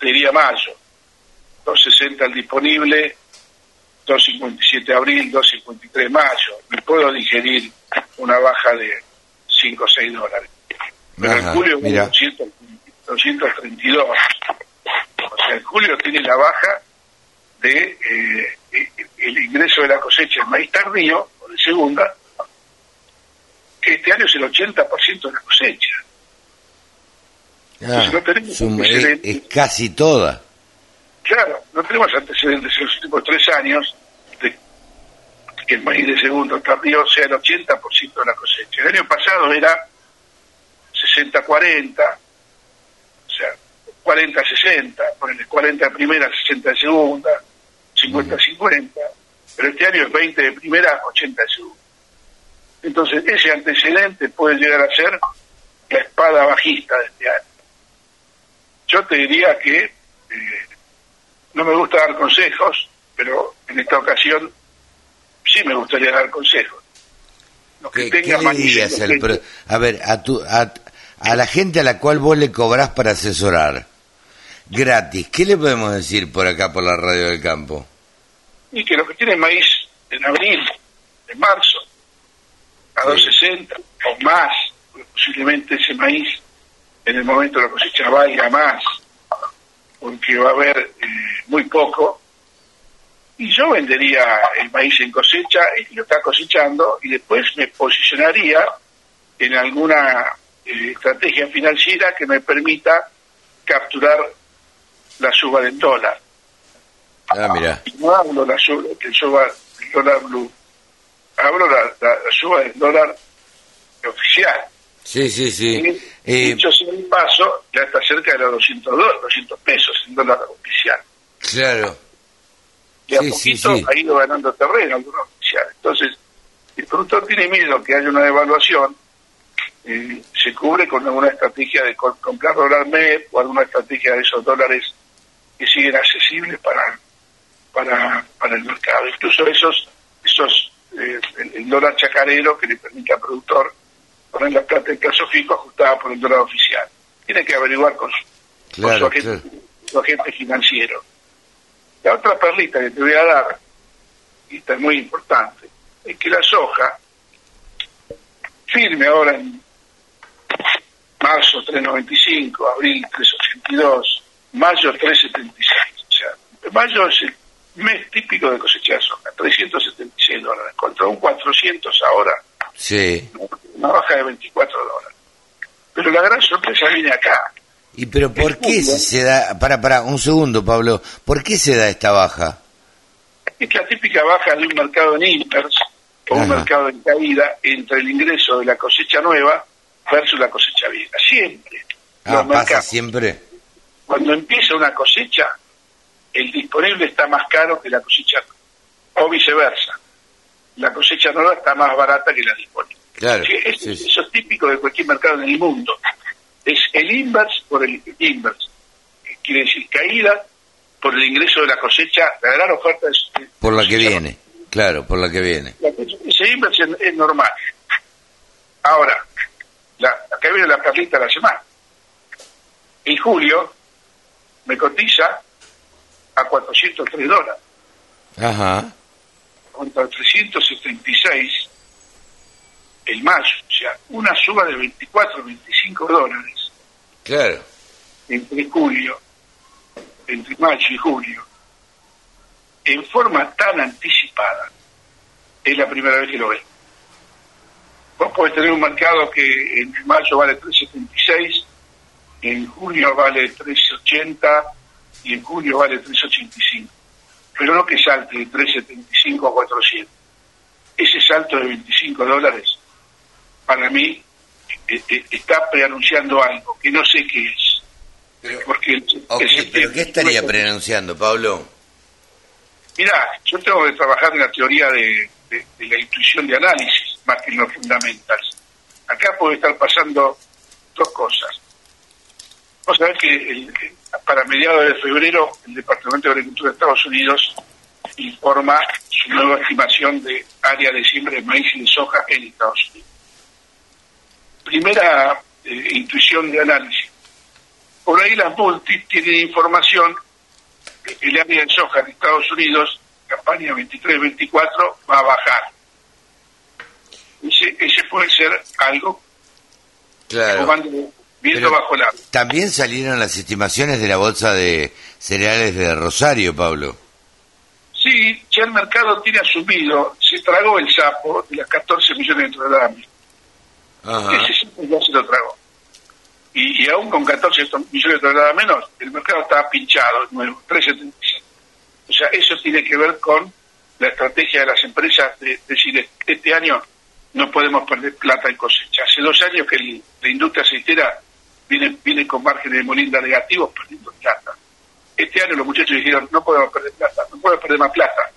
diría mayo. 260 el disponible, 257 abril, 253 mayo. Me puedo digerir una baja de 5 o 6 dólares. Pero en Ajá, julio mira. 200 232. O sea, en julio tiene la baja de, eh, eh, el ingreso de la cosecha en maíz tardío, o de segunda, que este año es el 80% de la cosecha. Ah, no tenemos es, es casi toda. Claro, no tenemos antecedentes en los últimos tres años de que el maíz de segundo tardío sea el 80% de la cosecha. El año pasado era 60-40, o sea, 40-60, ponele 40 de primera, 60 de segunda, 50-50, pero este año es 20 de primera, 80 de segunda. Entonces, ese antecedente puede llegar a ser la espada bajista de este año. Yo te diría que eh, no me gusta dar consejos, pero en esta ocasión sí me gustaría dar consejos. Los que ¿Qué, qué le dirías al pro- a ver, a, tu, a, a la gente a la cual vos le cobrás para asesorar, gratis, ¿qué le podemos decir por acá, por la radio del campo? y que los que tienen maíz en abril, en marzo, a 260 o más, posiblemente ese maíz en el momento de la cosecha valga más, porque va a haber eh, muy poco, y yo vendería el maíz en cosecha, que lo está cosechando, y después me posicionaría en alguna eh, estrategia financiera que me permita capturar la suba del dólar. Ah, mira. Y no hablo la suba, que suba el dólar blue, hablo la, la, suba del dólar oficial. Sí, sí, sí. Y, Dicho sea de paso, ya está cerca de los 200, do- 200 pesos el dólar oficial. Claro. Y a Sí, poquito sí. ha ido ganando terreno el dólar oficial. Entonces, el productor tiene miedo que haya una devaluación, eh, se cubre con alguna estrategia de co- comprar dólar MEP o alguna estrategia de esos dólares que siguen accesibles para para, para el mercado. Incluso esos, esos eh, el, el dólar chacarero que le permite al productor poner la plata en plazo fijo ajustada por el dólar oficial. Tiene que averiguar con su, con su, Claro, agente, claro. su agente financiero. La otra perlita que te voy a dar, y esta es muy importante, es que la soja firme ahora en marzo 3.95, abril 3.82, mayo 3.76. O sea, mayo es el mes típico de cosecha de soja, 376 dólares, contra un 400 ahora, Sí. una baja de 24 dólares. Pero la gran sorpresa viene acá. ¿Y pero por qué se se da, para, para, un segundo, Pablo, ¿por qué se da esta baja? Es la típica baja de un mercado en inverse o un mercado en caída entre el ingreso de la cosecha nueva versus la cosecha vieja. Siempre. Ah, Los pasa mercados. siempre. Cuando empieza una cosecha, el disponible está más caro que la cosecha nueva. O viceversa. La cosecha nueva está más barata que la disponible. Claro. Sí, es- sí, sí. Eso es típico de cualquier mercado en el mundo. Es el inverse por el inverse. Quiere decir caída por el ingreso de la cosecha. La gran oferta es Por la que viene, claro, por la que viene. la ese inverse es, es normal. Ahora, la, acá viene la perlita de la semana. En julio me cotiza a 403 dólares Ajá. contra 376 el mayo, o sea, una suba de 24, 25 dólares Claro. entre julio, entre mayo y julio, en forma tan anticipada, es la primera vez que lo ven. Vos podés tener un mercado que en mayo vale 3.76, en junio vale 3.80 y en julio vale 3.85. Pero no que salte de 3.75 a 400. Ese salto de 25 dólares, para mí, eh, eh, está preanunciando algo que no sé qué es. Porque el- Ok, el pero ¿qué estaría preanunciando, Pablo? Mira, yo tengo que trabajar en la teoría de, de- de la intuición de análisis, más que en los fundamentals. Acá puede estar pasando dos cosas. Vos sabés que el- para mediados de febrero el Departamento de Agricultura de Estados Unidos informa su nueva estimación de área de siembra de maíz y de soja en Estados Unidos. Primera eh, intuición de análisis. Por ahí las multis tienen información de que el área de soja en Estados Unidos, campaña 23-24, va a bajar. Ese, ese puede ser algo Claro. Viendo bajo la... También salieron las estimaciones de la bolsa de cereales de Rosario, Pablo. Sí, ya el mercado tiene asumido, se tragó el sapo de las 14 millones de toneladas. Ese sapo ya se lo tragó. Y, y aún con 14 millones de toneladas menos, el mercado está pinchado, nuevo, 3,75. O sea, eso tiene que ver con la estrategia de las empresas de, decir, este año no podemos perder plata en cosecha. Hace dos años que el- la industria aceitera viene, viene con márgenes de molinda negativos perdiendo plata. Este año los muchachos dijeron, no podemos perder plata, no podemos perder más plata.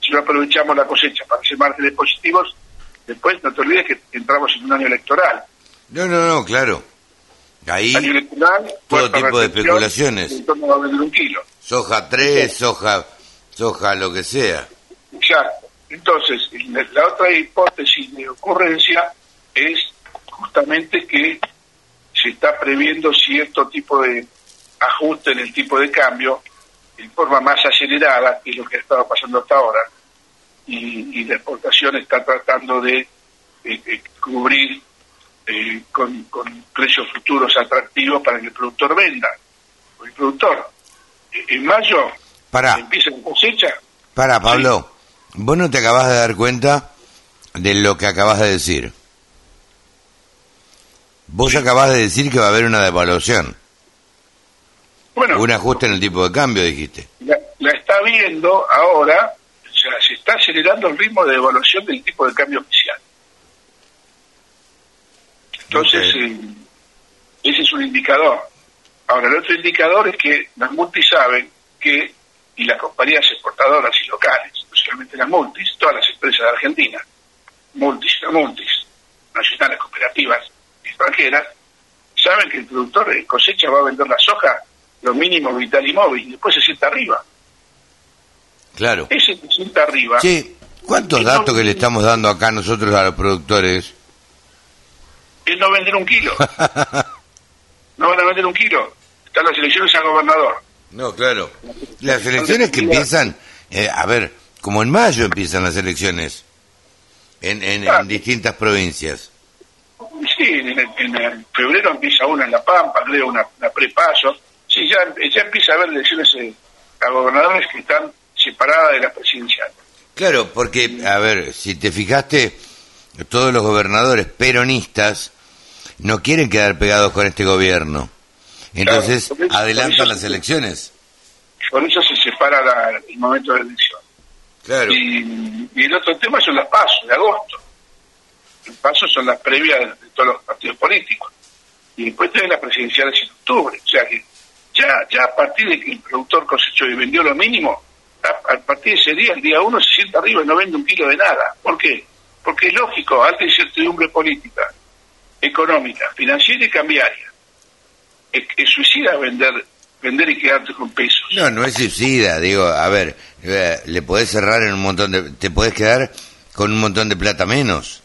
Si no aprovechamos la cosecha para hacer márgenes positivos, después no te olvides que entramos en un año electoral. No, no, no, claro. Ahí Año electoral, todo tipo de especulaciones. el entorno va a vender un kilo. Soja 3, soja, soja lo que sea. Exacto. Entonces, la otra hipótesis de ocurrencia es justamente que se está previendo cierto tipo de ajuste en el tipo de cambio en forma más acelerada que lo que estaba pasando hasta ahora. Y, y la exportación está tratando de, eh, eh, cubrir eh, con, con precios futuros atractivos para que el productor venda. O el productor, en mayo Pará. empieza la cosecha, Para, Pablo, vos no te acabas de dar cuenta de lo que acabas de decir. Vos acabas de decir que va a haber una devaluación. Bueno. Un ajuste en el tipo de cambio, dijiste. la, la está viendo ahora, o sea, se está acelerando el ritmo de devaluación del tipo de cambio oficial. Entonces, eh, ese es un indicador. Ahora, el otro indicador es que las multis saben que, y las compañías exportadoras y locales, no solamente las multis, todas las empresas de Argentina, multis no multis, nacionales, cooperativas, extranjeras, saben que el productor de cosecha va a vender la soja lo mínimo vital y móvil, y después se sienta arriba. Claro. Ese se sienta arriba, Che, ¿cuántos datos que le estamos dando acá nosotros a los productores? es no vender un kilo. [laughs] no van a vender un kilo. Están las elecciones a gobernador. No, claro. Las elecciones que empiezan, eh, a ver, como en mayo empiezan las elecciones en, en, en distintas provincias. Sí, en, en- en febrero empieza una en La Pampa, creo, una, una prepaso. Sí, ya, ya empieza a haber elecciones eh, a gobernadores que están separadas de la presidencial. Claro, porque, a ver, si te fijaste, todos los gobernadores peronistas no quieren quedar pegados con este gobierno. Entonces, Claro, eso- adelantan las elecciones. Por eso se separa la- el momento de la elección. Claro. Y, y el otro tema son las pasos de agosto. Los pasos son las previas de todos los partidos políticos. Y después tienen las presidenciales en octubre. O sea que ya, ya a partir de que el productor cosechó y vendió lo mínimo, a, partir de ese día, el día uno, se sienta arriba y no vende un kilo de nada. ¿Por qué? Porque es lógico, alta incertidumbre política, económica, financiera y cambiaria. Es, es suicida vender vender y quedarte con pesos. No, no es suicida, digo, a ver, eh, le podés cerrar en un montón de... Te podés quedar con un montón de plata menos.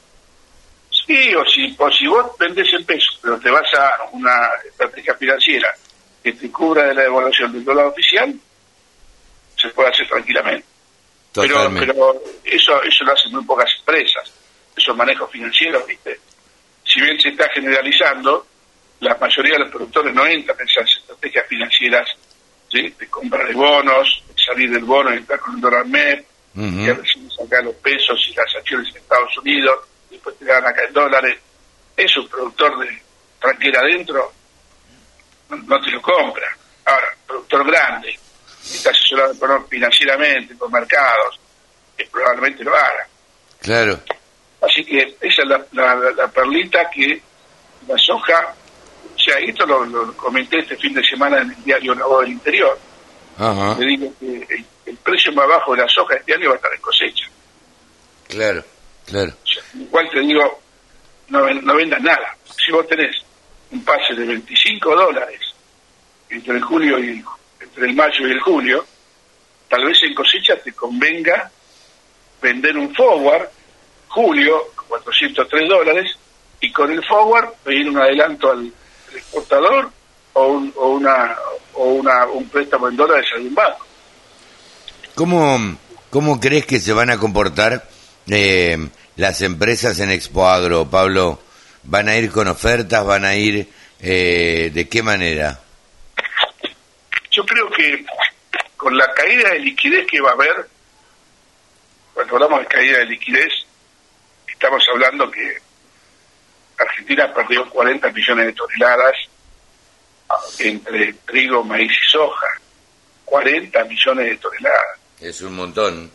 Sí, o si, o si vos vendés en pesos, pero te vas a una estrategia financiera que te cubra de la devaluación del dólar oficial, se puede hacer tranquilamente. Pero, Totalmente. pero eso, eso lo hacen muy pocas empresas, esos manejos financieros, ¿viste? Si bien se está generalizando, la mayoría de los productores no entran en esas estrategias financieras, ¿sí? De compra de bonos, de salir del bono y entrar con el dólar MEP, Ujú. que recién sacar los pesos y las acciones en Estados Unidos, después te dan acá en dólares. Es un productor de tranquera adentro, no, te lo compra. Ahora, productor grande, está asesorado financieramente, con mercados, que probablemente lo haga. Claro. Así que esa es la, la- la- perlita que la soja, o sea, esto lo, lo comenté este fin de semana en el diario La Voz del Interior. Ajá. Le digo que el, el precio más bajo de la soja este año va a estar en cosecha. Claro, claro. Igual te digo, no, no vendas nada. Si vos tenés un pase de 25 dólares entre el julio y el, entre el mayo y el julio, tal vez en cosecha te convenga vender un forward julio 403 dólares y con el forward pedir un adelanto al, al exportador o un, o una o una un préstamo en dólares a algún banco. ¿Cómo, ¿Cómo crees que se van a comportar eh, las empresas en Expo Agro, Pablo? ¿Van a ir con ofertas? ¿Van a ir eh, de qué manera? Yo creo que con la caída de liquidez que va a haber, cuando hablamos de caída de liquidez, estamos hablando que Argentina perdió 40 millones de toneladas entre trigo, maíz y soja. 40 millones de toneladas. Es un montón.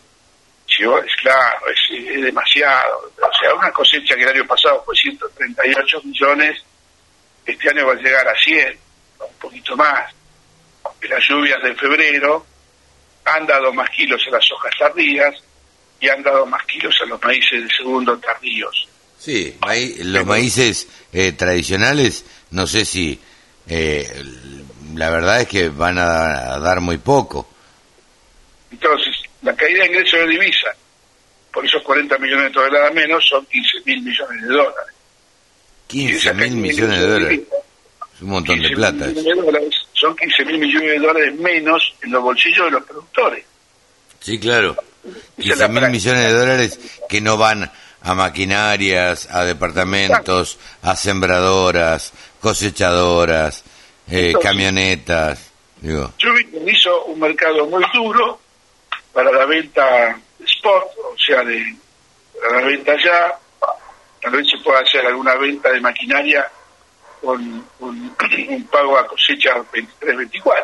Es claro, es, es demasiado. O sea, una cosecha que el año pasado fue 138 millones, este año va a llegar a 100, un poquito más. Las lluvias de febrero han dado más kilos a las hojas tardías y han dado más kilos a los maíces de segundo tardíos. Sí, maí- los maíces eh, tradicionales, no sé si... eh, la verdad es que van a, a dar muy poco. Entonces, la caída de ingresos de divisa, por esos 40 millones de toneladas menos, son 15 mil millones de dólares. 15 mil millones de dólares. Es un montón de 15.000 plata. de dólares, son 15 mil millones de dólares menos en los bolsillos de los productores. Sí, claro. Esa es 15 la mil millones de dólares que no van a maquinarias, a departamentos, a sembradoras, cosechadoras, eh, Entonces- camionetas. Digo, Chubin hizo un mercado muy duro para la venta spot, o sea, de para la venta ya. Tal vez se pueda hacer alguna venta de maquinaria con, con [clears throat] un pago a cosecha 23-24.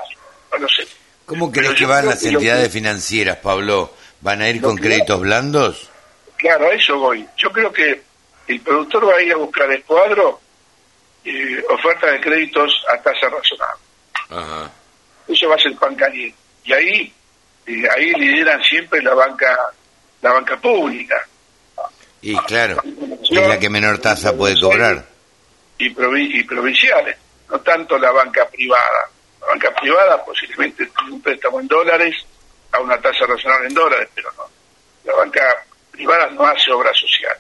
No sé. ¿Cómo crees que van las que entidades que- financieras, Pablo? ¿Van a ir con créditos blandos? Claro, a eso voy. Yo creo que el productor va a ir a buscar el cuadro eh, oferta de créditos a tasa razonable. Ajá. Eso va a ser pan caliente. Y ahí, eh, ahí lideran siempre la banca, la banca pública Y claro, es la que menor tasa puede cobrar. y, provi- y provinciales, no tanto la banca privada. La banca privada posiblemente tiene un préstamo en dólares a una tasa razonable en dólares, pero no. La banca privada no hace obra social.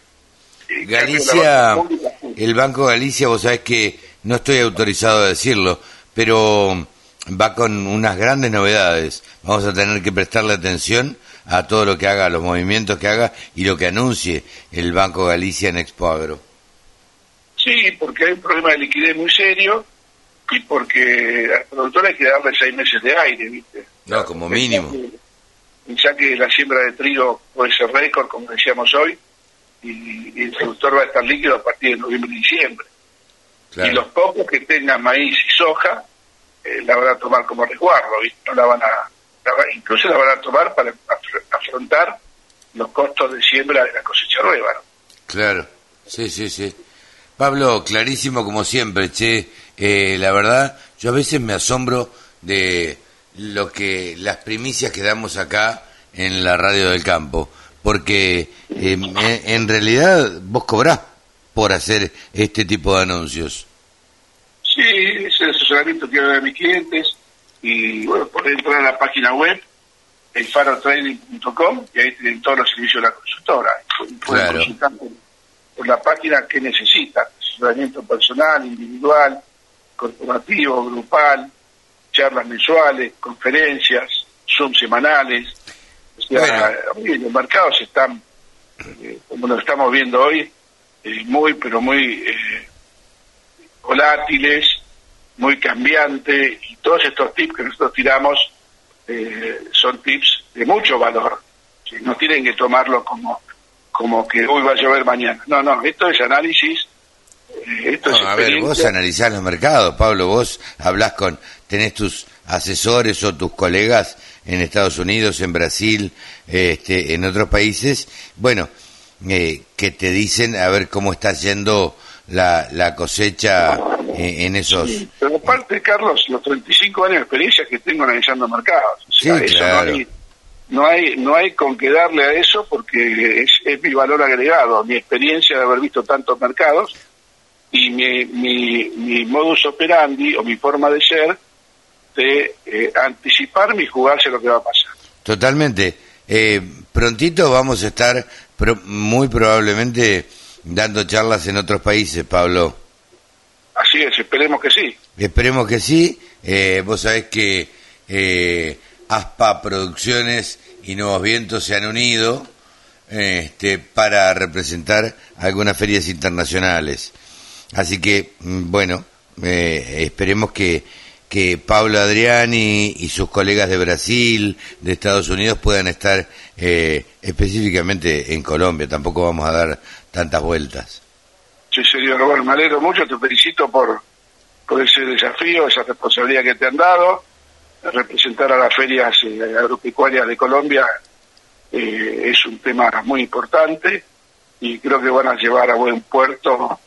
Galicia, pública, el Banco Galicia, vos sabés que no estoy autorizado a decirlo, pero va con unas grandes novedades. Vamos a tener que prestarle atención a todo lo que haga, a los movimientos que haga y lo que anuncie el Banco Galicia en Expo Agro. Sí, porque hay un problema de liquidez muy serio y porque al productor hay que darle seis meses de aire, ¿viste? No, como mínimo. Ya que la siembra de trigo puede ser récord, como decíamos hoy, y, y el productor va a estar líquido a partir de noviembre y diciembre. Y los pocos que tengan maíz y soja, eh, la van a tomar como resguardo, ¿viste? No la van a, la va- incluso la van a tomar para afr- afrontar los costos de siembra de la cosecha nueva, ¿no? Claro, sí, sí, sí. Pablo, clarísimo como siempre, che. Eh, la verdad, yo a veces me asombro de lo que las primicias que damos acá en la radio del campo, porque eh, en, realidad vos cobrás por hacer este tipo de anuncios. Sí, asesoramiento que a mis clientes y bueno, pueden entrar a la página web elfarotrading.com y ahí tienen todos los servicios de la consultora. Pueden Claro. consultar por, por la página que necesitan, asesoramiento personal, individual, corporativo, grupal, charlas mensuales, conferencias, Zoom semanales. O sea, hoy los mercados están, eh, como lo estamos viendo hoy, eh, muy, pero muy eh, volátiles, muy cambiantes, y todos estos tips que nosotros tiramos eh, son tips de mucho valor. ¿sí? No tienen que tomarlo como, como que hoy va a llover mañana. No, no, esto es análisis, eh, esto es a ver, vos analizás los mercados, Pablo, vos hablás con, tenés tus asesores o tus colegas en Estados Unidos, en Brasil, este, en otros países, bueno, eh, que te dicen a ver cómo está yendo la, la cosecha en esos... Sí, pero aparte, Carlos, los 35 años de experiencia que tengo analizando mercados. O sea, Sí, eso claro. no, hay, no hay no hay con qué darle a eso porque es, es mi valor agregado, mi experiencia de haber visto tantos mercados y mi, mi, mi modus operandi o mi forma de ser de eh, anticiparme y jugarse lo que va a pasar. Totalmente. Eh, prontito vamos a estar pro- muy probablemente dando charlas en otros países, Pablo. Así es, esperemos que sí. Esperemos que sí. Eh, vos sabés que eh, ASPA Producciones y Nuevos Vientos se han unido este, para representar algunas ferias internacionales. Así que, mm, bueno, eh, esperemos que que Pablo Adriani y sus colegas de Brasil, de Estados Unidos, puedan estar eh, específicamente en Colombia. Tampoco vamos a dar tantas vueltas. Sí, señor Bueno, me alegro mucho, te felicito por, por ese desafío, esa responsabilidad que te han dado. Representar a las ferias eh, agropecuarias de Colombia eh, es un tema muy importante y creo que van a llevar a buen puerto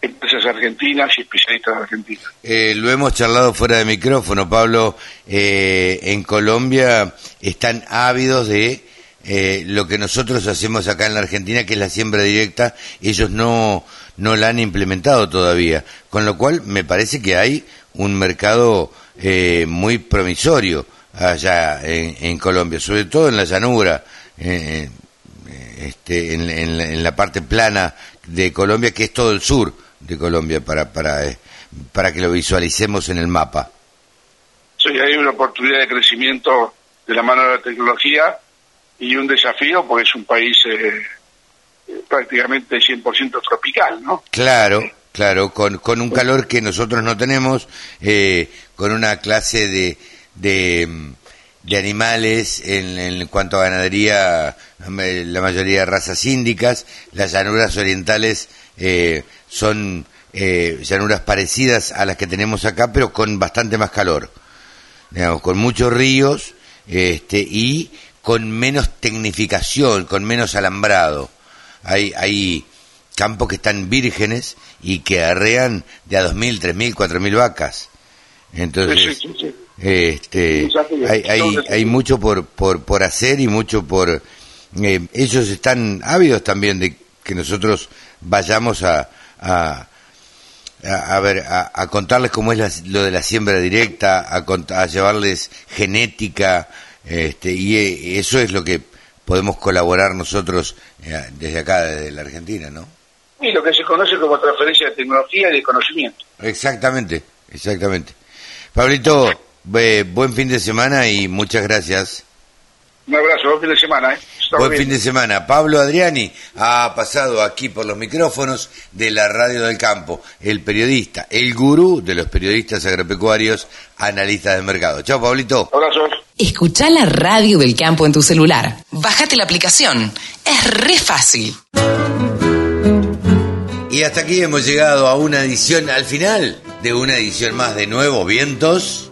empresas argentinas y especialistas argentinos. Eh, lo hemos charlado fuera de micrófono, Pablo. Eh, en Colombia están ávidos de eh, lo que nosotros hacemos acá en la Argentina, que es la siembra directa. Ellos no, no la han implementado todavía. Con lo cual, me parece que hay un mercado eh, muy promisorio allá en, Colombia, sobre todo en la llanura. Eh, este, en, en, en, la parte plana de Colombia, que es todo el sur de Colombia, para, para, eh, para que lo visualicemos en el mapa. Sí, hay una oportunidad de crecimiento de la mano de la tecnología y un desafío porque es un país eh, prácticamente 100% tropical, ¿no? Claro, claro, con, con un calor que nosotros no tenemos, eh, con una clase de, de, animales en, en, cuanto a ganadería, la mayoría de razas índicas, las llanuras orientales eh, son eh, llanuras parecidas a las que tenemos acá, pero con bastante más calor, digamos, con muchos ríos este, y con menos tecnificación, con menos alambrado. Hay, hay campos que están vírgenes y que arrean de a 2.000, 3.000, 4.000 vacas. Entonces, sí, sí, sí. este, hay, hay, hay mucho por, por, por hacer y mucho por... Eh, ellos están ávidos también de que nosotros vayamos a, a, a, a ver, a, a, contarles cómo es la, lo de la siembra directa, a, a llevarles genética, este, y eso es lo que podemos colaborar nosotros eh, desde acá, desde la Argentina, ¿no? Y lo que se conoce como transferencia de tecnología y de conocimiento. Exactamente, exactamente. Pablito, eh, buen fin de semana y muchas gracias. Un abrazo, buen fin de semana. ¿eh? Buen fin de semana. Pablo Adriani ha pasado aquí por los micrófonos de la Radio del Campo, el periodista, el gurú de los periodistas agropecuarios, analistas de mercado. Chao, Pablito. Abrazos. Escucha la Radio del Campo en tu celular. Bájate la aplicación. Es re fácil. Y hasta aquí hemos llegado a una edición, al final de una edición más de Nuevos Vientos.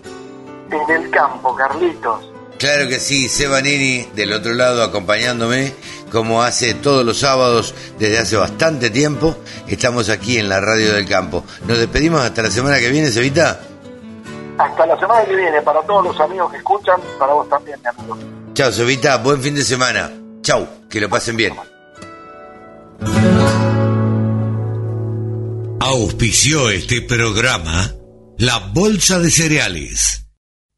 En el campo, Carlitos. Claro que sí, Sebanini del otro lado acompañándome, como hace todos los sábados desde hace bastante tiempo. Estamos aquí en la Radio del Campo. Nos despedimos hasta la semana que viene, Sevita. Hasta la semana que viene, para todos los amigos que escuchan, para vos también, mi amigo. Chao, Sevita, buen fin de semana. Chao, que lo pasen bien. Auspició este programa la Bolsa de Cereales,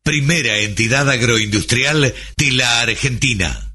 primera entidad agroindustrial de la Argentina.